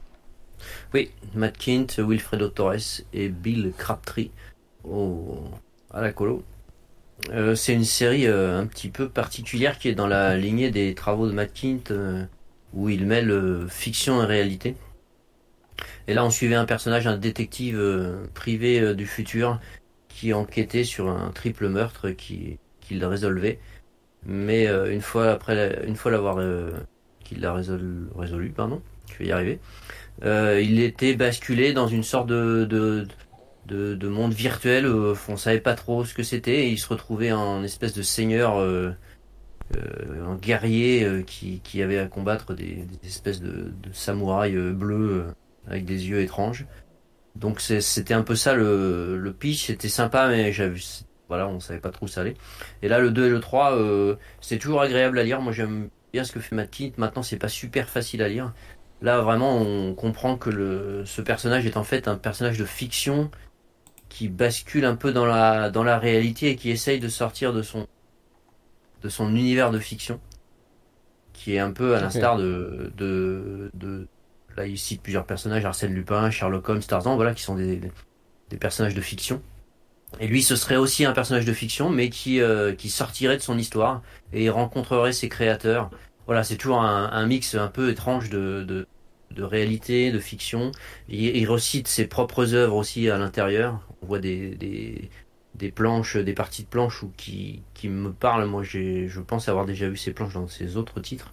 oui, Matt Kint, Wilfredo Torres et Bill Crabtree au, à la colo. Euh, c'est une série euh, un petit peu particulière qui est dans la lignée des travaux de Matt Kint euh, où il mêle fiction et réalité. Et là, on suivait un personnage, un détective privé du futur qui enquêtait sur un triple meurtre qu'il qui résolvait. Mais une fois après, une fois l'avoir qu'il l'a résolu, pardon, je vais y arriver. Euh, il était basculé dans une sorte de, de, de, de monde virtuel. Euh, on savait pas trop ce que c'était et il se retrouvait en espèce de seigneur, euh, euh un guerrier qui, qui avait à combattre des, espèces de, samouraïs bleus avec des yeux étranges. Donc c'était un peu ça le, pitch. C'était sympa, mais j'avais voilà, on savait pas trop où ça allait. Et là, le 2 et le 3, euh, c'est toujours agréable à lire. Moi, j'aime bien ce que fait Matt Kint. Maintenant, c'est pas super facile à lire. Là, vraiment, on comprend que le, ce personnage est en fait un personnage de fiction qui bascule un peu dans la, dans la réalité et qui essaye de sortir de son, de son univers de fiction, qui est un peu à l'instar de, de, de, là, il cite plusieurs personnages, Arsène Lupin, Sherlock Holmes, Tarzan, voilà, qui sont des, des personnages de fiction. Et lui, ce serait aussi un personnage de fiction, mais qui, euh, qui sortirait de son histoire et rencontrerait ses créateurs. Voilà, c'est toujours un, un, mix un peu étrange de, de, de réalité, de fiction. Il, recite ses propres œuvres aussi à l'intérieur. On voit des, des, des, planches, des parties de planches ou qui, qui me parlent. Moi, je pense avoir déjà vu ces planches dans ses autres titres.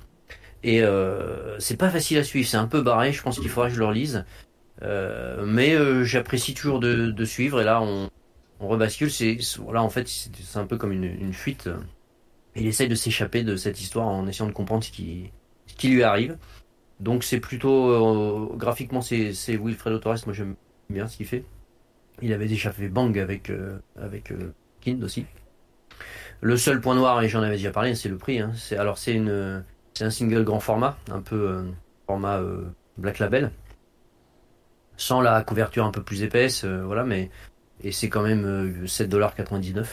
Et euh, c'est pas facile à suivre, c'est un peu barré. Je pense qu'il faudra que je le relise. Euh, mais euh, j'apprécie toujours de, de, suivre. Et là, on, on rebascule. C'est voilà, en fait, c'est un peu comme une, une fuite. Il essaye de s'échapper de cette histoire en essayant de comprendre ce qui, ce qui lui arrive. Donc c'est plutôt graphiquement c'est Wilfredo Torres, moi j'aime bien ce qu'il fait. Il avait déjà fait Bang avec euh, avec euh, Kind aussi. Le seul point noir et j'en avais déjà parlé, c'est le prix. Hein. C'est alors c'est une c'est un single grand format, un peu format Black Label, sans la couverture un peu plus épaisse, voilà, mais et c'est quand même 7,99$.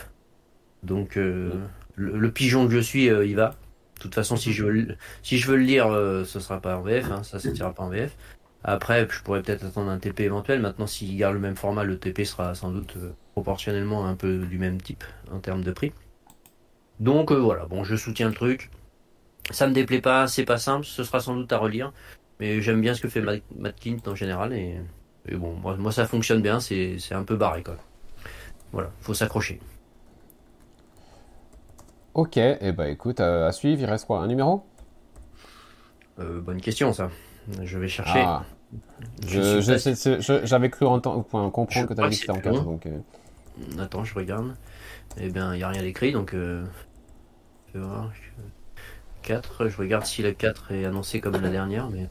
Donc le, le, pigeon que je suis, il va. De toute façon, si je veux, si je veux le lire, euh, ce sera pas en VF, hein, ça sortira pas en VF. Après, je pourrais peut-être attendre un TP éventuel. Maintenant, s'il garde le même format, le TP sera sans doute euh, proportionnellement un peu du même type en termes de prix. Donc euh, voilà, bon, je soutiens le truc. Ça me déplaît pas, c'est pas simple, ce sera sans doute à relire. Mais j'aime bien ce que fait Matt en général. Et, bon, moi, moi, ça fonctionne bien, c'est un peu barré quoi. Voilà, faut s'accrocher. Ok, et eh ben écoute, à suivre, il reste quoi Un numéro? Euh, Bonne question ça. Je vais chercher. Ah. J'avais cru entendre, comprendre que tu avais dit que en 4. Donc, euh. Attends, je regarde. Eh bien, il n'y a rien d'écrit, donc... Euh... 4, je regarde si le 4 est annoncé comme la dernière, mais...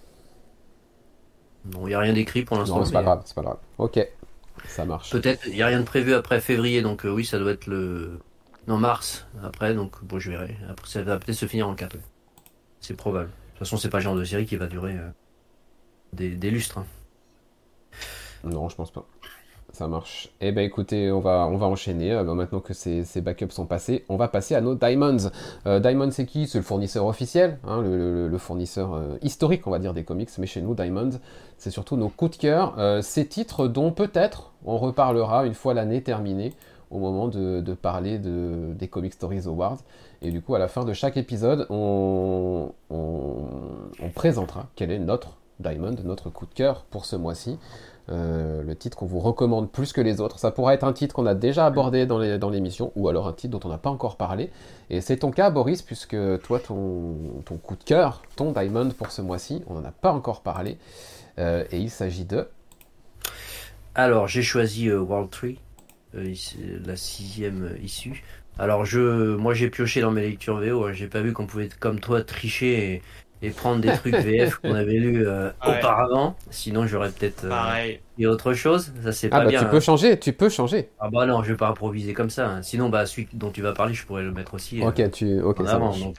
Non, il n'y a rien d'écrit pour l'instant. Non, c'est pas grave, c'est pas grave. Ok, ça marche. Peut-être, il n'y a rien de prévu après février, donc euh, oui, ça doit être le non, mars, après, donc bon, je verrai. Après, ça va peut-être se finir en 4. C'est probable. De toute façon, c'est pas le genre de série qui va durer euh, des, lustres. Hein. Non, je pense pas. Ça marche. Eh ben écoutez, on va, on va enchaîner. Euh, maintenant que ces, backups sont passés, on va passer à nos Diamonds. Euh, Diamonds, c'est qui? C'est le fournisseur officiel, hein, le, fournisseur historique, on va dire, des comics. Mais chez nous, Diamonds, c'est surtout nos coups de cœur. ces titres dont peut-être on reparlera une fois l'année terminée au moment de, parler de, des Comic Stories Awards. Et du coup, à la fin de chaque épisode, on, présentera quel est notre Diamond, notre coup de cœur pour ce mois-ci. Euh, le titre qu'on vous recommande plus que les autres. Ça pourrait être un titre qu'on a déjà abordé dans l'émission, ou alors un titre dont on n'a pas encore parlé. Et c'est ton cas, Boris, puisque toi, ton, coup de cœur, ton Diamond pour ce mois-ci, on n'en a pas encore parlé. Euh, et il s'agit de... Alors, j'ai choisi euh, World Tree la sixième issue. Alors je, moi j'ai pioché dans mes lectures VO, hein. j'ai pas vu qu'on pouvait comme toi tricher et, prendre des trucs VF [LAUGHS] qu'on avait lus euh, auparavant. Sinon j'aurais peut-être euh, dit autre chose. Ça c'est ah pas bah, bien. Tu peux hein. changer, tu peux changer. Ah bah non, je vais pas improviser comme ça. Hein. Sinon bah celui dont tu vas parler, je pourrais le mettre aussi. Ok, tu, ok, ça avant, donc,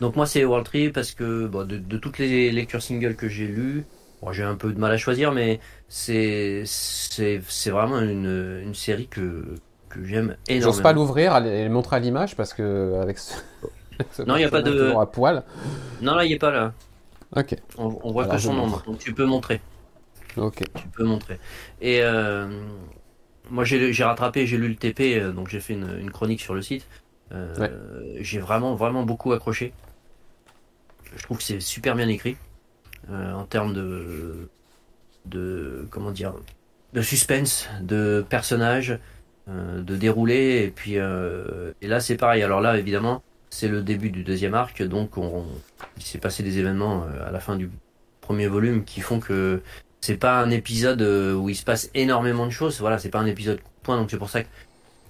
donc, moi c'est World Tree parce que bon, de, de toutes les lectures singles que j'ai lues, Bon, j'ai un peu de mal à choisir, mais c'est c'est c'est vraiment une, une série que que j'aime énormément. J'ose pas l'ouvrir et le montrer à l'image parce que avec ce, [LAUGHS] non, il n'y a pas de. À poil. Non, là, il est pas là. Ok. On, voit que son nombre, donc tu peux montrer. Ok. Tu peux montrer. Et euh, moi, j'ai rattrapé, j'ai lu le TP, euh, donc j'ai fait une, chronique sur le site. Euh, j'ai vraiment, vraiment beaucoup accroché. Je trouve que c'est super bien écrit en termes de, de, comment dire, de suspense, de personnages, de déroulé. Et puis, et là, c'est pareil. Alors là, évidemment, c'est le début du deuxième arc, donc on, il s'est passé des événements à la fin du premier volume qui font que c'est pas un épisode euh, où il se passe énormément de choses. Voilà, c'est pas un épisode point, donc c'est pour ça que,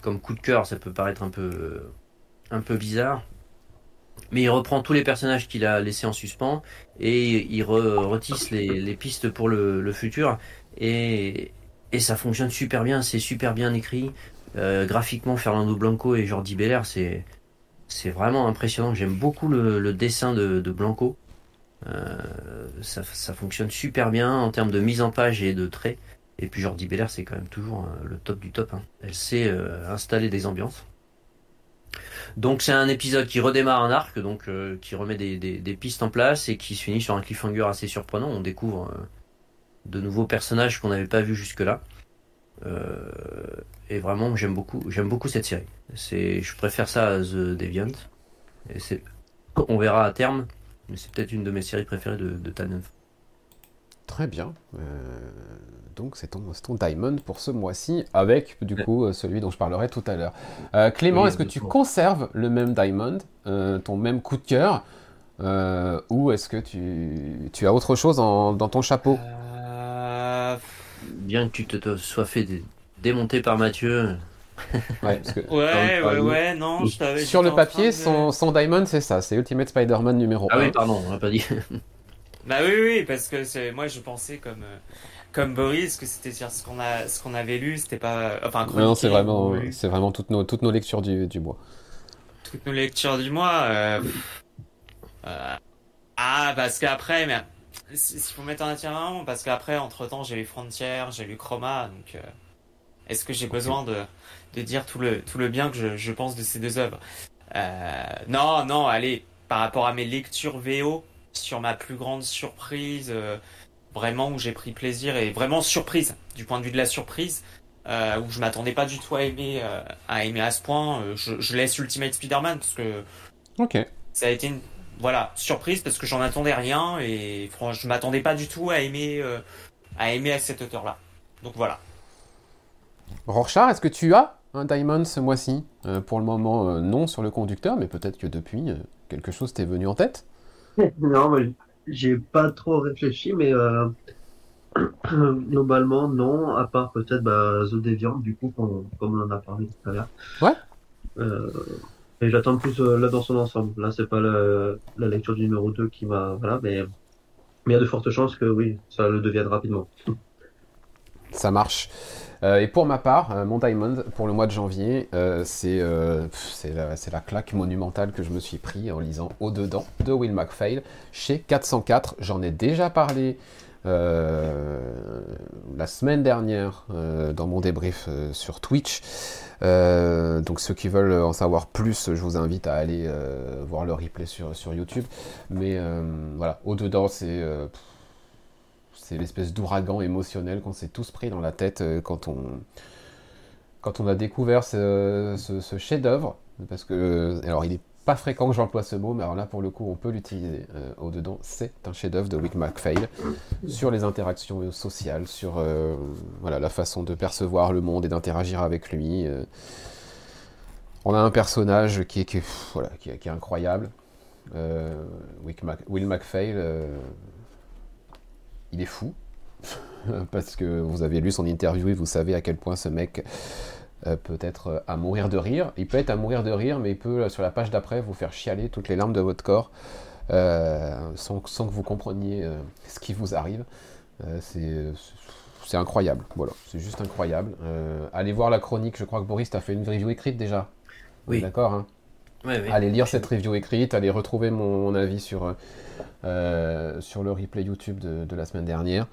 comme coup de cœur, ça peut paraître un peu, euh, un peu bizarre. Mais il reprend tous les personnages qu'il a laissés en suspens et il retisse les, pistes pour le, futur. Et, ça fonctionne super bien, c'est super bien écrit. Euh, graphiquement, Fernando Blanco et Jordi Belair, c'est c'est vraiment impressionnant. J'aime beaucoup le, dessin de Blanco. Euh, ça, fonctionne super bien en termes de mise en page et de traits. Et puis Jordi Belair, c'est quand même toujours euh, le top du top. Hein. Elle sait euh, installer des ambiances. Donc c'est un épisode qui redémarre un arc, donc qui remet des, pistes en place et qui se finit sur un cliffhanger assez surprenant. On découvre de nouveaux personnages qu'on n'avait pas vus jusque-là. Et vraiment, j'aime beaucoup, j'aime beaucoup cette série. C'est, je préfère ça à The Deviant. Et c'est, on verra à terme mais c'est peut-être une de mes séries préférées de, de Très bien. Euh, donc c'est ton, ton, Diamond pour ce mois-ci, avec du coup euh, celui dont je parlerai tout à l'heure. Euh, Clément, est-ce que tu conserves le même Diamond, ton même coup de cœur, ou est-ce que tu, tu, as autre chose dans ton chapeau? Bien que tu te, sois fait démonter par Mathieu, [LAUGHS] ouais, ouais, ouais, ouais, non, je Sur le papier, son, son Diamond, c'est ça, c'est Ultimate Spider-Man numéro 1. Ah oui, pardon, on l'a pas dit. bah oui, oui, parce que moi je pensais comme, euh, comme Boris que c'était ce qu'on a, ce qu'on avait lu, c'était pas, enfin, non, c'est vraiment, c'est vraiment toutes nos, toutes nos lectures du, du mois. Toutes nos lectures du mois. Euh, euh, ah, parce qu'après, mais s'il faut mettre un attirant, parce qu'après, entre temps, j'ai lu Frontier, j'ai lu Chroma, donc. Est-ce que j'ai besoin de, de dire tout le, tout le bien que je, je pense de ces deux œuvres? Euh, non, non, allez, par rapport à mes lectures VO, sur ma plus grande surprise, euh, vraiment où j'ai pris plaisir et vraiment surprise, du point de vue de la surprise, euh, où je m'attendais pas du tout à aimer, euh, à aimer à ce point, euh, je, je, laisse Ultimate Spider-Man parce que ok ça a été une voilà surprise parce que j'en attendais rien et franchement je m'attendais pas du tout à aimer à aimer à cette hauteur là. Donc voilà. Rorschach, est-ce que tu as un Diamond ce mois-ci? Euh, Pour le moment, euh, non sur le conducteur, mais peut-être que depuis, euh, quelque chose t'est venu en tête? [LAUGHS] Non, mais j'ai pas trop réfléchi, mais [CLEARS THROAT] globalement, non, à part peut-être bah, The Deviant, du coup, comme, on en a parlé tout à l'heure. Ouais. Et j'attends plus là dans son ensemble. Là, c'est pas la lecture du numéro 2 qui m'a. Voilà, mais il y a de fortes chances que oui, ça le devienne rapidement. [LAUGHS] Ça marche. Euh, et pour ma part, euh, mon Diamond pour le mois de janvier, euh, c'est la, la, claque monumentale que je me suis pris en lisant Au-dedans de Will MacPhail chez 404. J'en ai déjà parlé la semaine dernière dans mon débrief sur Twitch. Donc ceux qui veulent en savoir plus, je vous invite à aller voir le replay sur, sur YouTube. Mais voilà, au-dedans, c'est c'est l'espèce d'ouragan émotionnel qu'on s'est tous pris dans la tête euh, quand on, quand on a découvert ce, chef-d'œuvre. Parce que, euh, alors il n'est fréquent que j'emploie ce mot, mais alors là pour le coup on peut l'utiliser euh, au-dedans. C'est un chef-d'œuvre de Wick MacPhail sur les interactions sociales, sur voilà, la façon de percevoir le monde et d'interagir avec lui. on a un personnage qui est, qui est incroyable. Will MacPhail il est fou. [LAUGHS] Parce que vous avez lu son interview et vous savez à quel point ce mec euh, peut être euh, à mourir de rire. Il peut être à mourir de rire, mais il peut, euh, sur la page d'après, vous faire chialer toutes les larmes de votre corps sans, que vous compreniez ce qui vous arrive. c'est incroyable. Voilà, c'est juste incroyable. allez voir la chronique. Je crois que Boris t'a fait une review écrite déjà. Oui. D'accord. Hein? Allez lire cette review écrite. Allez retrouver mon avis sur sur le replay YouTube de, la semaine dernière.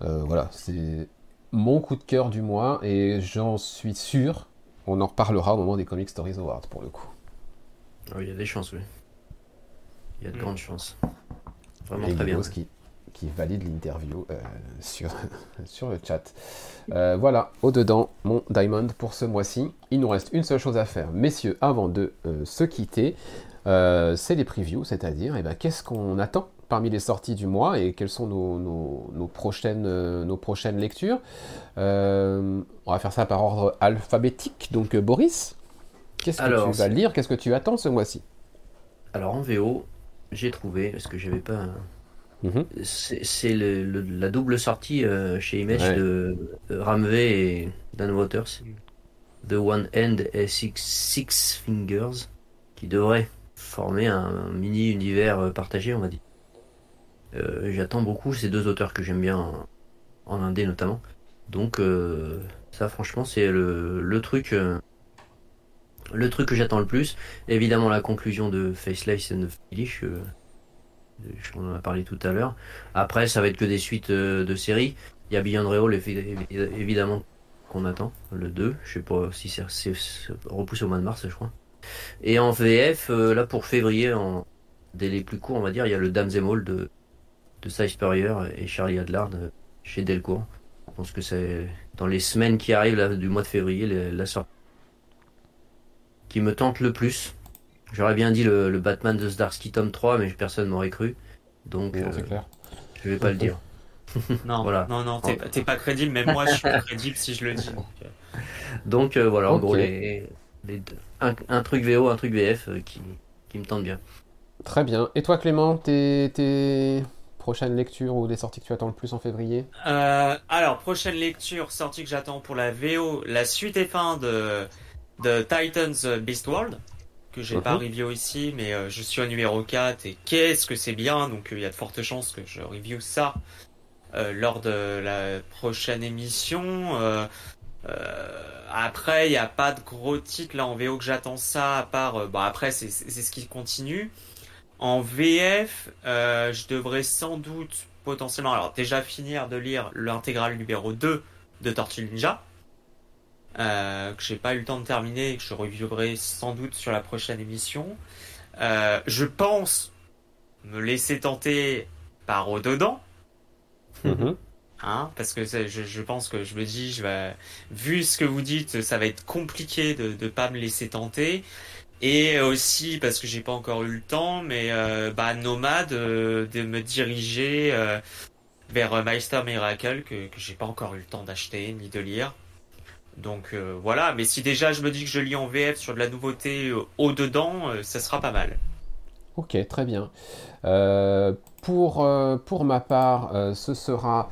Voilà, c'est mon coup de cœur du mois et j'en suis sûr, on en reparlera au moment des Comic Stories Awards pour le coup. Ah il y a des chances, oui. Il y a de Mm. grandes chances. Et Vraiment très bien. Qui, qui valide l'interview euh, sur, [LAUGHS] sur le chat. Euh, voilà, au-dedans, mon Diamond pour ce mois-ci. Il nous reste une seule chose à faire, messieurs, avant de euh, se quitter. Euh, c'est les previews, c'est-à-dire eh ben, qu'est-ce qu'on attend parmi les sorties du mois et quelles sont nos, nos- nos prochaines, euh, nos prochaines lectures. Euh, on va faire ça par ordre alphabétique. Donc, euh, Boris, qu'est-ce que Alors, tu vas lire? Qu'est-ce que tu attends ce mois-ci? Alors en VO, j'ai trouvé, parce que j'avais pas. Mhm. C'est c'est le- le- la double sortie euh, chez Image Ouais. de, de Ramvé et Dan Waters. The One End et Six, Six Fingers, qui devrait former un, mini univers partagé, on va dire. Euh, J'attends beaucoup ces deux auteurs que j'aime bien en, en indé notamment. Donc euh, ça franchement c'est le, le truc euh, le truc que j'attends le plus. Évidemment la conclusion de Faceless and euh, on en a parlé tout à l'heure. Après ça va être que des suites de séries. Il y a Beyond Real évi- évidemment qu'on attend, le 2. Je sais pas si c'est repoussé au mois de mars je crois. Et en VF, là pour février, en délai plus court on va dire, il y a le Damn Them All de, de Cy Spurrier et Charlie Adlard euh, chez Delcourt. Je pense que c'est dans les semaines qui arrivent là, du mois de février, la, la sortie qui me tente le plus. J'aurais bien dit le, le Batman de Zdarsky tome 3, mais personne m'aurait cru. Donc, Non, euh, clair. je vais pas le dire. [LAUGHS] Non, Voilà. non, non, t'es pas crédible. Même moi, je suis pas crédible si je le dis. donc, euh. Voilà, en gros, les, les deux- un, un truc VO, un truc VF euh, qui, qui me tente bien. Très bien. Et toi, Clément, tes, tes prochaines lectures ou des sorties que tu attends le plus en février Euh, alors, prochaine lecture, sortie que j'attends pour la VO, la suite et fin de, de Titans Beast World, que j'ai Mhm. pas review ici, mais euh, je suis au numéro 4 et qu'est-ce que c'est bien, donc euh, il y a de fortes chances que je review ça lors de la prochaine émission. Après, il n'y a pas de gros titres là en VO que j'attends ça, à part, bon après c'est c'est c'est ce qui continue. En VF, euh, je devrais sans doute potentiellement, alors déjà finir de lire l'intégrale numéro 2 de Tortue Ninja, euh, que j'ai pas eu le temps de terminer et que je revivrai sans doute sur la prochaine émission. Euh, je pense me laisser tenter par au-dedans, Mhm. hein, parce que je pense que je me dis, je vais, vu ce que vous dites, ça va être compliqué de ne pas me laisser tenter. Et aussi parce que j'ai pas encore eu le temps, mais euh, bah nomade euh, de me diriger euh, vers Meister Miracle que, que j'ai pas encore eu le temps d'acheter ni de lire. Donc voilà, mais si déjà je me dis que je lis en VF sur de la nouveauté euh, au dedans, euh, ça sera pas mal. Ok, très bien. Pour, pour ma part, ce sera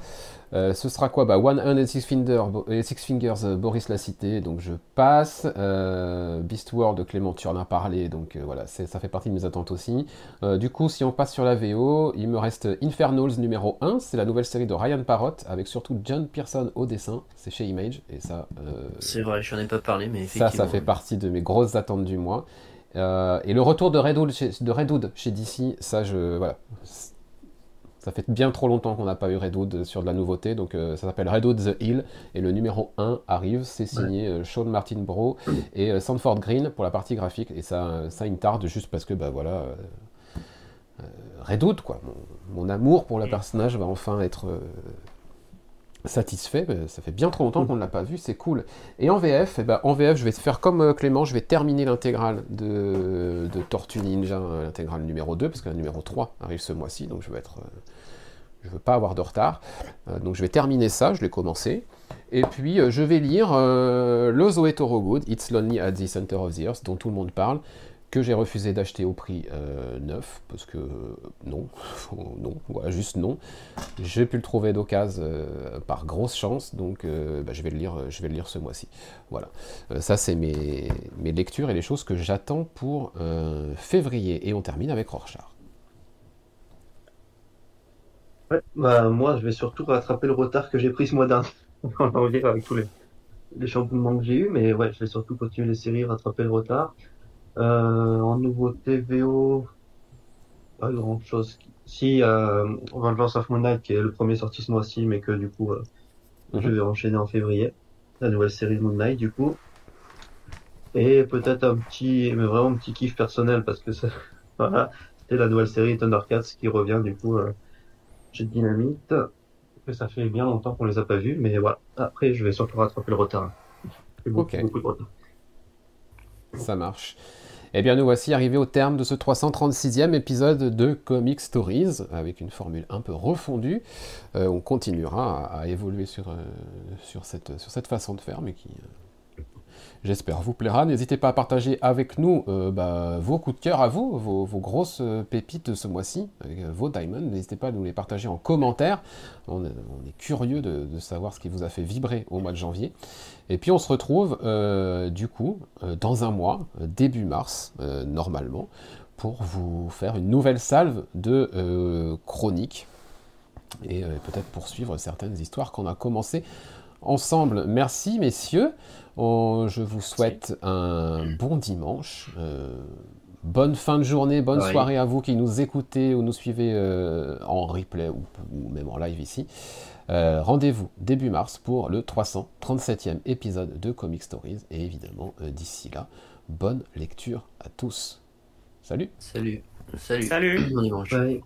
euh, ce sera quoi? Bah, One Hand and Six, Finger, et Six Fingers, euh, Boris l'a cité, donc je passe. Euh, Beast World, Clément, tu en as parlé, donc euh, voilà, c'est- ça fait partie de mes attentes aussi. Euh, du coup, si on passe sur la VO, il me reste Infernals numéro 1, c'est la nouvelle série de Ryan Parrott, avec surtout John Pearson au dessin, c'est chez Image, et ça, euh, C'est vrai, j'en ai pas parlé, mais ça, effectivement. ça fait partie de mes grosses attentes du mois. Euh, et le retour de Redwood chez, de Redwood chez DC, ça, je, voilà. Ça fait bien trop longtemps qu'on n'a pas eu Redwood sur de la nouveauté, donc euh, ça s'appelle Redwood the Hill, et le numéro 1 arrive, c'est signé euh, Sean Martin Bro [CLEARS THROAT] et euh, Sanford Green pour la partie graphique, et ça, ça me tarde juste parce que, bah voilà, Redwood, quoi, mon, mon amour pour le Mm. personnage va enfin être satisfait, ça fait bien trop longtemps qu'on ne l'a pas vu, c'est cool. Et en VF, eh ben, en VF, je vais faire comme Clément, je vais terminer l'intégrale de, de Tortue Ninja, l'intégrale numéro 2, parce que la numéro 3 arrive ce mois-ci, donc je veux être... euh, je veux pas avoir de retard. Euh, donc je vais terminer ça, je l'ai commencé. Et puis euh, je vais lire euh, le Zoé Good, It's Lonely at the Center of the Earth, dont tout le monde parle, que j'ai refusé d'acheter au prix neuf, parce que non, [LAUGHS] non, voilà, juste non. J'ai pu le trouver d'occasion par grosse chance, donc bah, je vais le lire, je vais le lire ce mois-ci. Voilà, ça c'est mes, mes lectures et les choses que j'attends pour février. Et on termine avec Rorschach. Ouais, bah, moi, je vais surtout rattraper le retard que j'ai pris ce mois dernier. [LAUGHS] On va dire avec tous les, les chamboulements que j'ai eu, mais ouais, je vais surtout continuer les séries, rattraper le retard. Euh, en nouveauté VO, pas grand chose. Si, euh, Vengeance of Moon Knight, qui est le premier sorti ce mois-ci, mais que du coup, euh, Mhm. je vais enchaîner en février. La nouvelle série de Moon Knight, du coup. Et peut-être un petit, mais vraiment un petit kiff personnel parce que ça, [LAUGHS] voilà, c'était la nouvelle série Thundercats qui revient du coup euh, chez Dynamite. Que ça fait bien longtemps qu'on les a pas vus, mais voilà. Après, je vais surtout rattraper le retard. Beaucoup, beaucoup de retard. Ça marche. Eh bien, nous voici arrivés au terme de ce 336e épisode de Comic Stories, avec une formule un peu refondue. Euh, on continuera à, évoluer sur, euh, sur, cette, sur cette façon de faire, mais qui, euh, j'espère, vous plaira. N'hésitez pas à partager avec nous bah, vos coups de cœur à vous, vos, grosses pépites de ce mois-ci, vos diamonds. N'hésitez pas à nous les partager en commentaire. On, est curieux de, savoir ce qui vous a fait vibrer au mois de janvier. Et puis on se retrouve euh, du coup euh, dans un mois, euh, début mars, normalement, pour vous faire une nouvelle salve de chroniques et peut-être poursuivre certaines histoires qu'on a commencé ensemble. Merci messieurs, je vous souhaite un bon dimanche. Bonne fin de journée, bonne soirée à vous qui nous écoutez ou nous suivez en replay ou, même en live ici. Euh, rendez-vous début mars pour le 337e épisode de Comic Stories. Et évidemment, euh, d'ici là, bonne lecture à tous. Salut Salut Salut Salut